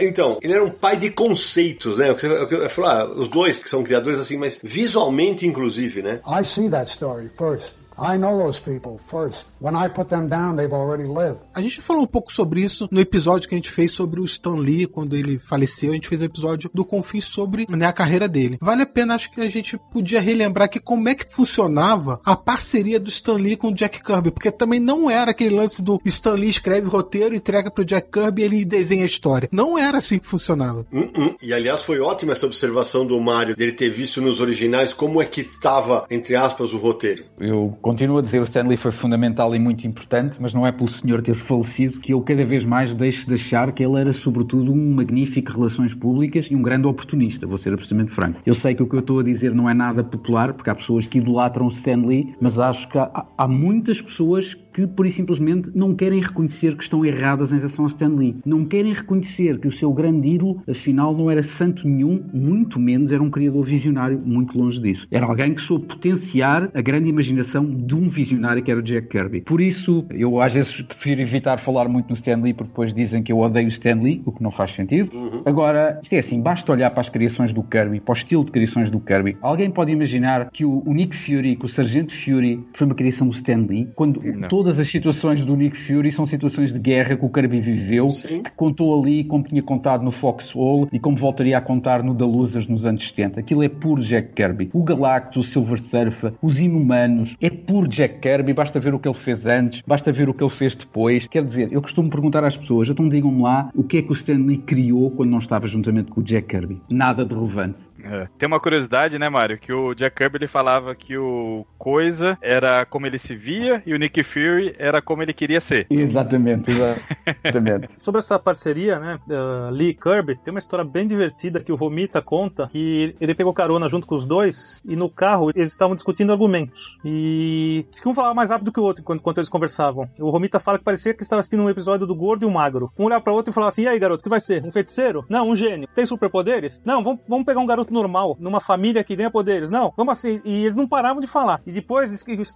Então, ele era um pai de conceitos, né? Eu, eu, falar, os dois que são criadores assim, mas visualmente, inclusive, né? I see that story first. I know those people first. When I put them down, they've already lived. A gente falou um pouco sobre isso no episódio que a gente fez sobre o Stan Lee, quando ele faleceu. A gente fez o um episódio do Confins sobre né, a carreira dele. Vale a pena, acho que a gente podia relembrar que como é que funcionava a parceria do Stan Lee com o Jack Kirby, porque também não era aquele lance do Stan Lee escreve roteiro, entrega pro Jack Kirby e ele desenha a história. Não era assim que funcionava. Uh -uh. E aliás, foi ótima essa observação do Mario, dele ter visto nos originais como é que estava, entre aspas, o roteiro. Eu continuo a dizer o Stanley foi fundamental e muito importante, mas não é pelo senhor ter falecido que eu cada vez mais deixo de achar que ele era sobretudo um magnífico relações públicas e um grande oportunista, vou ser absolutamente franco. Eu sei que o que eu estou a dizer não é nada popular, porque há pessoas que idolatram o Stanley, mas acho que há, há muitas pessoas que, por e simplesmente, não querem reconhecer que estão erradas em relação a Stan Lee. Não querem reconhecer que o seu grande ídolo, afinal, não era santo nenhum, muito menos era um criador visionário, muito longe disso. Era alguém que soube potenciar a grande imaginação de um visionário que era o Jack Kirby. Por isso, eu às vezes prefiro evitar falar muito no Stan Lee, porque depois dizem que eu odeio o Stan Lee, o que não faz sentido. Uhum. Agora, isto é assim, basta olhar para as criações do Kirby, para o estilo de criações do Kirby. Alguém pode imaginar que o, Nick Fury, que o Sargento Fury, foi uma criação do Stan Lee, quando todo todas as situações do Nick Fury são situações de guerra que o Kirby viveu, Sim. que contou ali como tinha contado no Foxhole e como voltaria a contar no The Losers nos anos 70. Aquilo é puro Jack Kirby. O Galactus, o Silver Surfer, os Inumanos, é puro Jack Kirby. Basta ver o que ele fez antes, basta ver o que ele fez depois. Quer dizer, eu costumo perguntar às pessoas, então digam-me lá o que é que o Stanley criou quando não estava juntamente com o Jack Kirby. Nada de relevante. É. Tem uma curiosidade, né, Mário? Que o Jack Kirby ele falava que o Coisa era como ele se via e o Nick Fury era como ele queria ser. Exatamente, exatamente. Sobre essa parceria, né, uh, Lee e Kirby, tem uma história bem divertida que o Romita conta que ele pegou carona junto com os dois e no carro eles estavam discutindo argumentos. E que um falava mais rápido que o outro enquanto, enquanto eles conversavam. O Romita fala que parecia que estava assistindo um episódio do Gordo e o Magro. Um olhava para o outro e falava assim: e aí, garoto, que vai ser? Um feiticeiro? Não, um gênio. Tem superpoderes? Não, vamos, vamos pegar um garoto muito normal numa família que ganha poderes. Não, vamos assim. E eles não paravam de falar. E depois,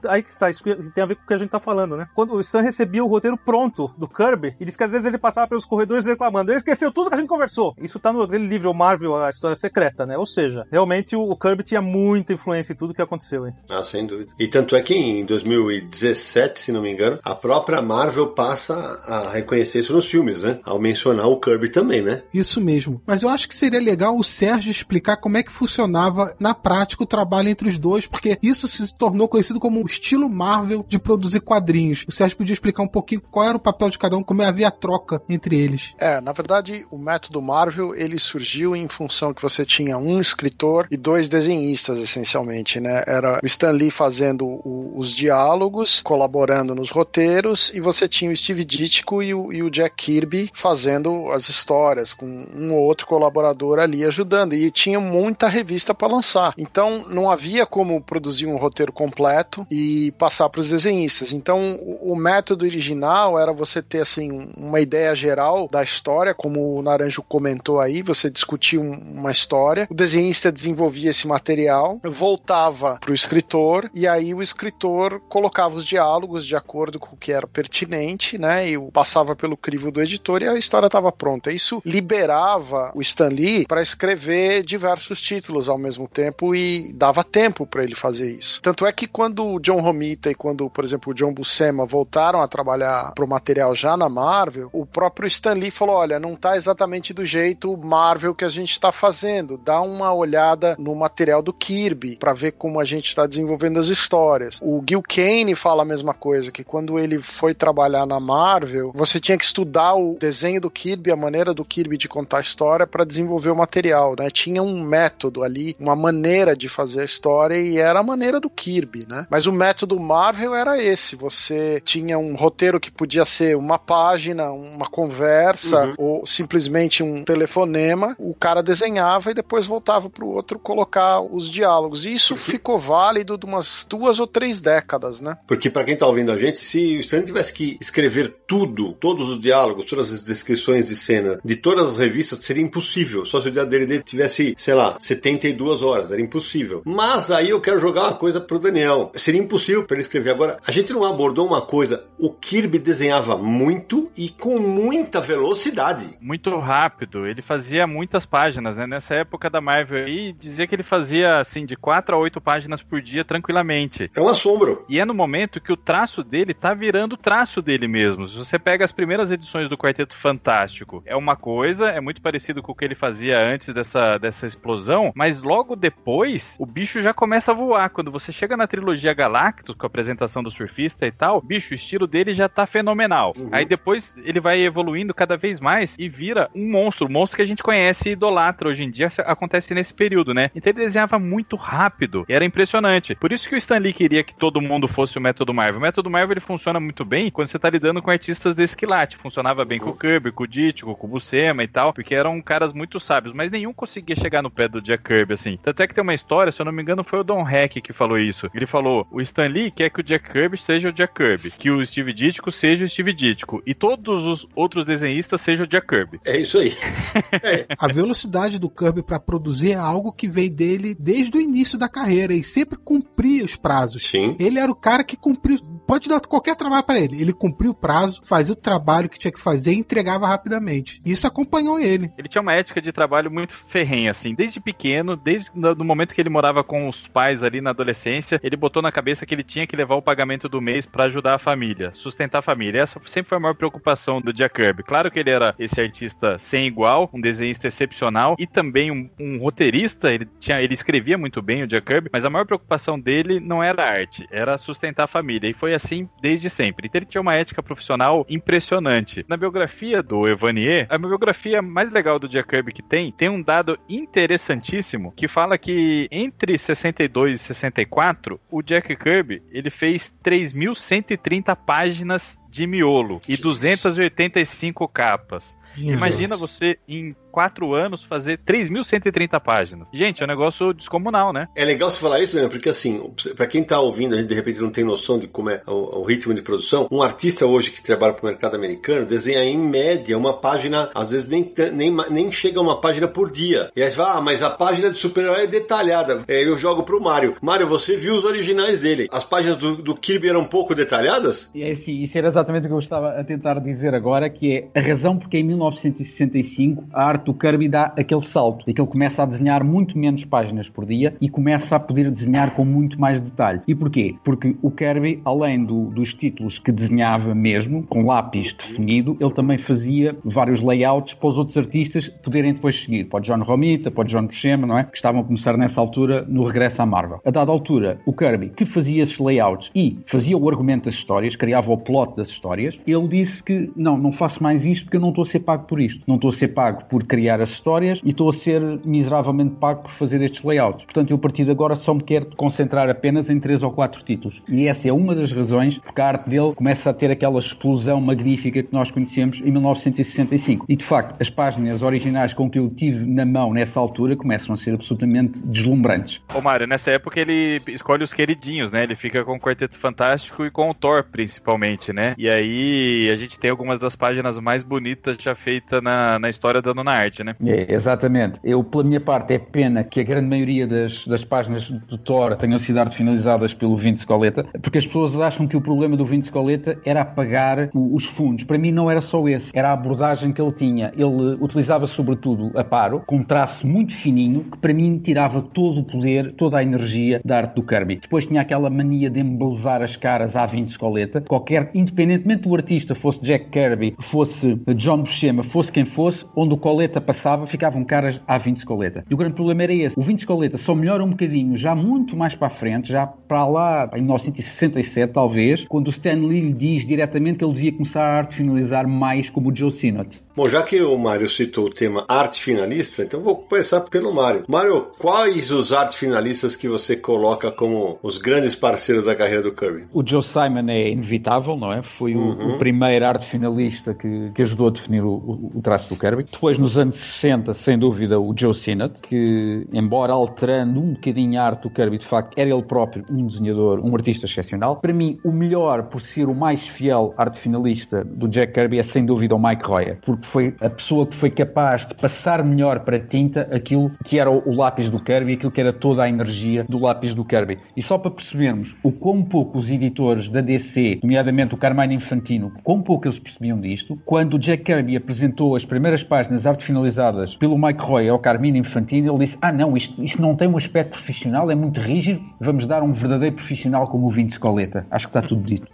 aí que está, isso tem a ver com o que a gente tá falando, né? Quando o Stan recebia o roteiro pronto do Kirby, e disse que às vezes ele passava pelos corredores reclamando. Ele esqueceu tudo que a gente conversou. Isso tá no livro Marvel, a história secreta, né? Ou seja, realmente o Kirby tinha muita influência em tudo que aconteceu, hein? Ah, sem dúvida. E tanto é que em 2017, se não me engano, a própria Marvel passa a reconhecer isso nos filmes, né? Ao mencionar o Kirby também, né? Isso mesmo. Mas eu acho que seria legal o Sérgio explicar como é que funcionava na prática o trabalho entre os dois, porque isso se tornou conhecido como o estilo Marvel de produzir quadrinhos. O Sérgio podia explicar um pouquinho qual era o papel de cada um, como havia a troca entre eles. É, na verdade, o método Marvel ele surgiu em função que você tinha um escritor e dois desenhistas, essencialmente, né? Era o Stan Lee fazendo o, os diálogos, colaborando nos roteiros, e você tinha o Steve Ditko e o, e o Jack Kirby fazendo as histórias, com um ou outro colaborador ali ajudando. E tinha muita revista para lançar. Então não havia como produzir um roteiro completo e passar para os desenhistas. Então o, método original era você ter assim uma ideia geral da história, como o Naranjo comentou aí, você discutia uma história, o desenhista desenvolvia esse material, voltava para o escritor e aí o escritor colocava os diálogos de acordo com o que era pertinente, né? E passava pelo crivo do editor e a história estava pronta. Isso liberava o Stan Lee para escrever diversos títulos ao mesmo tempo e dava tempo para ele fazer isso. Tanto é que quando o John Romita e quando, por exemplo, o John Buscema voltaram a trabalhar pro material já na Marvel, o próprio Stan Lee falou: olha, não tá exatamente do jeito Marvel que a gente está fazendo. Dá uma olhada no material do Kirby para ver como a gente está desenvolvendo as histórias. O Gil Kane fala a mesma coisa, que quando ele foi trabalhar na Marvel, você tinha que estudar o desenho do Kirby, a maneira do Kirby de contar a história para desenvolver o material, né? Tinha um método ali, uma maneira de fazer a história e era a maneira do Kirby, né? Mas o método Marvel era esse, você tinha um roteiro que podia ser uma página, uma conversa uhum. ou simplesmente um telefonema, o cara desenhava e depois voltava para o outro colocar os diálogos. E isso ficou válido de umas duas ou três décadas, né? Porque para quem está ouvindo a gente, se o Stan tivesse que escrever tudo, todos os diálogos, todas as descrições de cena de todas as revistas, seria impossível. Só se o dia dele tivesse, sei lá, 72 horas, era impossível. Mas aí eu quero jogar uma coisa pro Daniel. Seria impossível para ele escrever agora. A gente não abordou uma coisa, o Kirby desenhava muito e com muita velocidade. Muito rápido. Ele fazia muitas páginas, né? Nessa época da Marvel aí, dizia que ele fazia assim de 4 a 8 páginas por dia tranquilamente. É um assombro. E é no momento que o traço dele tá virando o traço dele mesmo. Se você pega as primeiras edições do Quarteto Fantástico, é uma coisa, é muito parecido com o que ele fazia antes dessa, dessa explosão, mas logo depois o bicho já começa a voar. Quando você chega na trilogia Galactus, com a apresentação do surfista e tal, bicho, o estilo dele já tá fenomenal. Uhum. Aí depois ele vai evoluindo cada vez mais e vira um monstro, um monstro que a gente conhece e idolatra hoje em dia, acontece nesse período, né? Então ele desenhava muito rápido, era impressionante. Por isso que o Stan Lee queria que todo mundo fosse o método Marvel. O método Marvel ele funciona muito bem quando você tá lidando com artistas desse quilate. Funcionava bem com o Kirby, com o Ditko, com o Buscema e tal, porque eram caras muito sábios, mas nenhum conseguia chegar no pé do Jack Kirby, assim. Tanto é que tem uma história, se eu não me engano, foi o Don Heck que falou isso. Ele falou: o Stan Lee quer que o Jack Kirby seja o Jack Kirby, que o Steve Ditko seja o Steve Ditko, e todos os outros desenhistas sejam o Jack Kirby. É isso aí. é. A velocidade do Kirby para produzir é algo que veio dele desde o início da carreira e sempre cumpria os prazos. Sim. Ele era o cara que cumpriu. Pode dar qualquer trabalho para ele. Ele cumpriu o prazo, fazia o trabalho que tinha que fazer e entregava rapidamente. Isso acompanhou ele. Ele tinha uma ética de trabalho muito ferrenha, assim. Desde pequeno, desde no momento que ele morava com os pais ali na adolescência, ele botou na cabeça que ele tinha que levar o pagamento do mês para ajudar a família, sustentar a família. Essa sempre foi a maior preocupação do Jack Kirby. Claro que ele era esse artista sem igual, um desenhista excepcional e também um, um roteirista. Ele, tinha, ele escrevia muito bem o Jack Kirby, mas a maior preocupação dele não era arte, era sustentar a família. E foi assim desde sempre. Então ele tinha uma ética profissional impressionante. Na biografia do Evanier, a biografia mais legal do Jack Kirby que tem, tem um dado interessantíssimo que fala que entre 62 e 64, o Jack Kirby ele fez 3.130 páginas de miolo e 285 capas. Imagina você em quatro anos fazer 3.130 páginas. Gente, é um negócio descomunal, né? É legal você falar isso, né? Porque assim, pra quem tá ouvindo, a gente de repente não tem noção de como é o, o ritmo de produção. Um artista hoje que trabalha pro mercado americano desenha em média uma página, às vezes nem, nem, nem chega a uma página por dia. E aí você fala, ah, mas a página de super-herói é detalhada. É, eu jogo pro Mario. Mario, você viu os originais dele. As páginas do, do Kirby eram um pouco detalhadas? E é assim, isso era exatamente o que eu estava a tentar dizer agora, que é a razão porque em 1965 a arte do Kirby dá aquele salto, e que ele começa a desenhar muito menos páginas por dia e começa a poder desenhar com muito mais detalhe. E porquê? Porque o Kirby, além do, dos títulos que desenhava mesmo, com lápis definido, ele também fazia vários layouts para os outros artistas poderem depois seguir. O John Romita, o John Buscema, não é? Que estavam a começar nessa altura no regresso à Marvel. A dada altura, o Kirby, que fazia esses layouts e fazia o argumento das histórias, criava o plot das histórias, ele disse que não, não faço mais isto porque eu não estou a ser pago por isto. Não estou a ser pago por criar as histórias e estou a ser miseravelmente pago por fazer estes layouts. Portanto, eu a partir de agora só me quero concentrar apenas em três ou quatro títulos. E essa é uma das razões porque a arte dele começa a ter aquela explosão magnífica que nós conhecemos em 1965. E de facto, as páginas originais com que eu tive na mão nessa altura começam a ser absolutamente deslumbrantes. Ô Mário, nessa época ele escolhe os queridinhos, né? Ele fica com o Quarteto Fantástico e com o Thor, principalmente, né? E aí a gente tem algumas das páginas mais bonitas já feitas na, na história da Nona Arte, né? É, exatamente. Eu, pela minha parte, é pena que a grande maioria das, das páginas do Thor tenham sido arte finalizadas pelo Vince Coleta, porque as pessoas acham que o problema do Vince Coleta era apagar os fundos. Para mim não era só esse, era a abordagem que ele tinha. Ele utilizava sobretudo a paro, com um traço muito fininho, que para mim tirava todo o poder, toda a energia da arte do Kirby. Depois tinha aquela mania de embelezar as caras à Vince Coleta. Qualquer, independentemente do artista, fosse Jack Kirby, fosse John Buscema, fosse quem fosse, onde o Coleta passava, ficavam caras à Vince Coleta. E o grande problema era esse. O Vince Coleta só melhora um bocadinho, já muito mais para a frente, já para lá, em 1967 talvez, quando o Stan Lee lhe diz diretamente que ele devia começar a arte finalizar mais como o Joe Sinnott. Bom, já que o Mário citou o tema arte finalista, então vou começar pelo Mário. Mário, quais os arte finalistas que você coloca como os grandes parceiros da carreira do Kirby? O Joe Simon é inevitável, não é? Foi uhum. o, o, primeiro arte finalista que, que ajudou a definir o, o, o, traço do Kirby. Depois, nos anos 60, sem dúvida, o Joe Sinnott, que, embora alterando um bocadinho a arte do Kirby, de facto, era ele próprio um desenhador, um artista excepcional. Para mim, o melhor, por ser o mais fiel arte finalista do Jack Kirby, é sem dúvida o Mike Royer, porque foi a pessoa que foi capaz de passar melhor para a tinta aquilo que era o lápis do Kirby, aquilo que era toda a energia do lápis do Kirby. E só para percebermos o quão pouco os editores da DC, nomeadamente o Carmine Infantino, quão pouco eles percebiam disto, quando o Jack Kirby apresentou as primeiras páginas arte finalizadas pelo Mike Roy ao Carmine Infantino, ele disse: Ah, não, isto, isto não tem um aspecto profissional, é muito rígido, vamos dar um verdadeiro profissional como o Vince Coleta. Acho que está tudo dito.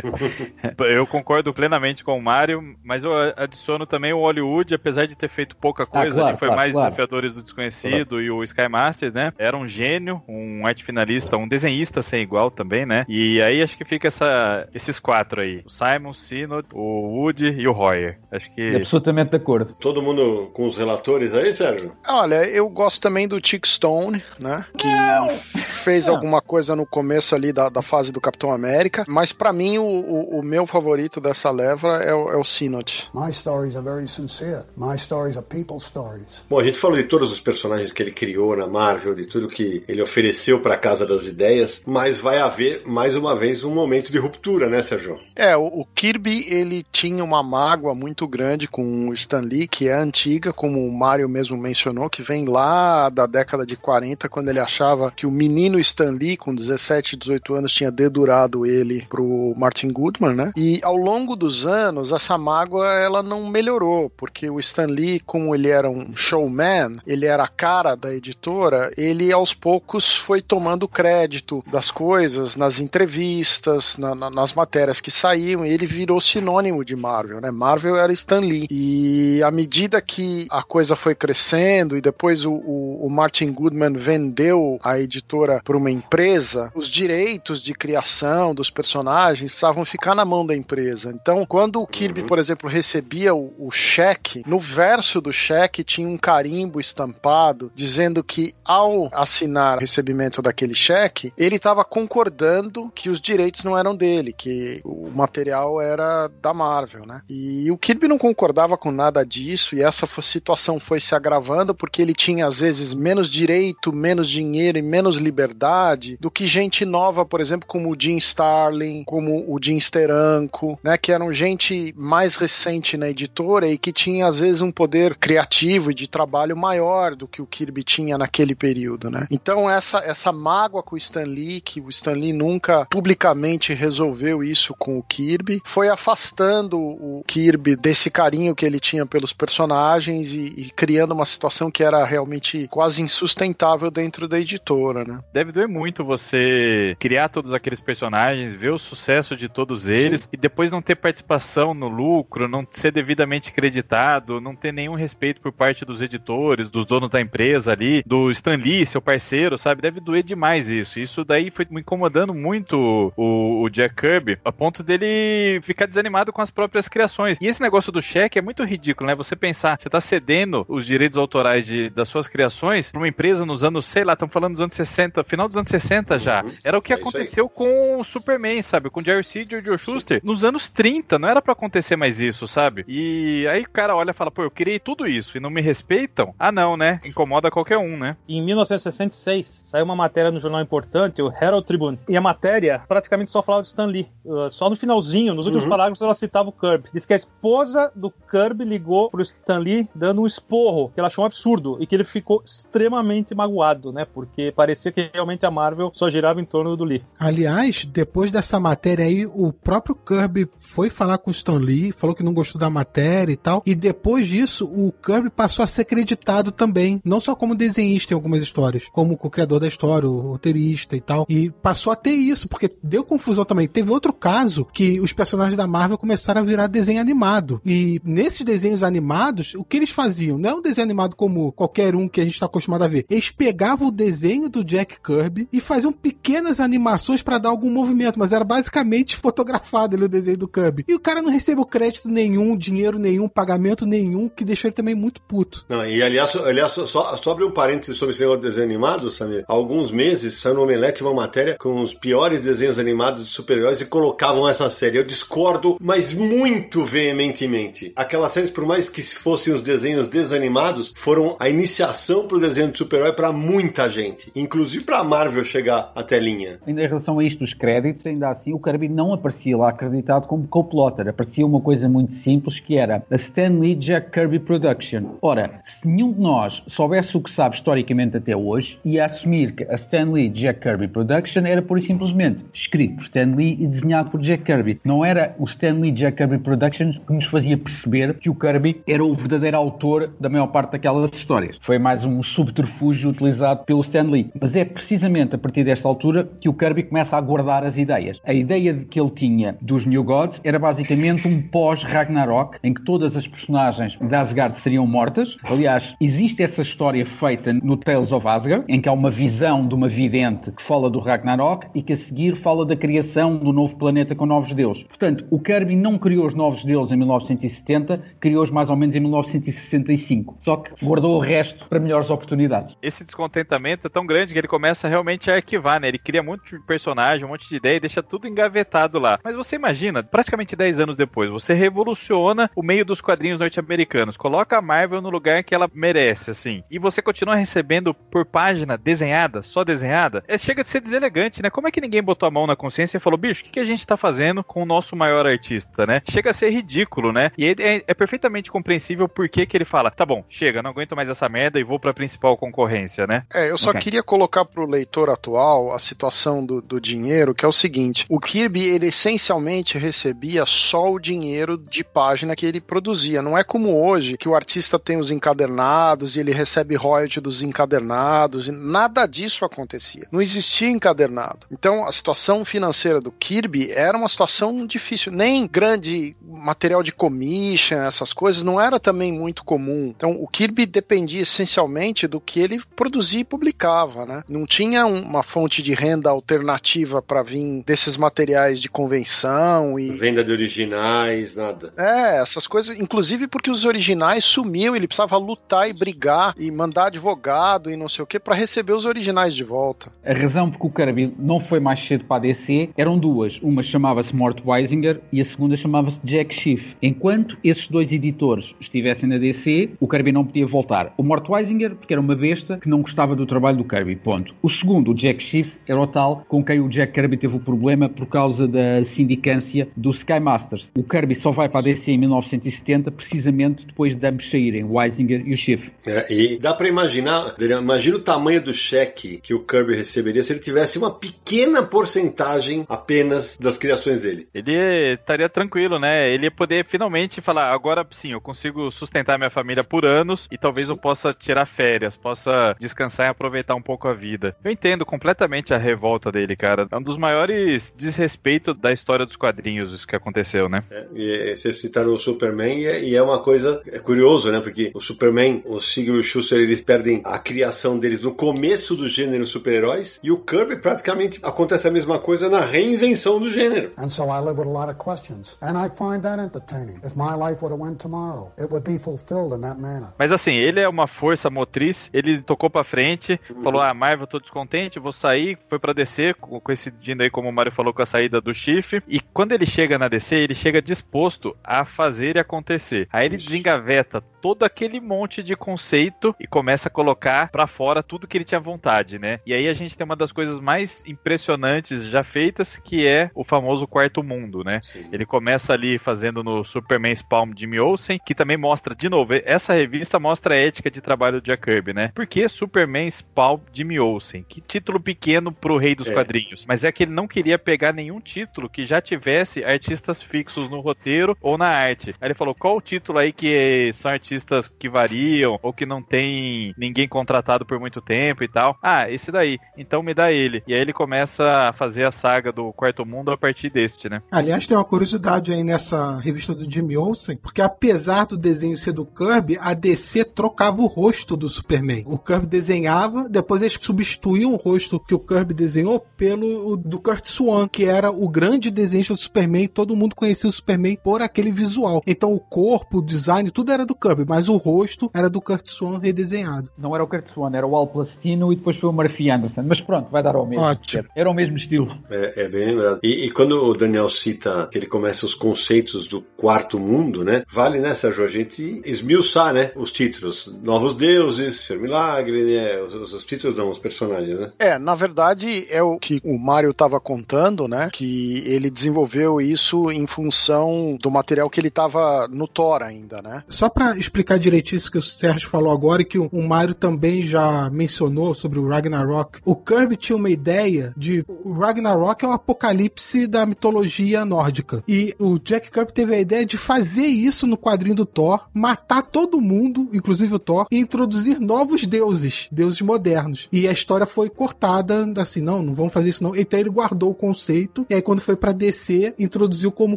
eu concordo plenamente com o Mário, mas eu adiciono também o Hollywood, apesar de ter feito pouca coisa, ah, claro, ele foi claro, mais claro. Desafiadores do Desconhecido claro. e o Sky Masters, né? Era um gênio, um arte finalista, um desenhista sem igual também, né? E aí acho que fica essa, esses quatro aí: o Simon, Synod, o Woody e o Royer. Acho que. Absolutamente de acordo. Todo mundo com os relatores aí, Sérgio? Olha, eu gosto também do Chick Stone, né? Que Não. fez Não. alguma coisa no começo ali da, da fase do Capitão América. Mas para mim, o, o, o, meu favorito dessa leva é o, é o Synod. My stories are very sincere. My stories are people stories. Bom, a gente falou de todos os personagens que ele criou na Marvel, de tudo que ele ofereceu para Casa das Ideias, mas vai haver mais uma vez um momento de ruptura, né, Sérgio? É, o, o Kirby ele tinha uma mágoa muito grande com o Stan Lee, que é antiga, como o Mario mesmo mencionou, que vem lá da década de 40, quando ele achava que o menino Stan Lee, com 17, 18 anos, tinha dedurado ele pro Martin Goodman, né? E ao longo dos anos, essa mágoa ela não melhorou, porque o Stan Lee, como ele era um showman, ele era a cara da editora, ele aos poucos foi tomando crédito das coisas nas entrevistas, na, na, nas matérias que saíam, e ele virou sinônimo de Marvel, né? Marvel era Stan Lee. E à medida que a coisa foi crescendo e depois o, o, o Martin Goodman vendeu a editora para uma empresa, os direitos de criação dos personagens precisavam ficar na mão da empresa. Então, quando o Kirby, por exemplo, recebia o, o cheque, no verso do cheque tinha um carimbo estampado dizendo que ao assinar o recebimento daquele cheque, ele estava concordando que os direitos não eram dele, que o material era da Marvel, né? E o Kirby não concordava com nada disso e essa situação foi se agravando porque ele tinha às vezes menos direito, menos dinheiro e menos liberdade do que gente nova, por exemplo, como o Jim Starlin, como o Jim Steranko, né, que eram gente mais recente na editora e que tinha às vezes um poder criativo e de trabalho maior do que o Kirby tinha naquele período, né? Então essa essa mágoa com o Stan Lee, que o Stan Lee nunca publicamente resolveu isso com o Kirby, foi afastando o Kirby desse carinho que ele tinha pelos personagens e, e criando uma situação que era realmente quase insustentável dentro da editora, né? Deve doer muito você criar todos aqueles personagens, ver o sucesso de todos eles Sim. e depois não ter participação no lucro, não ser devidamente creditado, não ter nenhum respeito por parte dos editores, dos donos da empresa ali, do Stan Lee, seu parceiro, sabe? Deve doer demais isso. Isso daí foi me incomodando muito o, o Jack Kirby, a ponto dele ficar desanimado com as próprias criações. E esse negócio do cheque é muito ridículo, né? Você pensar, você tá cedendo os direitos autorais de, das suas criações pra uma empresa nos anos, sei lá, estamos falando dos anos 60, final dos anos 60 já. Uhum. Era o que é aconteceu com o Superman, sabe? Com o Jerry Siegel e o Joe Schuster. Nos anos 30, não era para acontecer mais isso, sabe? E aí o cara olha e fala, pô, eu criei tudo isso e não me respeitam? Ah, não, né? Incomoda qualquer um, né? Em 1966, saiu uma matéria no jornal importante, o Herald Tribune. E a matéria praticamente só falava de Stan Lee. Uh, só no finalzinho, nos últimos uhum. parágrafos, ela citava o Kirby. Diz que a esposa do Kirby ligou pro Stan Lee dando um esporro, que ela achou um absurdo e que ele ficou extremamente magoado, né? Porque parecia que realmente a Marvel só girava em torno do Lee. Aliás, depois dessa matéria aí, o próprio Kirby foi falar com o Stan Lee, falou que não gostou da matéria e tal. E depois disso, o Kirby passou a ser creditado também, não só como desenhista em algumas histórias, como o criador da história, o roteirista e tal. E passou a ter isso, porque deu confusão também. Teve outro caso que os personagens da Marvel começaram a virar desenho animado. E nesses desenhos animados, o que eles faziam? Não é um desenho animado como qualquer um que a gente está acostumado a ver. Eles pegavam o desenho do Jack Kirby e faziam pequenas animações para dar algum movimento, mas era basicamente fotografado ali o desenho do Kirby. E o cara não recebeu crédito nenhum, dinheiro nenhum, pagamento nenhum, que deixou ele também muito puto. Não, e aliás, aliás só, só abrir um parênteses sobre esse negócio de desenho animado, Samir. Há alguns meses saiu no Omelete uma matéria com os piores desenhos animados de super-heróis e colocavam essa série. Eu discordo, mas muito veementemente. Aquelas séries, por mais que fossem os desenhos desanimados, foram a iniciação pro desenho de super-herói para muita gente, inclusive para Marvel chegar até linha. Em relação a isto dos créditos, ainda assim, o Kirby não aparecia lá acreditado como co-plotter. Aparecia uma coisa muito simples que era a Stan Lee Jack Kirby Production. Ora, se nenhum de nós soubesse o que sabe historicamente até hoje, ia assumir que a Stan Lee Jack Kirby Production era pura e simplesmente escrito por Stan Lee e desenhado por Jack Kirby. Não era o Stan Lee Jack Kirby Production que nos fazia perceber que o Kirby era o verdadeiro autor da maior parte daquelas histórias. Foi mais um subterfúgio utilizado pelo Stan Lee. Mas é precisamente a partir desta altura que o Kirby começa a guardar as ideias. A ideia que ele tinha dos New Gods era basicamente um pós-Ragnarok, em que todas as personagens de Asgard seriam mortas. Aliás, existe essa história feita no Tales of Asgard, em que há uma visão de uma vidente que fala do Ragnarok e que a seguir fala da criação do novo planeta com novos deuses. Portanto, o Kirby não criou os novos deuses em 1970, criou-os mais ou menos em 1965. Só que guardou o resto para melhores oportunidades. Esse descontentamento é tão grande que ele começa realmente a arquivar, né? Ele cria muito personagem, um monte de ideia e deixa tudo engavetado lá. Mas você imagina, praticamente 10 anos depois, você revoluciona o meio dos quadrinhos norte-americanos, coloca a Marvel no lugar que ela merece, assim, e você continua recebendo por página desenhada, só desenhada, é, chega de ser deselegante, né? Como é que ninguém botou a mão na consciência e falou, bicho, o que, que a gente tá fazendo com o nosso maior artista, né? Chega a ser ridículo, né? E é, é perfeitamente compreensível por que, que ele fala, tá bom, chega, não aguento mais essa merda e vou pra principal concorrência, né? É, eu só okay. queria colocar pro leitor atual a situação do, do dinheiro, que é o seguinte: o Kirby, ele essencialmente recebia só o dinheiro de página que ele produzia. Não é como hoje, que o artista tem os encadernados e ele recebe royalty dos encadernados. Nada disso acontecia. Não existia encadernado. Então, a situação financeira do Kirby era uma situação difícil. Nem grande material de commission, essas coisas, não era também muito comum. Então, o Kirby dependia essencialmente do que ele produzia e publicava, né? Não tinha uma fonte de renda alternativa para vir desses materiais de convenção e. Venda de originais, nada. É, essas coisas. Inclusive porque os originais sumiam, ele precisava lutar e brigar e mandar advogado e não sei o que para receber os originais de volta. A razão porque o Kirby não foi mais cedo para a DC eram duas. Uma chamava-se Mort Weisinger e a segunda chamava-se Jack Schiff. Enquanto esses dois editores estivessem na DC, o Kirby não podia voltar. O Mort Weisinger, porque era uma besta que não gostava do trabalho do Kirby, ponto. O segundo, o Jack Schiff, era o tal com quem o Jack Kirby teve o problema por causa da sindicância do Sky Masters. O Kirby só vai para a DC em 1970, precisamente depois de ambos saírem, o Weisinger e o Schiff. É, e dá para imaginar, imagina o tamanho do cheque que o Kirby receberia se ele tivesse uma pequena porcentagem apenas das criações dele. Ele estaria tranquilo, né? Ele ia poder finalmente falar: agora sim, eu consigo sustentar minha família por anos e talvez eu possa tirar férias, possa descansar e aproveitar um pouco a vida. Eu entendo completamente a revolta dele, cara. É um dos maiores desrespeitos da história dos quadrinhos isso que aconteceu, né? É, e vocês citaram o Superman e é, e é uma coisa é curioso, né? Porque o Superman, o Siegel e o Schuster, eles perdem a criação deles no começo do gênero super-heróis e o Kirby praticamente acontece a mesma coisa na reinvenção do gênero. And so I live with a lot of questions. And I find that entertaining. If my life would have went tomorrow, it would be fulfilled in that manner. Mas assim, ele é uma força motriz, ele tocou pra frente, falou: Ah, Marvel, tô descontente, vou sair. Foi pra DC, co- coincidindo aí, como o Mario falou, com a saída do Chief. E quando ele chega na DC, ele chega disposto a fazer e acontecer. Aí ele desengaveta todo aquele monte de conceito e começa a colocar pra fora tudo que ele tinha vontade, né? E aí a gente tem uma das coisas mais impressionantes já feitas, que é o famoso quarto mundo, né? Ele começa ali fazendo no Superman Spawn Jimmy Olsen, que também mostra, de novo, essa revista mostra a ética de trabalho do Jack Kirby, né? Por que Superman Spawn Jimmy Olsen? Que título pequeno pro rei dos É. quadrinhos. Mas é que ele não queria pegar nenhum título que já tivesse artistas fixos no roteiro ou na arte. Aí ele falou, qual o título aí que são artistas que variam ou que não tem ninguém contratado por muito tempo e tal? Ah, esse daí. Então me dá ele. E aí ele começa a fazer a saga do Quarto Mundo a partir deste, né? Aliás, tem uma curiosidade aí nessa revista do Jimmy Olsen, porque apesar do desenho ser do Kirby, a DC trocava o rosto do Superman. O Kirby desenhava, depois eles substituíam o rosto que o Kirby desenhou pelo do Kurt Swan, que era o grande desenhista do Superman, todo mundo conhecia o Superman por aquele visual. Então o corpo, o design, tudo era do Kirby, mas o rosto era do Kurt Swan redesenhado. Não era o Kurt Swan, era o Al Plastino e depois foi o Murphy Anderson. Mas pronto, vai dar ao mesmo. Ótimo. Era o mesmo estilo. É, é bem lembrado. E, e quando o Daniel cita que ele começa os conceitos do quarto mundo, né? Vale, né, Sérgio, a gente esmiuçar, né? Os títulos. Novos Deuses, Senhor Milagre, né? Os, os títulos não, os personagens, né? É, na verdade é o que o Mário estava contando, né? Que ele desenvolveu isso em função do material que ele estava no Thor ainda, né? Só pra explicar direitinho isso que o Sérgio falou agora e que o o Mario também já mencionou sobre o Ragnarok, o Kirby tinha uma ideia de o Ragnarok é o apocalipse da mitologia nórdica. E o Jack Kirby teve a ideia de fazer isso no quadrinho do Thor, matar todo mundo, inclusive o Thor, e introduzir novos deuses, deuses modernos. E a história foi cortada assim, não, não vamos fazer isso não. Então ele guardou o conceito e aí quando foi pra DC, introduziu como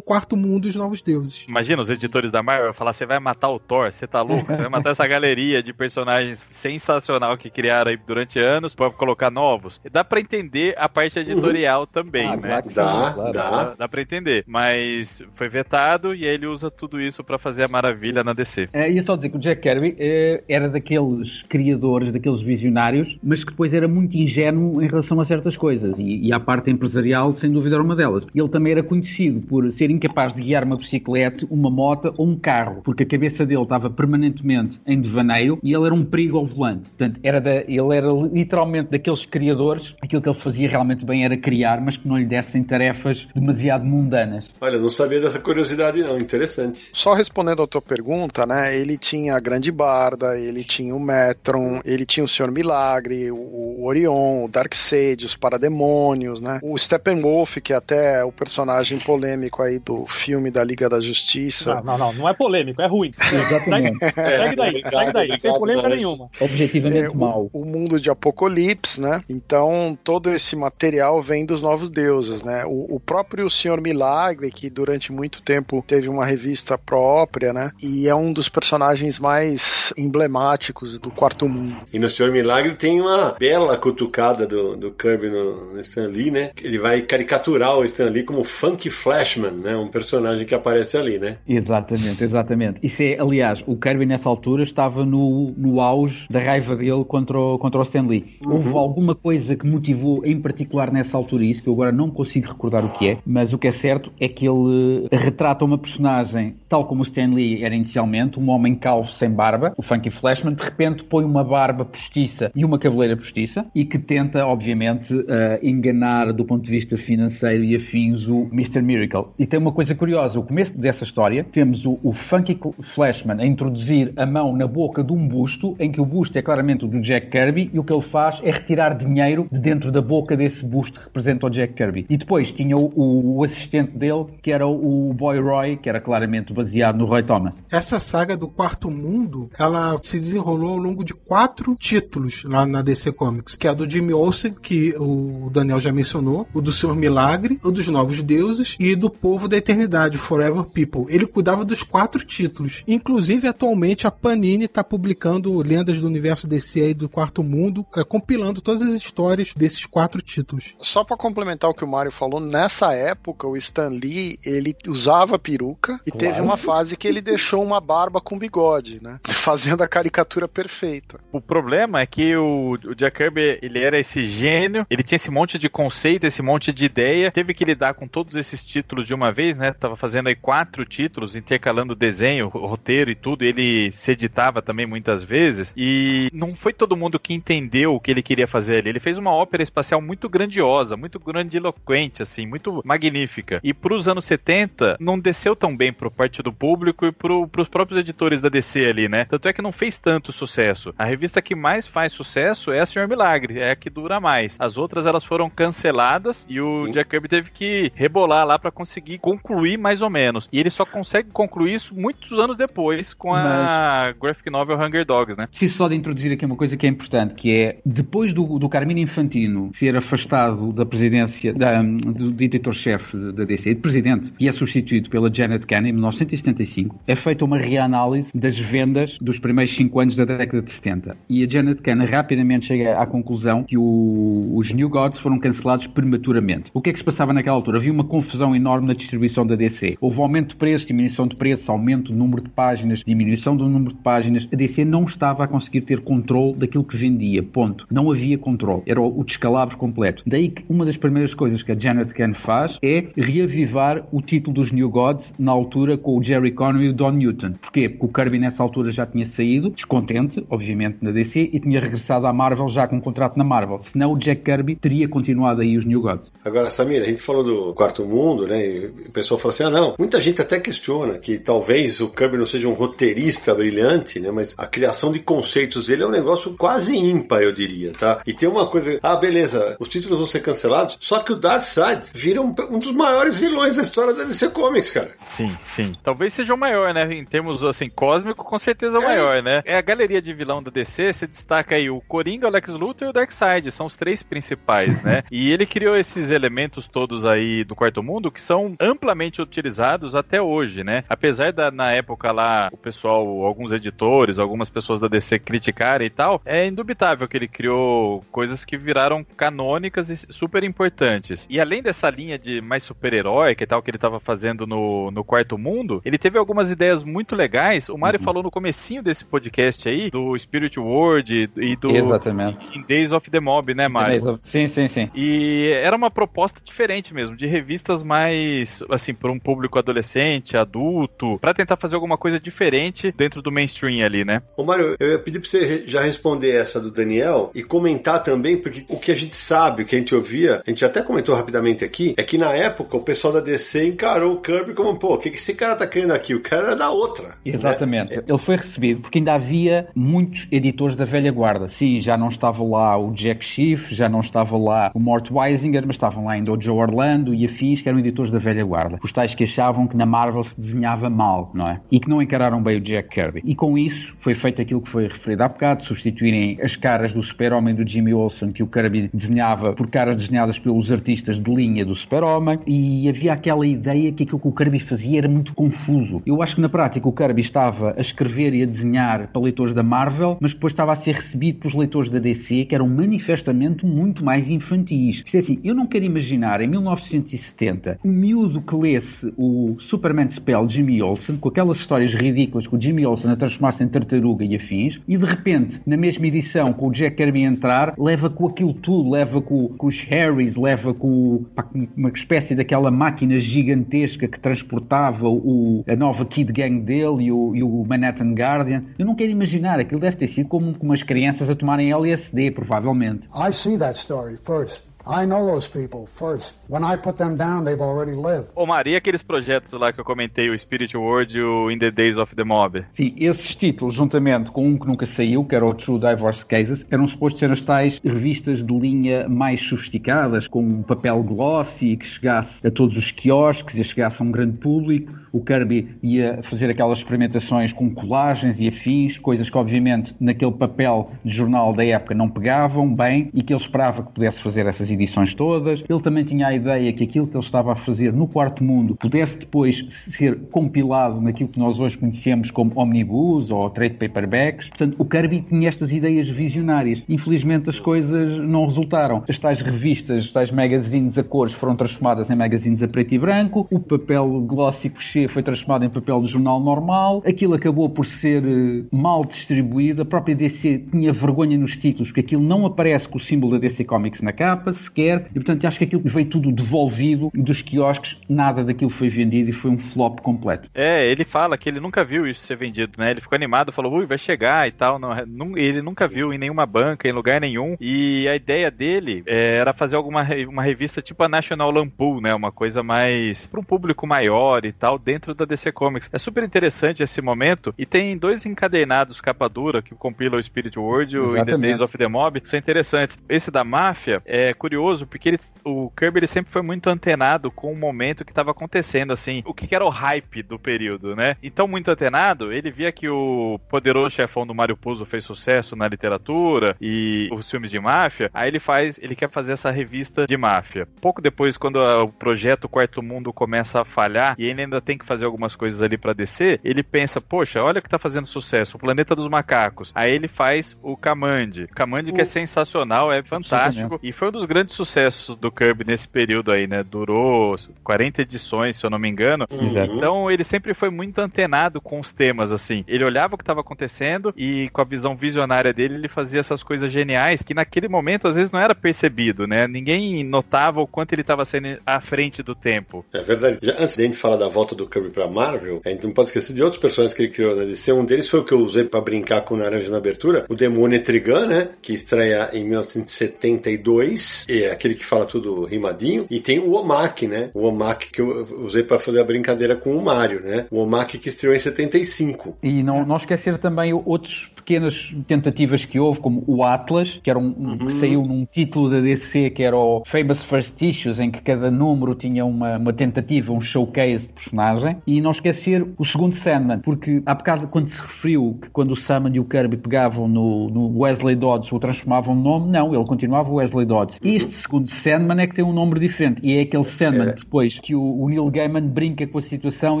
quarto mundo os novos deuses. Imagina os editores da Marvel falar: você vai matar o Thor, você tá louco? Você vai matar essa galeria de personagens sensacional que criaram aí durante anos pra colocar novos. Dá pra entender a parte editorial também, Ah, né? claro que sim, Dá, dá. Dá, dá pra entender. Mas foi vetado e aí ele usa tudo isso pra fazer a maravilha na DC. É, ia só dizer que o Jack Kirby eh, era daqueles criadores, daqueles visionários, mas que depois era muito ingênuo em relação a certas coisas. E, e a parte empresarial, sem dúvida, era uma delas. Ele também era conhecido por ser incapaz de guiar uma bicicleta, uma moto ou um carro, porque a cabeça dele estava permanentemente em devaneio e ele era um perigo ao volante. Portanto, era da- ele era literalmente daqueles criadores, aquilo que ele fazia realmente bem era criar, mas que não lhe dessem tarefas demasiado mundanas. Olha, não sabia dessa curiosidade, não. Interessante. Só respondendo a tua pergunta, né? Ele tinha a Grande Barda, ele tinha o Metron, ele tinha o Senhor Milagre, o, o Orion, o Darkseid, os Parademônios, né? O Steppenwolf, que é até o personagem polêmico aí do filme da Liga da Justiça. Não, não, não, não é polêmico, é ruim. Exatamente. Segue daí, obrigado, segue daí, não tem obrigado, polêmica Mauro. nenhuma. Objetivamente É, mau. o, o mundo de Apocalipse, né? Então todo esse material vem dos novos deuses, né? O, o próprio Senhor Milagre, que durante muito tempo teve uma revista própria, né? E é um dos personagens mais emblemáticos do Quarto Mundo. E no Senhor Milagre tem uma bela bela cutucada do, do Kirby no, no Stan Lee, né? Ele vai caricaturar o Stan Lee como Funky Flashman, né? Um personagem que aparece ali, né? Exatamente, exatamente. Isso é, aliás, o Kirby nessa altura estava no, no auge da raiva dele contra o, contra o Stan Lee. Uhum. Houve alguma coisa que motivou em particular nessa altura isso, que eu agora não consigo recordar o que é, mas o que é certo é que ele retrata uma personagem tal como o Stan Lee era inicialmente, um homem calvo sem barba, o Funky Flashman, de repente põe uma barba postiça e uma cabeleira postiça e que tenta, obviamente, uh, enganar do ponto de vista financeiro e afins o Mr. Miracle. E tem uma coisa curiosa, o começo dessa história, temos o, o Funky Flashman a introduzir a mão na boca de um busto, em que o busto é claramente o do Jack Kirby e o que ele faz é retirar dinheiro de dentro da boca desse busto que representa o Jack Kirby. E depois tinha o, o, o assistente dele, que era o Boy Roy, que era claramente baseado no Roy Thomas. Essa saga do Quarto Mundo, ela se desenrolou ao longo de quatro títulos lá na DC Comics, que é a do Jimmy Olsen, que o Daniel já mencionou, o do Senhor Milagre, o dos Novos Deuses e do Povo da Eternidade, Forever People. Ele cuidava dos quatro títulos. Inclusive, atualmente, a Panini está publicando Lendas do Universo DC aí do Quarto Mundo, é, compilando todas as histórias desses quatro títulos. Só para complementar o que o Mário falou, nessa época o Stan Lee, ele usava peruca e claro. teve uma fase que ele deixou uma barba com bigode, né? Fazendo a caricatura perfeita. O problema é que o, o Jack Kirby, ele era esse gênio, ele tinha esse monte de conceito, esse monte de ideia, teve que lidar com todos esses títulos de uma vez, né? Tava fazendo aí quatro títulos, intercalando desenho, roteiro e tudo, ele se editava também muitas vezes, e não foi todo mundo que entendeu o que ele queria fazer ali. Ele fez uma ópera espacial muito grandiosa, muito grandiloquente, assim, muito magnífica. E pros anos 70, não desceu tão bem pro parte do público e pro, pros próprios editores da DC ali, né? Tanto é que não fez tanto sucesso. A revista que mais faz sucesso é a Senhor Milagre, é a que dura mais. As outras elas foram canceladas e o Sim. Jack Kirby teve que rebolar lá para conseguir concluir mais ou menos. E ele só consegue concluir isso muitos anos depois com a Mas... graphic novel Hunger Dogs, né? Preciso só de introduzir aqui uma coisa que é importante, que é depois do, do Carmine Infantino ser afastado da presidência da, do, do editor-chefe da DC, de presidente, e é substituído pela Janet Kennedy em 1975, é feita uma reanálise das vendas dos primeiros 5 anos da década de 70. E a Janet Kahn rapidamente chega à conclusão que o, os New Gods foram cancelados prematuramente. O que é que se passava naquela altura? Havia uma confusão enorme na distribuição da DC. Houve aumento de preços, diminuição de preços, aumento do número de páginas, diminuição do número de páginas. A DC não estava a conseguir ter controle daquilo que vendia. Ponto. Não havia controle. Era o descalabro completo. Daí que uma das primeiras coisas que a Janet Kahn faz é reavivar o título dos New Gods na altura com o Jerry Conway e o Don Newton. Porquê? Porque o Kirby nessa altura já tinha saído, descontente, obviamente, na DC, e tinha regressado à Marvel já com um contrato na Marvel. Senão o Jack Kirby teria continuado aí os New Gods. Agora, Samir, a gente falou do Quarto Mundo, né? E o pessoal falou assim: ah, não. Muita gente até questiona que talvez o Kirby não seja um roteirista brilhante, né? Mas a criação de conceitos dele é um negócio quase ímpar, eu diria, tá? E tem uma coisa, ah, beleza, os títulos vão ser cancelados, só que o Darkseid vira um, um dos maiores vilões da história da DC Comics, cara. Sim, sim. Talvez seja o maior, né? Em termos assim, cósmico, com certeza é o maior, né? É a galeria de vilão da DC, você destaca aí o Coringa, o Lex Luthor e o Darkseid, são os três principais, né? e ele criou esses elementos todos aí do Quarto Mundo que são amplamente utilizados até hoje, né? Apesar da na época lá o pessoal, alguns editores, algumas pessoas da DC criticarem e tal, é indubitável que ele criou coisas que viraram canônicas e super importantes. E além dessa linha de mais super-heróica e tal que ele estava fazendo no, no Quarto Mundo, ele teve algumas ideias muito legais. O Mario uhum. falou no comecinho desse podcast aí do Spirit World e do Exatamente. In Days of the Mob, né, Mario? Of... Sim, sim, sim. E era uma proposta diferente mesmo, de revistas mais assim para um público adolescente, adulto, para tentar fazer alguma coisa diferente dentro do mainstream ali, né? Ô Mário, eu ia pedir para você já responder essa do Daniel e comentar também, porque o que a gente sabe, o que a gente ouvia, a gente até comentou rapidamente aqui, é que na época o pessoal da DC encarou o Kirby como, pô, o que, que esse cara tá querendo aqui? O cara era da outra. Exatamente. Né? Ele foi recebido porque ainda havia muitos editores da velha guarda. Sim, já não estava lá o Jack Schiff, já não estava lá o Mort Weisinger, mas estavam lá ainda o Joe Orlando e afins, que eram editores da velha guarda. Os tais que achavam que na Marvel se desenhava mal, não é? E que não encararam bem o Jack Kirby. E com isso foi feito aquilo que foi referido há bocado, substituírem as caras do super-homem do Jimmy Olsen que o Kirby desenhava por caras desenhadas pelos artistas de linha do super-homem e havia aquela ideia que aquilo que o Kirby fazia era muito confuso. Eu acho que na prática o Kirby estava a escrever e a desenhar para leitores da Marvel, mas depois estava a ser recebido pelos leitores da DC que eram manifestamente muito mais infantis. Isto é assim, eu não quero imaginar em 1970 um miúdo que lesse o Superman Spell Jimmy Olsen, com aquelas histórias ridículas com o Jimmy Olsen a transformar-se em tartaruga e afins, e de repente, na mesma edição, com o Jack Kirby entrar, leva com aquilo tudo, leva com, com os Harrys, leva com, pá, uma espécie daquela máquina gigantesca que transportava o, a nova Kid Gang dele e o, e o Manhattan Guardian. Eu não quero imaginar, aquilo deve ter sido como, como as crianças a tomarem LSD, provavelmente. I see that story first. I know those people first. When I put them down, they've already lived. Ô Maria, aqueles projetos lá que eu comentei, o Spirit World e o In the Days of the Mob. Sim, esses títulos, juntamente com um que nunca saiu, que era o True Divorce Cases, eram supostos ser as tais revistas de linha mais sofisticadas, com um papel glossy, que chegasse a todos os quiosques e chegasse a um grande público. O Kirby ia fazer aquelas experimentações com colagens e afins, coisas que obviamente naquele papel de jornal da época não pegavam bem e que ele esperava que pudesse fazer essas edições todas. Ele também tinha a ideia que aquilo que ele estava a fazer no quarto mundo pudesse depois ser compilado naquilo que nós hoje conhecemos como omnibus ou trade paperbacks. Portanto, o Kirby tinha estas ideias visionárias. Infelizmente as coisas não resultaram. As tais revistas, as tais magazines a cores foram transformadas em magazines a preto e branco. O papel glossy couché foi transformado em papel de jornal normal. Aquilo acabou por ser eh, mal distribuído. A própria DC tinha vergonha nos títulos, porque aquilo não aparece com o símbolo da DC Comics na capa sequer. E portanto acho que aquilo veio tudo devolvido dos quiosques. Nada daquilo foi vendido e foi um flop completo. É, ele fala que ele nunca viu isso ser vendido, né? Ele ficou animado, falou, ui, vai chegar e tal. Não, ele nunca viu em nenhuma banca, em lugar nenhum. E a ideia dele é, era fazer alguma uma revista tipo a National Lampoon, né? Uma coisa mais para um público maior e tal, dentro da DC Comics. É super interessante esse momento. E tem dois encadenados capa dura que compilam o Spirit World e o In the Days of the Mob, que são interessantes. Esse da máfia é curioso porque ele, o Kirby ele sempre foi muito antenado com o momento que estava acontecendo, assim, o que, que era o hype do período, né? Então, muito antenado, ele via que o poderoso chefão do Mario Puzo fez sucesso na literatura e os filmes de máfia, aí ele faz, ele quer fazer essa revista de máfia. Pouco depois, quando o projeto Quarto Mundo começa a falhar e ele ainda tem que fazer algumas coisas ali para descer, ele pensa, poxa, olha o que tá fazendo sucesso, o Planeta dos Macacos. Aí ele faz o Kamandi. Kamandi que é sensacional, é fantástico e foi um dos grandes sucessos do Kirby nesse período aí, né? Durou 40 edições, se eu não me engano. Uhum. Então ele sempre foi muito antenado com os temas, assim. Ele olhava o que estava acontecendo e com a visão visionária dele, ele fazia essas coisas geniais que naquele momento às vezes não era percebido, né? Ninguém notava o quanto ele estava sendo à frente do tempo. É verdade. Já antes de a gente falar da volta do Kirby pra Marvel, a gente não pode esquecer de outros personagens que ele criou na DC. Um deles foi o que eu usei para brincar com o Naranja na abertura, o Demônio Trigun, né? Que estreia em 1972. E é aquele que fala tudo rimadinho. E tem o Omak, né? O Omak que eu usei para fazer a brincadeira com o Mario, né? O Omak que estreou em 75. E não, não esquecer também outros pequenas tentativas que houve, como o Atlas, que era um, um que saiu num título da DC que era o Famous First Issues, em que cada número tinha uma, uma tentativa, um showcase de personagem. E não esquecer o segundo Sandman, porque há bocado quando se referiu que quando o Sandman e o Kirby pegavam no, no Wesley Dodds o transformavam no nome, não, ele continuava o Wesley Dodds. Este segundo Sandman é que tem um nome diferente e é aquele Sandman depois que o, o Neil Gaiman brinca com a situação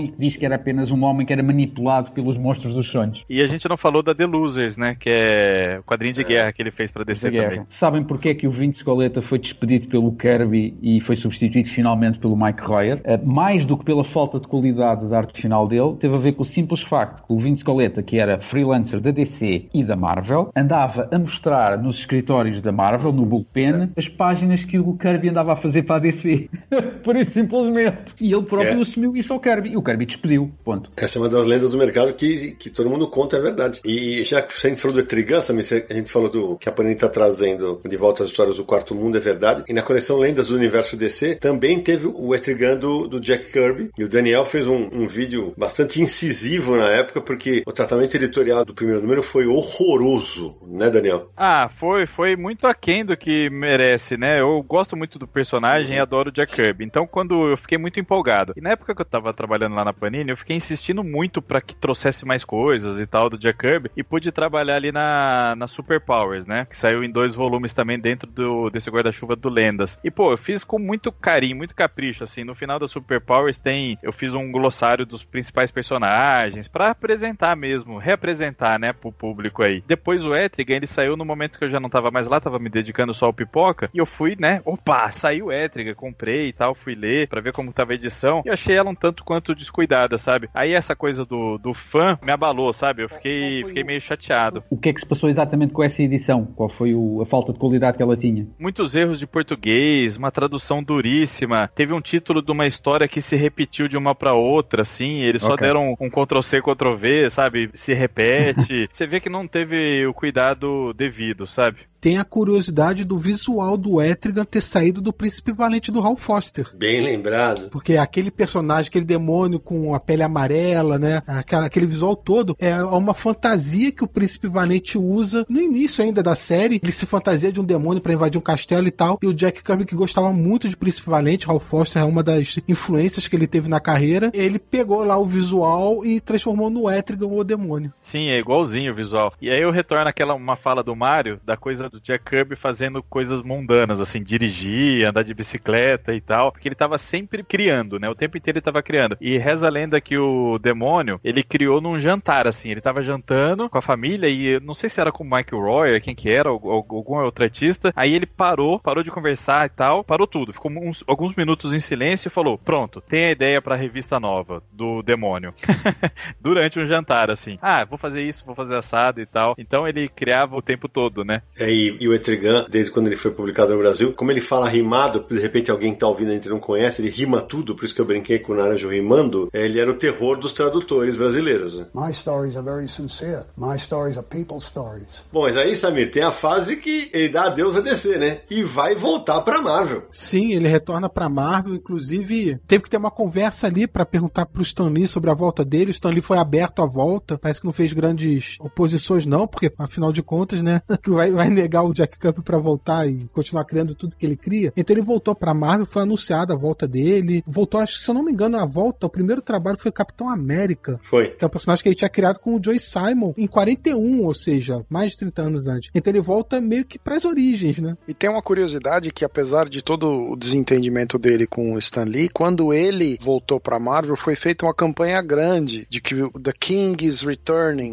e diz que era apenas um homem que era manipulado pelos monstros dos sonhos. E a gente não falou da The Losers, né? Que é o quadrinho de guerra que ele fez para DC também. Sabem porque é que o Vince Coletta foi despedido pelo Kirby e foi substituído finalmente pelo Mike Royer? Eh, mais do que pela falta de qualidade da arte final dele, teve a ver com o simples facto que o Vince Coletta, que era freelancer da DC e da Marvel, andava a mostrar nos escritórios da Marvel, no bullpen, as páginas que o Kirby andava a fazer para a DC. Por isso, simplesmente. E ele próprio É. assumiu isso ao Kirby. E o Kirby despediu. Ponto. Essa é uma das lendas do mercado que, que todo mundo conta, é verdade. E já que a gente falou do Etrigan, também a gente falou do que a Panini está trazendo de volta às histórias do Quarto Mundo, é verdade. E na coleção Lendas do Universo DC também teve o Etrigan do, do Jack Kirby. E o Daniel fez um, um vídeo bastante incisivo na época, porque o tratamento editorial do primeiro número foi horroroso, né, Daniel? Ah, foi, foi muito aquém do que merece, né? Eu gosto muito do personagem e adoro o Jack Kirby. Então, quando eu fiquei muito empolgado. E na época que eu tava trabalhando lá na Panini, eu fiquei insistindo muito para que trouxesse mais coisas e tal do Jack Kirby. E pude trabalhar ali na, na Super Powers, né? Que saiu em dois volumes também dentro do, desse guarda-chuva do Lendas. E, pô, eu fiz com muito carinho, muito capricho, assim. No final da Super Powers tem. Eu fiz um glossário dos principais personagens para apresentar mesmo, reapresentar, né, pro público aí. Depois o Etrigan, ele saiu no momento que eu já não tava mais lá, tava me dedicando só ao pipoca. E eu fui, né? Opa, saiu o Etrigan, comprei e tal, fui ler para ver como tava a edição. E achei ela um tanto quanto descuidada, sabe? Aí essa coisa do, do fã me abalou, sabe? Eu fiquei, fiquei meio chateado. O que é que se passou exatamente com essa edição? Qual foi o, a falta de qualidade que ela tinha? Muitos erros de português, uma tradução duríssima. Teve um título de uma história que se repetiu de uma para outra, assim. Eles só Ok. deram um Ctrl-C, Ctrl-V, sabe? Se repete. Você vê que não teve o cuidado devido, sabe? Tem a curiosidade do visual do Etrigan ter saído do Príncipe Valente do Hal Foster. Bem lembrado. Porque aquele personagem, aquele demônio com a pele amarela, né? Aquela, aquele visual todo é uma fantasia que o Príncipe Valente usa no início ainda da série. Ele se fantasia de um demônio pra invadir um castelo e tal. E o Jack Kirby, que gostava muito de Príncipe Valente, Hal Foster é uma das influências que ele teve na carreira. Ele pegou lá o visual e transformou no Etrigan o demônio. Sim, é igualzinho o visual. E aí eu retorno aquela uma fala do Mario, da coisa do Jack Kirby fazendo coisas mundanas, assim, dirigir, andar de bicicleta e tal, porque ele tava sempre criando, né? O tempo inteiro ele tava criando. E reza a lenda que o demônio, ele criou num jantar, assim, ele tava jantando com a família e não sei se era com o Michael Roy, quem que era, ou, ou algum outro artista, aí ele parou, parou de conversar e tal, parou tudo, ficou uns, alguns minutos em silêncio e falou, pronto, tem a ideia pra revista nova do demônio. Durante um jantar, assim. Ah, vou fazer isso, vou fazer assado e tal. Então ele criava o tempo todo, né? É, e, e o Etrigan, desde quando ele foi publicado no Brasil, como ele fala rimado, de repente alguém que tá ouvindo a gente não conhece, ele rima tudo, por isso que eu brinquei com o Naranjo rimando, é, ele era o terror dos tradutores brasileiros, né? My stories are very sincere. My stories are people's stories. Bom, mas aí, Samir, tem a fase que ele dá adeus a DC, né? E vai voltar pra Marvel. Sim, ele retorna pra Marvel, inclusive teve que ter uma conversa ali pra perguntar pro Stan Lee sobre a volta dele. O Stan Lee foi aberto à volta, parece que não fez grandes oposições não, porque afinal de contas, né, que vai, vai negar o Jack Kirby pra voltar e continuar criando tudo que ele cria. Então ele voltou pra Marvel, foi anunciada a volta dele, voltou, acho que se eu não me engano, a volta, o primeiro trabalho foi Capitão América, Foi. que é um personagem que ele tinha criado com o Joey Simon em 41, ou seja, mais de 30 anos antes. Então ele volta meio que pras origens, né? E tem uma curiosidade que, apesar de todo o desentendimento dele com o Stan Lee, quando ele voltou pra Marvel, foi feita uma campanha grande de que o The King is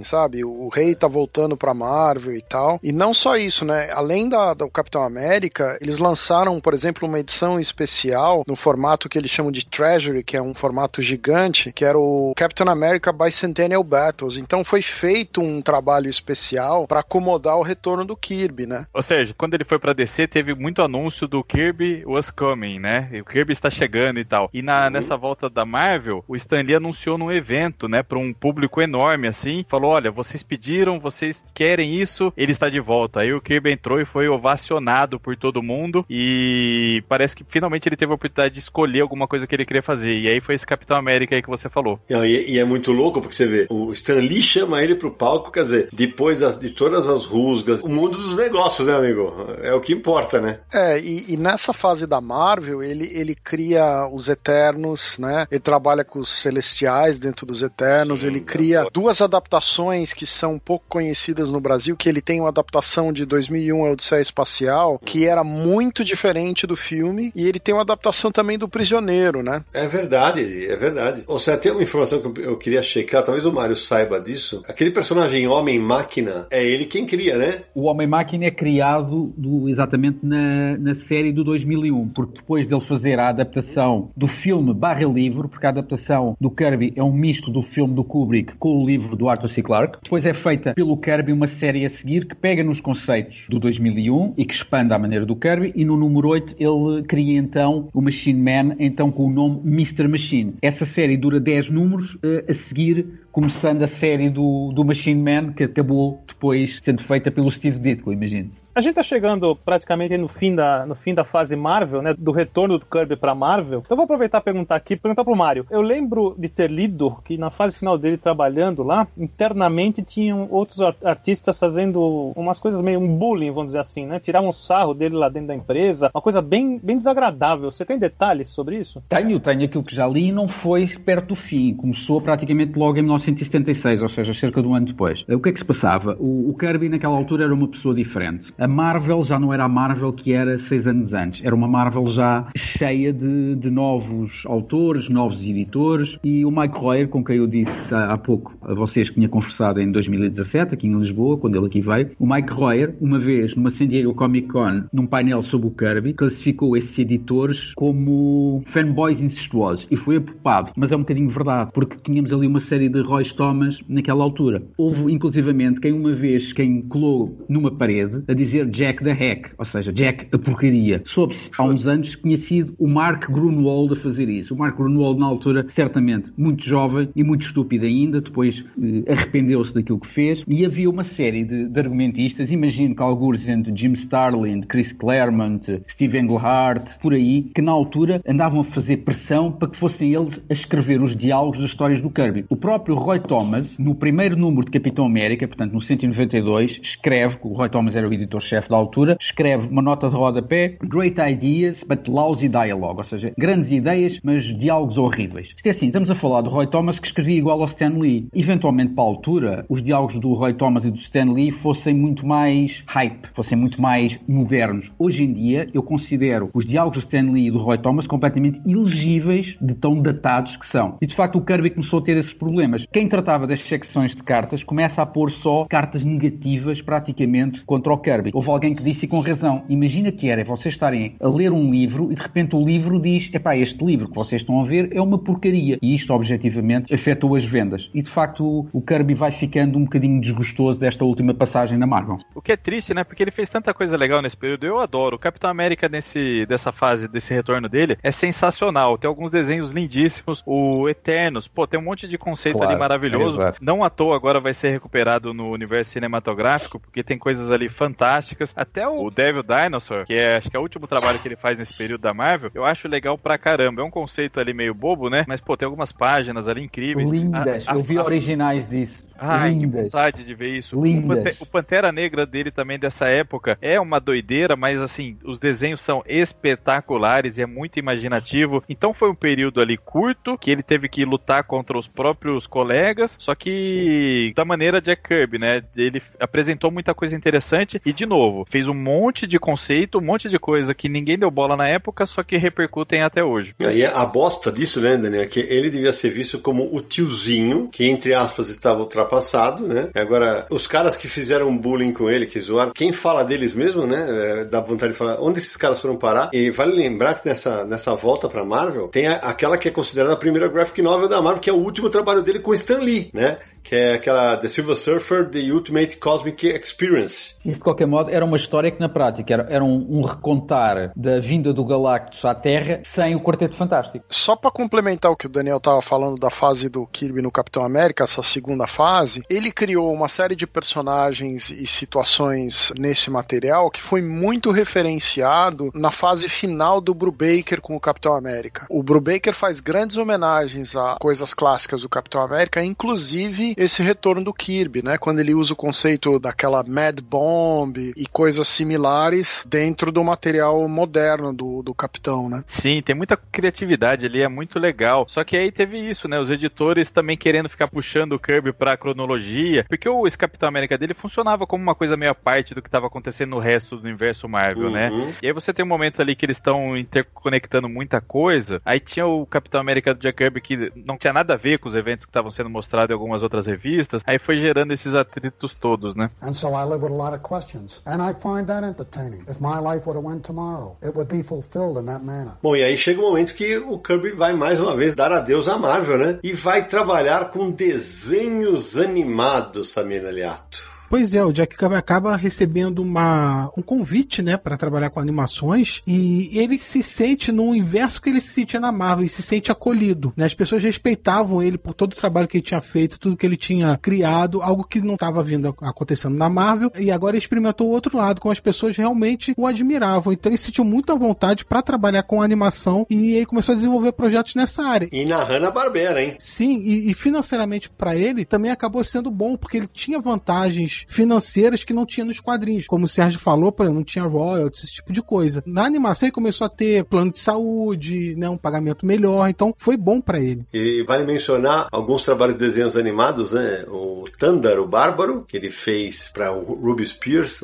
sabe? O rei tá voltando pra Marvel e tal. E não só isso, né? Além da, do Capitão América, eles lançaram, por exemplo, uma edição especial no formato que eles chamam de Treasury, que é um formato gigante, que era o Captain America Bicentennial Battles. Então foi feito um trabalho especial para acomodar o retorno do Kirby, né? Ou seja, quando ele foi pra DC, teve muito anúncio do Kirby was coming, né? E O Kirby está chegando e tal. E na, nessa volta da Marvel, o Stan Lee anunciou num evento, né, pra um público enorme, assim, falou, olha, vocês pediram, vocês querem isso, ele está de volta. Aí o Kirby entrou e foi ovacionado por todo mundo e parece que finalmente ele teve a oportunidade de escolher alguma coisa que ele queria fazer. E aí foi esse Capitão América aí que você falou. E, e é muito louco porque você vê, o Stan Lee chama ele pro palco, quer dizer, depois das- de todas as rusgas, o mundo dos negócios, né, amigo? É o que importa, né? É, e, e nessa fase da Marvel, ele, ele cria os Eternos, né? Ele trabalha com os Celestiais dentro dos Eternos, Sim, ele cria duas adaptações que são pouco conhecidas no Brasil, que ele tem uma adaptação de 2001, a Odisseia Espacial, que era muito diferente do filme, e ele tem uma adaptação também do Prisioneiro, né? É verdade, é verdade. Ou seja, tem uma informação que eu- eu queria checar, talvez o Mário saiba disso. Aquele personagem Homem-Máquina, é ele quem cria, né? O Homem-Máquina é criado do- exatamente na, na série do 2001, porque depois dele fazer a adaptação do filme barra livro, porque a adaptação do Kirby é um misto do filme do Kubrick com o livro do Arthur C. Clarke, depois é feita pelo Kirby uma série a seguir que pega nos conceitos do 2001 e que expande à maneira do Kirby, e no número 8 ele cria então o Machine Man, então com o nome Mr. Machine. Essa série dura 10 números, eh, a seguir começando a série do, do Machine Man, que acabou depois sendo feita pelo Steve Ditko, imagine-se. A gente tá chegando praticamente no fim da, no fim da fase Marvel, né? Do retorno do Kirby pra Marvel. Então vou aproveitar e perguntar aqui, perguntar pro Mario. Eu lembro de ter lido que na fase final dele trabalhando lá, internamente tinham outros artistas fazendo umas coisas meio um bullying, vamos dizer assim, né? Tiravam sarro dele lá dentro da empresa, uma coisa bem, bem desagradável. Você tem detalhes sobre isso? Tenho, tenho aquilo que já li e não foi perto do fim. Começou praticamente logo em 1976, ou seja, cerca de um ano depois. O que é que se passava? O, o Kirby naquela altura era uma pessoa diferente a Marvel já não era a Marvel que era seis anos antes. Era uma Marvel já cheia de, de novos autores, novos editores. E o Mike Royer, com quem eu disse há, há, pouco a vocês que tinha conversado em 2017, aqui em Lisboa, quando ele aqui veio, o Mike Royer, uma vez numa San Diego Comic Con, num painel sobre o Kirby, classificou esses editores como fanboys incestuosos. E foi apopado. Mas é um bocadinho verdade, porque tínhamos ali uma série de Roy Thomas naquela altura. Houve, inclusivamente, quem uma vez, quem colou numa parede a dizer dizer Jack the Hack, ou seja, Jack a porcaria. Soube-se há uns anos que tinha sido o Mark Grunwald a fazer isso. O Mark Grunwald, na altura, certamente muito jovem e muito estúpido ainda, depois eh, arrependeu-se daquilo que fez. E havia uma série de, de argumentistas, imagino que alguns entre Jim Starlin, Chris Claremont, Steve Englehart, por aí, que na altura andavam a fazer pressão para que fossem eles a escrever os diálogos das histórias do Kirby. O próprio Roy Thomas, no primeiro número de Capitão América, portanto no 192, escreve, o Roy Thomas era o editor chefe da altura, escreve uma nota de rodapé: Great ideas, but lousy dialogue. Ou seja, grandes ideias, mas diálogos horríveis. Isto é assim, estamos a falar do Roy Thomas que escrevia igual ao Stan Lee. Eventualmente, para a altura, os diálogos do Roy Thomas e do Stan Lee fossem muito mais hype, fossem muito mais modernos. Hoje em dia, eu considero os diálogos do Stan Lee e do Roy Thomas completamente ilegíveis de tão datados que são. E de facto, o Kirby começou a ter esses problemas. Quem tratava das secções de cartas começa a pôr só cartas negativas praticamente contra o Kirby houve alguém que disse e com razão, imagina que era vocês estarem a ler um livro e de repente o livro diz, epá, este livro que vocês estão a ver é uma porcaria. E isto, objetivamente, afetou as vendas. E de facto o Kirby vai ficando um bocadinho desgostoso desta última passagem na Marvel. O que é triste, né? Porque ele fez tanta coisa legal nesse período. Eu adoro. O Capitão América nesse, dessa fase, desse retorno dele, é sensacional. Tem alguns desenhos lindíssimos. O Eternos, pô, tem um monte de conceito claro, ali maravilhoso. É Não à toa agora vai ser recuperado no universo cinematográfico, porque tem coisas ali fantásticas fantásticas. Até o Devil Dinosaur, que é acho que é o último trabalho que ele faz nesse período da Marvel, eu acho legal pra caramba. É um conceito ali meio bobo, né? Mas, pô, tem algumas páginas ali incríveis. Lindas, a, a, eu vi a, originais disso. Ai, Lindas. que vontade de ver isso. Lindas. O Pantera Negra dele também dessa época é uma doideira, mas assim, os desenhos são espetaculares e é muito imaginativo. Então foi um período ali curto que ele teve que lutar contra os próprios colegas, só que Sim. da maneira Jack Kirby, né? Ele apresentou muita coisa interessante e de novo, fez um monte de conceito, um monte de coisa que ninguém deu bola na época, só que repercutem até hoje. E aí a bosta disso, né, Daniel, é que ele devia ser visto como o tiozinho que entre aspas estava ultrapassando ultrapassado, né? Agora, os caras que fizeram bullying com ele, que zoaram, quem fala deles mesmo, né? É, dá vontade de falar onde esses caras foram parar. E vale lembrar que nessa, nessa volta pra Marvel, tem a, aquela que é considerada a primeira graphic novel da Marvel, que é o último trabalho dele com Stan Lee, né? que é aquela The Silver Surfer, The Ultimate Cosmic Experience. Isso, de qualquer modo, era uma história que, na prática, era, era um, um, recontar da vinda do Galactus à Terra sem o Quarteto Fantástico. Só para complementar o que o Daniel estava falando da fase do Kirby no Capitão América, essa segunda fase, ele criou uma série de personagens e situações nesse material que foi muito referenciado na fase final do Brubaker com o Capitão América. O Brubaker faz grandes homenagens a coisas clássicas do Capitão América, inclusive esse retorno do Kirby, né? Quando ele usa o conceito daquela Mad Bomb e coisas similares dentro do material moderno do, do Capitão, né? Sim, tem muita criatividade ali, é muito legal. Só que aí teve isso, né? Os editores também querendo ficar puxando o Kirby pra cronologia, porque o esse Capitão América dele funcionava como uma coisa meio à parte do que estava acontecendo no resto do universo Marvel, né? uhum. né? E aí você tem um momento ali que eles estão interconectando muita coisa. Aí tinha o Capitão América do Jack Kirby que não tinha nada a ver com os eventos que estavam sendo mostrados em algumas outras outras revistas, aí foi gerando esses atritos todos, né? And so I live with a lot of questions, and I find that entertaining. If my life would have went tomorrow, it would be fulfilled in that manner. Bom, e aí chega o um momento que o Kirby vai mais uma vez dar adeus à Marvel, né? E vai trabalhar com desenhos animados, Samir Aliato. Pois é, o Jack Kirby acaba recebendo uma, um convite, né, para trabalhar com animações e ele se sente no inverso que ele se sentia na Marvel, e se sente acolhido, né? As pessoas respeitavam ele por todo o trabalho que ele tinha feito, tudo que ele tinha criado, algo que não estava vindo acontecendo na Marvel, e agora ele experimentou o outro lado, como as pessoas realmente o admiravam. Então ele sentiu muita vontade para trabalhar com animação e ele começou a desenvolver projetos nessa área. E na Hanna-Barbera, hein? Sim, e, e financeiramente para ele também acabou sendo bom, porque ele tinha vantagens financeiras que não tinha nos quadrinhos. Como o Sérgio falou, por exemplo, não tinha royalties, esse tipo de coisa. Na animação ele começou a ter plano de saúde, né, um pagamento melhor, então foi bom para ele. E vale mencionar alguns trabalhos de desenhos animados, né? O Thunder, o Bárbaro, que ele fez para o Ruby Spears.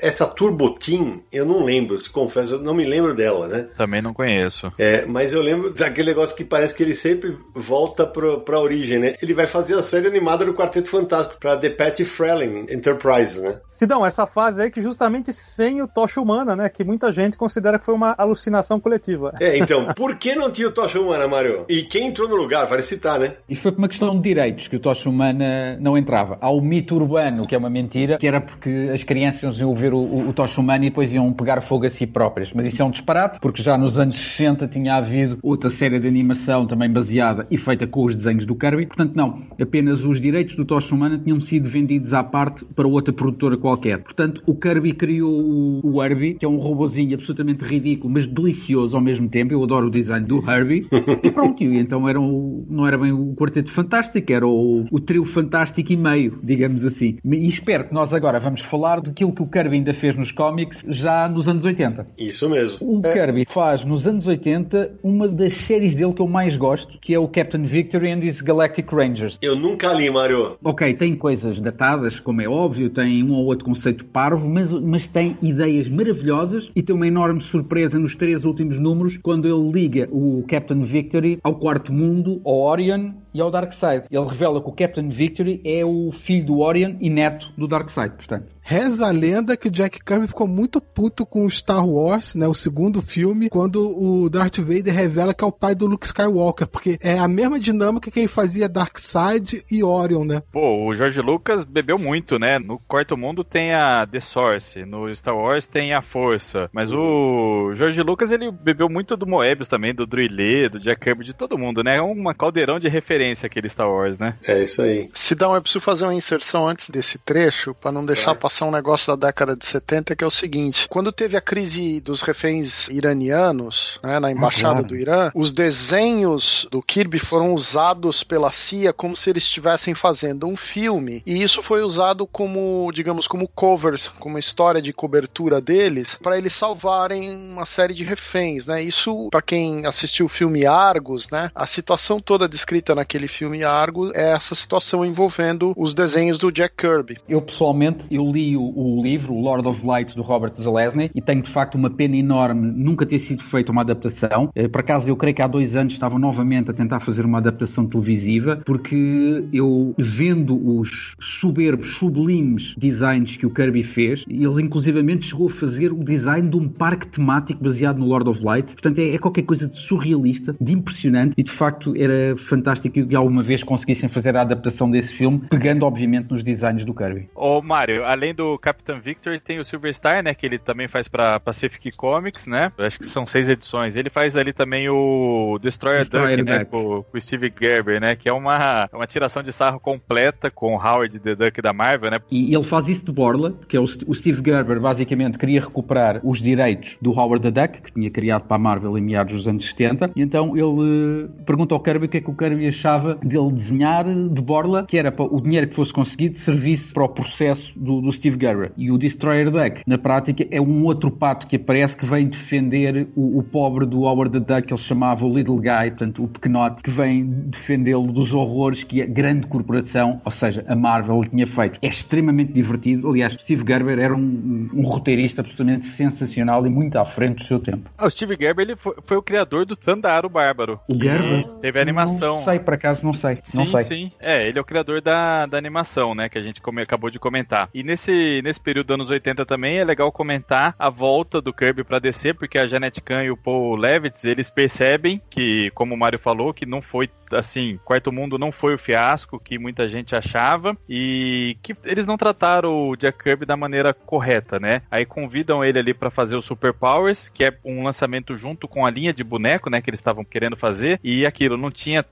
Essa Turbo Team, eu não lembro, te confesso, eu não me lembro dela, né? Também não conheço. É, mas eu lembro daquele negócio que parece que ele sempre volta pro, pra origem, né? Ele vai fazer a série animada do Quarteto Fantástico pra The Patty Freleng Enterprise, né? Sidão, essa fase aí que justamente sem o Tocha Humana, né? Que muita gente considera que foi uma alucinação coletiva. É, então, por que não tinha o Tocha Humana, Mário? E quem entrou no lugar? Vale citar, né? Isso foi por uma questão de direitos que o Tocha Humana não entrava. Há o mito urbano, que é uma mentira, que era porque as crianças iam ver o, o, o Tocha Humana e depois iam pegar fogo a si próprias. Mas isso é um disparate, porque já nos anos 60 tinha havido outra série de animação também baseada e feita com os desenhos do Kirby. Portanto, não. Apenas os direitos do Tocha Humana tinham sido vendidos à parte para outra produtora qualquer. Portanto, o Kirby criou o, o Herbie, que é um robozinho absolutamente ridículo, mas delicioso ao mesmo tempo. Eu adoro o design do Herbie. e pronto, e então era o, não era bem o Quarteto Fantástico, era o, o trio fantástico e meio, digamos assim. E espero que nós agora vamos falar daquilo que o Kirby ainda fez nos cómics já nos anos 80. Isso mesmo. O é. Kirby faz nos anos 80 uma das séries dele que eu mais gosto, que é o Captain Victory and his Galactic Rangers. Eu nunca li, Mario. Ok, tem coisas datadas, como é óbvio, tem um ou outro conceito parvo, mas, mas tem ideias maravilhosas e tem uma enorme surpresa nos três últimos números quando ele liga o Captain Victory ao quarto mundo, ao Orion e ao Darkseid. Ele revela que o Captain Victory é o filho do Orion e neto do Darkseid, portanto. Reza a lenda que o Jack Kirby ficou muito puto com o Star Wars, né, o segundo filme, quando o Darth Vader revela que é o pai do Luke Skywalker, porque é a mesma dinâmica que ele fazia Darkseid e Orion, né? Pô, o George Lucas bebeu muito, né? No Quarto Mundo tem a The Source, no Star Wars tem a Força, mas o George Lucas ele bebeu muito do Moebius também, do Druillet, do Jack Kirby, de todo mundo, né? É uma caldeirão de referência aquele Star Wars, né? É isso aí. Sidão, eu preciso fazer uma inserção antes desse trecho, para não deixar é. passar passar um negócio da década de 70 que é o seguinte: quando teve a crise dos reféns iranianos né, na embaixada ah, claro. do Irã, os desenhos do Kirby foram usados pela CIA como se eles estivessem fazendo um filme, e isso foi usado como, digamos, como covers, como história de cobertura deles, para eles salvarem uma série de reféns, né? Isso, para quem assistiu o filme Argos, né? A situação toda descrita naquele filme Argos é essa situação envolvendo os desenhos do Jack Kirby. Eu pessoalmente eu li o, o, livro, Lord of Light, do Robert Zelazny, e tenho de facto uma pena enorme nunca ter sido feita uma adaptação. Eh, por acaso, eu creio que há dois anos estavam novamente a tentar fazer uma adaptação televisiva, porque eu, vendo os soberbos, sublimes designs que o Kirby fez, ele inclusivamente chegou a fazer o design de um parque temático baseado no Lord of Light. Portanto, é, é qualquer coisa de surrealista, de impressionante, e de facto era fantástico que alguma vez conseguissem fazer a adaptação desse filme, pegando obviamente nos designs do Kirby. Ô Mário, além além do Capitão Victor, tem o Silver né? Que ele também faz pra Pacific Comics, né? Acho que são seis edições. Ele faz ali também o Destroyer, Destroyer Duck, Duck, né? Com, o Steve Gerber, né? Que é uma, uma tiração de sarro completa com o Howard the Duck da Marvel, né? E ele faz isso de borla, que é o, o Steve Gerber basicamente queria recuperar os direitos do Howard the Duck, que tinha criado para a Marvel em meados dos anos 70. E então ele uh, pergunta ao Kirby o que é que o Kirby achava dele desenhar de borla, que era para o dinheiro que fosse conseguido servisse para o processo do, do Steve Gerber. E o Destroyer Duck, na prática, é um outro pato que aparece que vem defender o, o pobre do Howard the Duck, que ele chamava o Little Guy, portanto, o pequenote, que vem defendê-lo dos horrores que a grande corporação, ou seja, a Marvel, tinha feito. É extremamente divertido. Aliás, Steve Gerber era um, um, roteirista absolutamente sensacional e muito à frente do seu tempo. Ah, o Steve Gerber ele foi, foi o criador do Thundaro Bárbaro. O Gerber? Teve a animação. Não sei, para acaso não sei. Não sim, sei. sim. É, ele é o criador da, da animação, né? Que a gente come, acabou de comentar. E nesse, nesse período dos anos 80 também é legal comentar a volta do Kirby pra DC, porque a Janet Kahn e o Paul Levitz, eles percebem que, como o Mario falou, que não foi assim, Quarto Mundo não foi o fiasco que muita gente achava e que eles não trataram o Jack Kirby da maneira correta, né? Aí convidam ele ali para fazer o Super Powers, que é um lançamento junto com a linha de boneco, né, que eles estavam querendo fazer, e aquilo não tinha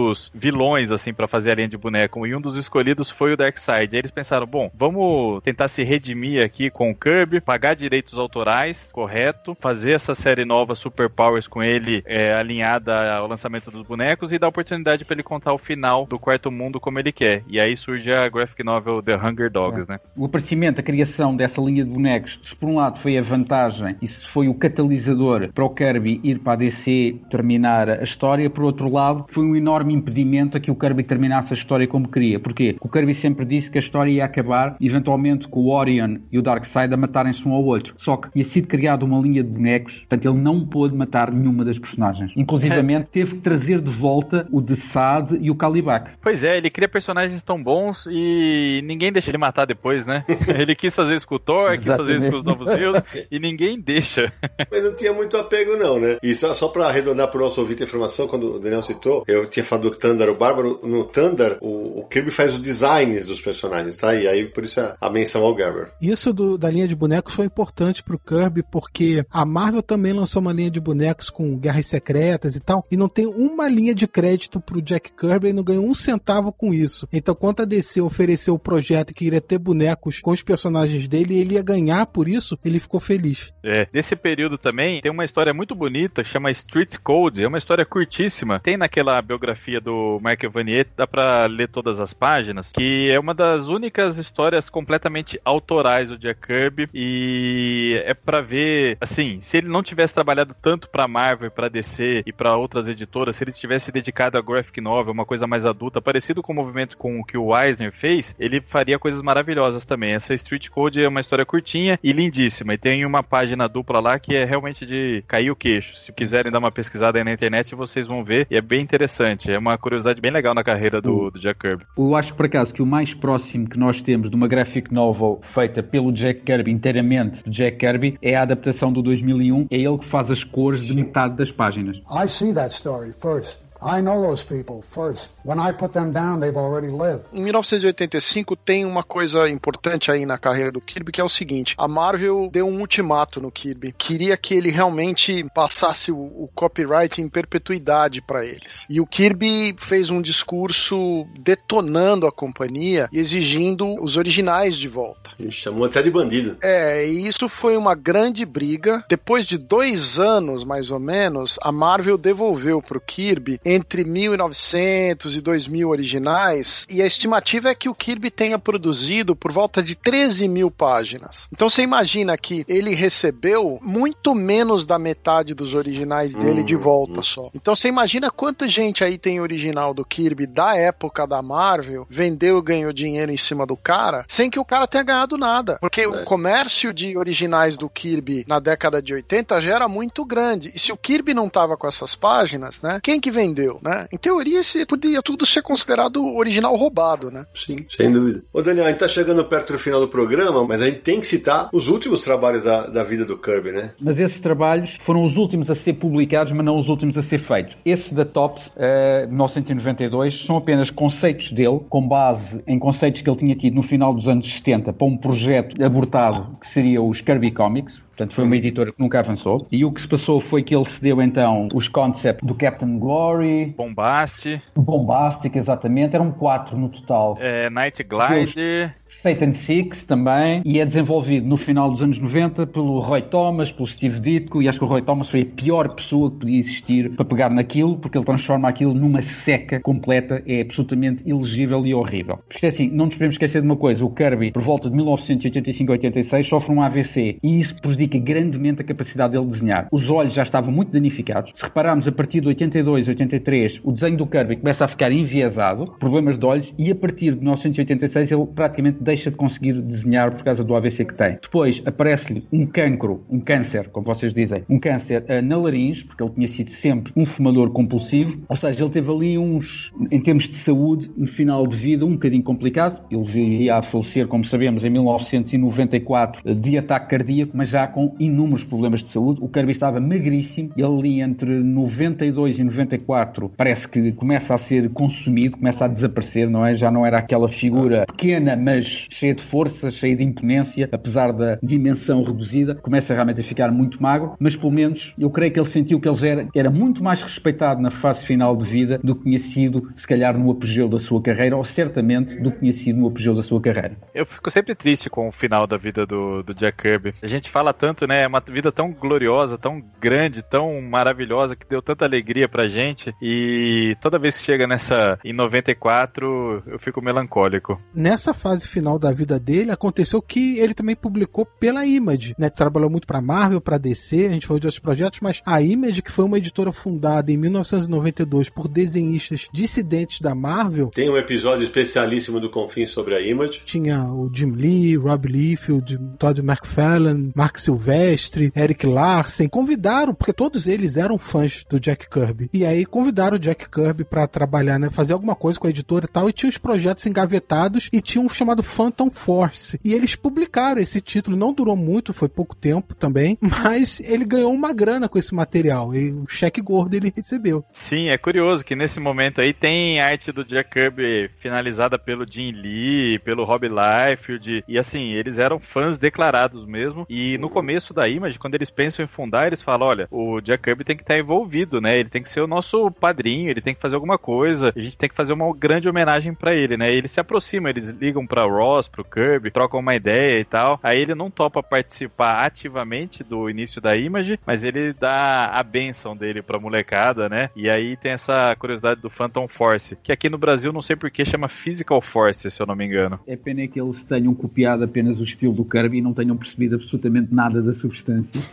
tantos vilões assim para fazer a linha de boneco, e um dos escolhidos foi o Darkseid. Aí eles pensaram, bom, vamos tentar se redimir aqui com o Kirby, pagar direitos autorais, correto, fazer essa série nova Super Powers com ele é, alinhada ao lançamento dos bonecos e dar oportunidade para ele contar o final do quarto mundo como ele quer. E aí surge a graphic novel The Hunger Dogs, né? O aparecimento, a criação dessa linha de bonecos, por um lado foi a vantagem, isso foi o catalisador para o Kirby ir para a DC terminar a história, por outro lado, foi um enorme impedimento a que o Kirby terminasse a história como queria. Porquê? Porque o Kirby sempre disse que a história ia acabar, eventualmente, com o Orion e o Darkseid a matarem-se um ao outro. Só que tinha sido criada uma linha de bonecos, portanto ele não pôde matar nenhuma das personagens. Inclusivamente teve que trazer de volta o de Sad e o Calibac. Pois é, ele cria personagens tão bons e ninguém deixa ele matar depois, né? ele quis fazer isso com o Thor, quis fazer isso com os novos deuses e ninguém deixa. Mas não tinha muito apego, não, né? E só, só pra arredondar pro nosso ouvinte a informação, quando o Daniel citou, eu tinha falado do Thunder, o Bárbaro. No Thunder, o, o Kirby faz os designs dos personagens, tá? E aí, por isso a, a menção ao Gerber. Isso do- da linha de bonecos foi importante pro Kirby, porque a Marvel também lançou uma linha de bonecos com guerras secretas e tal, e não tem uma linha de crédito pro Jack Kirby e não ganhou um centavo com isso. Então, quando a DC ofereceu o projeto que iria ter bonecos com os personagens dele, e ele ia ganhar por isso, ele ficou feliz. É, nesse período também tem uma história muito bonita, chama Street Code, é uma história curtíssima. Tem naquela biografia do Mark Vanier, dá pra ler todas as páginas, que é uma das únicas histórias completamente autorais do Jack Kirby e é pra ver, assim, se ele não tivesse trabalhado tanto pra Marvel, pra DC e pra outras editoras, se ele tivesse dedicado a graphic novel, uma coisa mais adulta, parecido com o movimento com o que o Eisner fez, ele faria coisas maravilhosas também. Essa Street Code é uma história curtinha e lindíssima, e tem uma página dupla lá que é realmente de cair o queixo. Se quiserem dar uma pesquisada aí na internet, vocês vão ver, e é bem interessante. É uma curiosidade bem legal na carreira do, do Jack Kirby. Eu acho por acaso que o mais próximo que nós temos de uma graphic novel feita pelo Jack Kirby, inteiramente do Jack Kirby, é a adaptação do 2001. É ele que faz as cores de metade das páginas. I see that story first. I know those people first. When I put them down, they've already lived. Em 1985 tem uma coisa importante aí na carreira do Kirby que é o seguinte: a Marvel deu um ultimato no Kirby, queria que ele realmente passasse o, o copyright em perpetuidade para eles. E o Kirby fez um discurso detonando a companhia e exigindo os originais de volta. Ele chamou até de bandido. É, e isso foi uma grande briga. Depois de dois anos, mais ou menos, a Marvel devolveu pro Kirby entre 1900 e 2000 originais, e a estimativa é que o Kirby tenha produzido por volta de 13 mil páginas. Então você imagina que ele recebeu muito menos da metade dos originais dele de volta só. Então você imagina quanta gente aí tem original do Kirby da época da Marvel, vendeu e ganhou dinheiro em cima do cara, sem que o cara tenha ganhado nada. Porque o comércio de originais do Kirby na década de 80 já era muito grande. E se o Kirby não tava com essas páginas, né? Quem que vendeu, né? Em teoria, esse podia tudo ser considerado original roubado, né? Sim, sem dúvida. Ô Daniel, a gente tá chegando perto do final do programa, mas a gente tem que citar os últimos trabalhos da, da vida do Kirby, né? Mas esses trabalhos foram os últimos a ser publicados, mas não os últimos a ser feitos. Esses da Tops, eh, 1992, são apenas conceitos dele, com base em conceitos que ele tinha tido no final dos anos 70 para um projeto abortado que seria os Kirby Comics. Portanto, foi uma editora que nunca avançou. E o que se passou foi que ele cedeu então os concepts do Captain Glory, Bombast, Bombastic, exatamente, eram quatro no total. é, Night Glider, Satan Six também, e é desenvolvido no final dos anos 90 pelo Roy Thomas, pelo Steve Ditko, e acho que o Roy Thomas foi a pior pessoa que podia existir para pegar naquilo, porque ele transforma aquilo numa seca completa, é absolutamente ilegível e horrível. Porque assim, não nos podemos esquecer de uma coisa, o Kirby, por volta de 1985-86, sofre um AVC, e isso prejudica grandemente a capacidade dele de desenhar. Os olhos já estavam muito danificados. Se repararmos, a partir de 82, 83, o desenho do Kirby começa a ficar enviesado, problemas de olhos, e a partir de 1986 ele praticamente deixa de conseguir desenhar por causa do AVC que tem. Depois aparece-lhe um cancro, um câncer, como vocês dizem, um câncer uh, na laringe, porque ele tinha sido sempre um fumador compulsivo, ou seja, ele teve ali uns, em termos de saúde, um final de vida um bocadinho complicado. Ele viria a falecer, como sabemos, em 1994 eh, de ataque cardíaco, mas já com inúmeros problemas de saúde. O Kirby estava magríssimo, ele ali entre 92 e 94 parece que começa a ser consumido, começa a desaparecer, não é? Já não era aquela figura pequena, mas cheia de força, cheia de imponência, apesar da dimensão reduzida, começa realmente a ficar muito magro, mas pelo menos eu creio que ele sentiu que ele era, era muito mais respeitado na fase final de vida do que tinha sido, se calhar, no apogeu da sua carreira, ou certamente do que tinha sido no apogeu da sua carreira. Eu fico sempre triste com o final da vida do, do Jack Kirby. A gente fala tanto, né? É uma vida tão gloriosa, tão grande, tão maravilhosa, que deu tanta alegria pra gente. E toda vez que chega nessa em 94, eu fico melancólico. Nessa fase final da vida dele, aconteceu que ele também publicou pela Image, né? Trabalhou muito pra Marvel, pra DC, a gente falou de outros projetos, mas a Image, que foi uma editora fundada em 1992 por desenhistas dissidentes da Marvel. Tem um episódio especialíssimo do Confins sobre a Image. Tinha o Jim Lee, Rob Liefeld, Todd McFarlane, Mark Silvestre, Eric Larsen. Convidaram, porque todos eles eram fãs do Jack Kirby. E aí convidaram o Jack Kirby para trabalhar, né? Fazer alguma coisa com a editora e tal. E tinha os projetos engavetados e tinha um chamado Phantom Force. E eles publicaram esse título. Não durou muito, foi pouco tempo também. Mas ele ganhou uma grana com esse material. E o cheque gordo ele recebeu. Sim, é curioso que nesse momento aí tem arte do Jack Kirby finalizada pelo Jim Lee, pelo Rob Liefeld. E assim, eles eram fãs declarados mesmo. E no começo da Image, quando eles pensam em fundar, eles falam: olha, o Jack Kirby tem que estar envolvido, né? Ele tem que ser o nosso padrinho, ele tem que fazer alguma coisa. A gente tem que fazer uma grande homenagem para ele, né? E eles se aproximam, eles ligam para Ross, pro Kirby, trocam uma ideia e tal. Aí ele não topa participar ativamente do início da Image, mas ele dá a benção dele pra molecada, né? E aí tem essa curiosidade do Phantom Force, que aqui no Brasil não sei por que chama Physical Force, se eu não me engano. É pena que eles tenham copiado apenas o estilo do Kirby e não tenham percebido absolutamente nada da substância.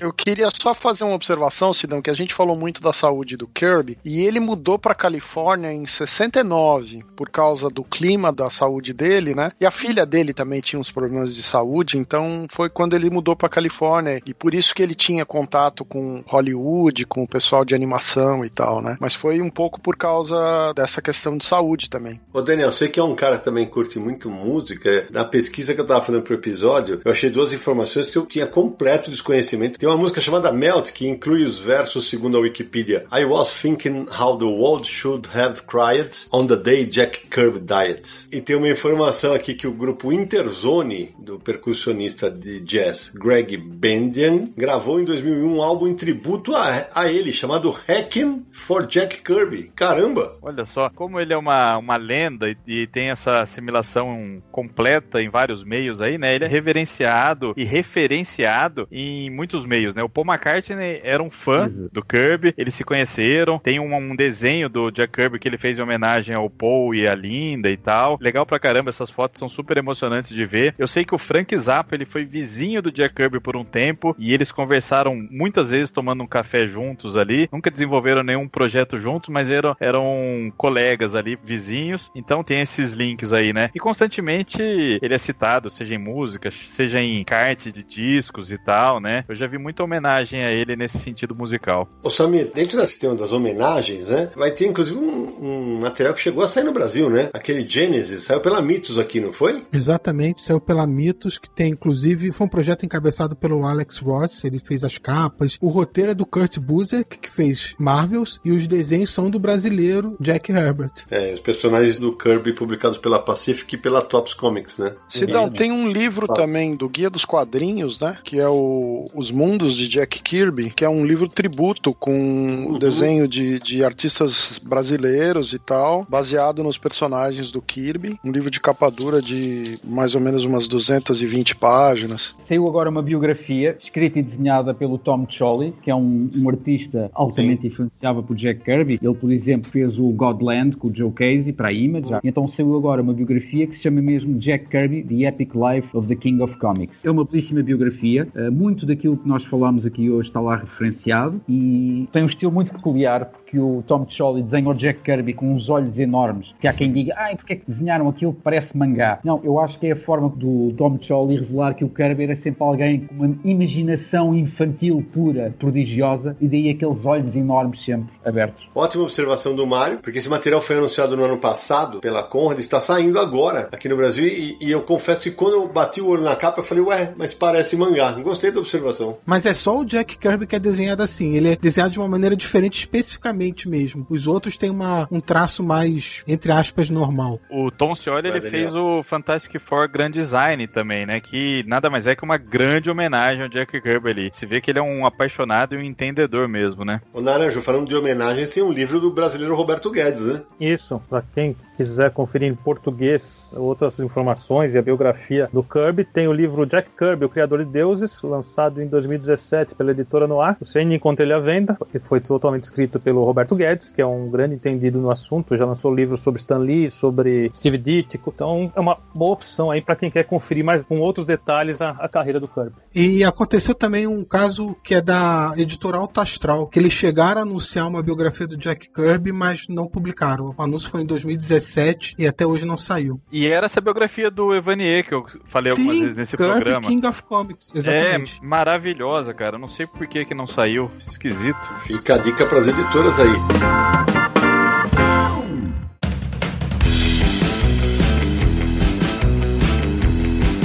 Eu queria só fazer uma observação, Sidão, que a gente falou muito da saúde do Kirby e ele mudou para Califórnia em 69 por causa do clima da saúde dele, né? E a filha dele também tinha uns problemas de saúde, então foi quando ele mudou para Califórnia e por isso que ele tinha contato com Hollywood, com o pessoal de animação e tal, né? Mas foi um pouco por causa dessa questão de saúde também. Ô Daniel, você que é um cara que também curte muito música, na pesquisa que eu tava fazendo pro episódio, eu achei duas informações que eu tinha completo desconhecimento. Tem uma música chamada Melt, que inclui os versos segundo a Wikipedia. I was thinking how the world should have cried on the day Jack Kirby died. E tem uma informação aqui que o grupo Interzone, do percussionista de jazz Greg Bendian, gravou em 2001 um álbum em tributo a, a ele, chamado Hacking for Jack Kirby. Caramba! Olha só, como ele é uma, uma lenda e, e tem essa assimilação completa em vários meios aí, né? Ele é reverenciado e referenciado em muitos meios, né? O Paul McCartney era um fã Exato. do Kirby, eles se conheceram, tem um, um desenho do Jack Kirby que ele fez em homenagem ao Paul e a Linda e tal. Legal pra caramba, essas fotos são super emocionantes de ver. Eu sei que o Frank Zappa, ele foi vizinho do Jack Kirby por um tempo e eles conversaram muitas vezes tomando um café juntos ali. Nunca desenvolveram nenhum projeto juntos, mas eram, eram colegas ali, vizinhos. Então tem esses links aí, né? E constantemente ele é citado, seja em música, seja em kart de discos e tal, né? Eu já vi muita homenagem a ele nesse sentido musical. Ô Samir, dentro desse sistema das homenagens, né? Vai ter inclusive um, um material que chegou a sair no Brasil, né? Aquele Genesis saiu pela Mitos aqui, não foi? Exatamente, saiu pela Mitos, que tem inclusive, foi um projeto encabeçado pelo Alex Ross, ele fez as capas. O roteiro é do Kurt Busiek, que fez Marvels, e os desenhos são do brasileiro Jack Herbert. É, os personagens do Kirby publicados pela Pacific e pela Tops Comics, né? Sidão, tem um livro também do Guia dos Quadrinhos, né? Que é o Os Mundos de Jack Kirby, que é um livro tributo com o desenho de, de artistas brasileiros e tal, baseado nos personagens do Kirby. Um livro de capa dura de mais ou menos umas 220 páginas. Saiu agora uma biografia escrita e desenhada pelo Tom Cholly, que é um, um artista altamente influenciável por Jack Kirby. Ele, por exemplo, fez o Godland com o Joe Casey para a Image. Então saiu agora uma biografia que se chama mesmo Jack Kirby, The Epic Life of the King of Comics. É uma belíssima biografia, uh, muito daquilo que nós falamos aqui hoje está lá referenciado e tem um estilo muito peculiar porque o Tom Choli desenha o Jack Kirby com uns olhos enormes, que há quem diga, ai, porque é que desenharam aquilo que parece mangá? Não, eu acho que é a forma do Tom Choli revelar que o Kirby era sempre alguém com uma imaginação infantil pura, prodigiosa, e daí aqueles olhos enormes sempre abertos. Ótima observação do Mário, porque esse material foi anunciado no ano passado pela Conrad, está saindo agora aqui no Brasil, e, e eu confesso que quando eu bati o olho na capa, eu falei, ué, mas parece mangá. Gostei da observação. Mas é só o Jack Kirby que é desenhado assim, ele é desenhado de uma maneira diferente especificamente mesmo. Os outros têm uma, um traço mais, entre aspas, normal. O Tom Scioli, ele fez o Fantastic Four Grand Design também, né? Que nada mais é que uma grande homenagem ao Jack Kirby ali. Se vê que ele é um apaixonado e um entendedor mesmo, né? O Naranjo, falando de homenagens, tem um livro do brasileiro Roberto Guedes, né? Isso, pra quem quiser conferir em português outras informações e a biografia do Kirby, tem o livro Jack Kirby, o Criador de Deuses, lançado em 2017 pela editora Noir. Você ainda encontra ele à venda, porque foi totalmente escrito pelo Roberto Guedes, que é um grande entendido no assunto, já lançou livros sobre Stan Lee, sobre Steve Ditko, então é uma boa opção aí para quem quer conferir mais com outros detalhes a, a, carreira do Kirby. E aconteceu também um caso que é da editora Alto Astral, que eles chegaram a anunciar uma biografia do Jack Kirby, mas não publicaram. O anúncio foi em 2017 e até hoje não saiu. E era essa biografia do Evanier que eu falei Sim, algumas vezes nesse Kirby programa. King of Comics, exatamente. É maravilhosa, cara. Não sei por que, que não saiu. Esquisito. Fica a dica para as editoras aí.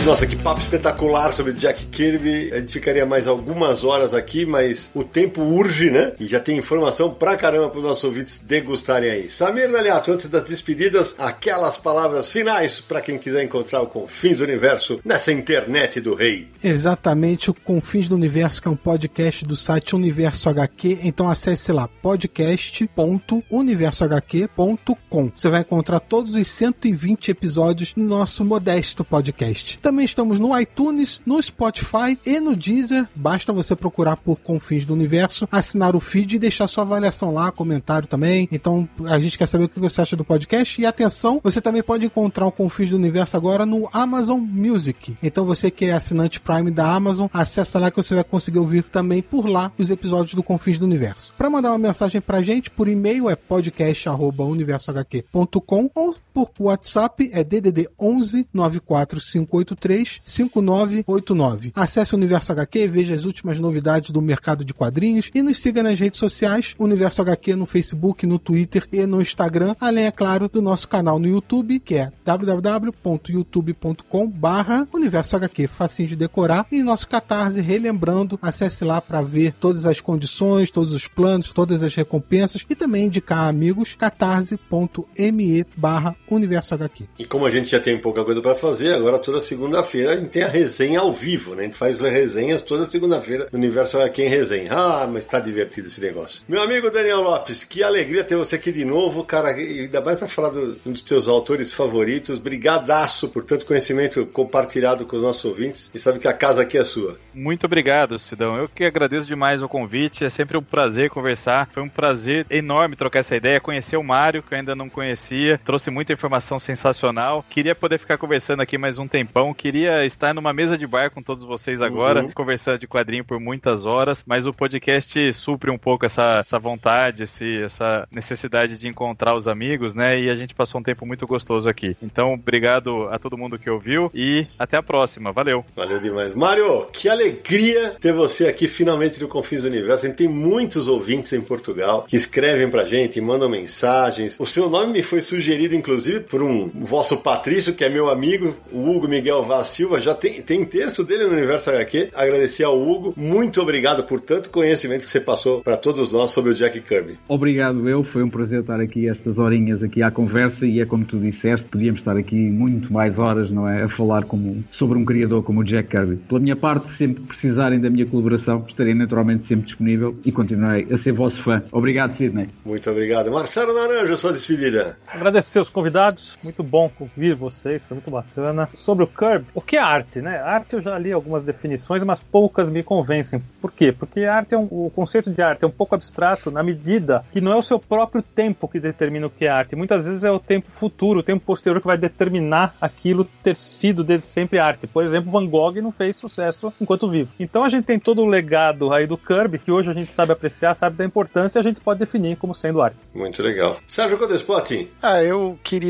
Nossa, que papo espetacular sobre Jack Kirby. A gente ficaria mais algumas horas aqui, mas o tempo urge, né? E já tem informação pra caramba para os nossos ouvintes degustarem aí. Samir Naliato, antes das despedidas, aquelas palavras finais para quem quiser encontrar o Confins do Universo nessa internet do rei. Exatamente, o Confins do Universo, que é um podcast do site Universo HQ. Então acesse lá, podcast.universohq.com. Você vai encontrar todos os 120 episódios no nosso modesto podcast. Também estamos no iTunes, no Spotify e no Deezer. Basta você procurar por Confins do Universo, assinar o feed e deixar sua avaliação lá, comentário também. Então a gente quer saber o que você acha do podcast. E atenção, você também pode encontrar o Confins do Universo agora no Amazon Music. Então você que é assinante Prime da Amazon, acessa lá que você vai conseguir ouvir também por lá os episódios do Confins do Universo. Para mandar uma mensagem pra gente por e-mail é podcast@universohq.com ou por WhatsApp é DDD 11 94583 5989. Acesse o Universo HQ, veja as últimas novidades do mercado de quadrinhos e nos siga nas redes sociais, Universo HQ no Facebook, no Twitter e no Instagram, além, é claro, do nosso canal no YouTube, que é www.youtube.com barra Universo HQ, facinho de decorar, e nosso Catarse, relembrando, acesse lá para ver todas as condições, todos os planos, todas as recompensas e também indicar amigos, catarse.me barra Universo HQ. E como a gente já tem pouca coisa para fazer, agora toda segunda-feira a gente tem a resenha ao vivo, né? A gente faz resenhas toda segunda-feira no Universo HQ em resenha. Ah, mas tá divertido esse negócio. Meu amigo Daniel Lopes, que alegria ter você aqui de novo, cara. Ainda mais para falar do, um dos teus autores favoritos. Brigadaço por tanto conhecimento compartilhado com os nossos ouvintes. E sabe que a casa aqui é sua. Muito obrigado, Sidão. Eu que agradeço demais o convite. É sempre um prazer conversar. Foi um prazer enorme trocar essa ideia, conhecer o Mário, que eu ainda não conhecia. Trouxe muita informação sensacional. Queria poder ficar conversando aqui mais um tempão. Queria estar numa mesa de bar com todos vocês agora, Uhum. conversando de quadrinho por muitas horas. Mas o podcast supre um pouco essa, essa vontade, esse, essa necessidade de encontrar os amigos, né? E a gente passou um tempo muito gostoso aqui. Então, obrigado a todo mundo que ouviu e até a próxima. Valeu. Valeu demais. Mário, que alegria ter você aqui finalmente no Confins do Universo. A gente tem muitos ouvintes em Portugal que escrevem pra gente, mandam mensagens. O seu nome me foi sugerido, inclusive, por um vosso Patrício, que é meu amigo, o Hugo Miguel Vaz Silva. Já tem, tem texto dele no Universo HQ. Agradecer ao Hugo. Muito obrigado por tanto conhecimento que você passou para todos nós sobre o Jack Kirby. Obrigado eu, foi um prazer estar aqui estas horinhas aqui à conversa e é como tu disseste, podíamos estar aqui muito mais horas, não é, a falar como, sobre um criador como o Jack Kirby. Pela minha parte, sempre que precisarem da minha colaboração, estarei naturalmente sempre disponível e continuarei a ser vosso fã. Obrigado, Sidney. Muito obrigado. Marcelo Naranjo, sua despedida. Agradecer os convidados convidados. Muito bom ouvir vocês, foi muito bacana. Sobre o Kirby, o que é arte, né? Arte eu já li algumas definições, mas poucas me convencem. Por quê? Porque arte é um, o conceito de arte é um pouco abstrato na medida que não é o seu próprio tempo que determina o que é arte. Muitas vezes é o tempo futuro, o tempo posterior que vai determinar aquilo ter sido desde sempre arte. Por exemplo, Van Gogh não fez sucesso enquanto vivo. Então a gente tem todo o legado aí do Kirby, que hoje a gente sabe apreciar, sabe da importância, e a gente pode definir como sendo arte. Muito legal. Sérgio Codespot. Ah, eu queria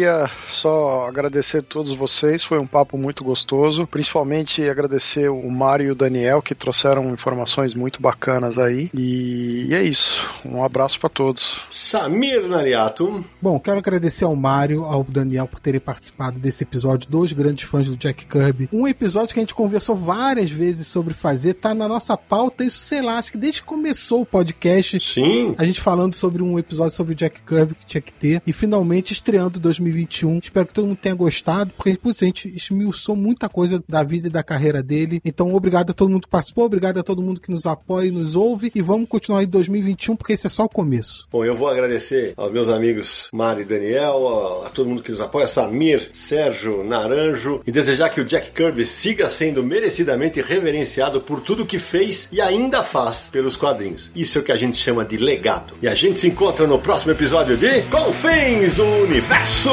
só agradecer a todos vocês, foi um papo muito gostoso, principalmente agradecer o Mário e o Daniel que trouxeram informações muito bacanas aí. E é isso. Um abraço para todos. Samir Nariato. Bom, quero agradecer ao Mário, ao Daniel por terem participado desse episódio, dois grandes fãs do Jack Kirby. Um episódio que a gente conversou várias vezes sobre fazer, tá na nossa pauta, isso sei lá, acho que desde que começou o podcast. Sim. A gente falando sobre um episódio sobre o Jack Kirby que tinha que ter. E finalmente estreando 2021. Espero que todo mundo tenha gostado, porque putz, a gente esmiuçou muita coisa da vida e da carreira dele. Então, obrigado a todo mundo que participou, obrigado a todo mundo que nos apoia e nos ouve. E vamos continuar em 2021, porque esse é só o começo. Bom, eu vou agradecer aos meus amigos Mari e Daniel, a, a todo mundo que nos apoia, Samir, Sérgio, Naranjo, e desejar que o Jack Kirby siga sendo merecidamente reverenciado por tudo que fez e ainda faz pelos quadrinhos. Isso é o que a gente chama de legado. E a gente se encontra no próximo episódio de Confins do Universo!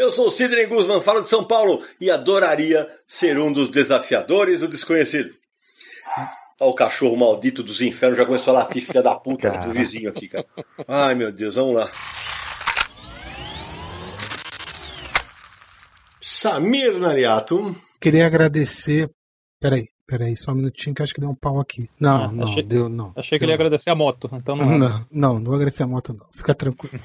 Eu sou o Sidney Guzman, falo de São Paulo e adoraria ser um dos desafiadores do desconhecido. Olha o cachorro maldito dos infernos, já começou a latir, filha da puta do vizinho aqui, cara. Ai, meu Deus, vamos lá. Samir Nariato. Queria agradecer. Peraí, peraí, só um minutinho que acho que deu um pau aqui. Não, Ah, não, achei- deu, não. Achei que ele ia agradecer a moto, então não. Não, não, não vou agradecer a moto, não. Fica tranquilo.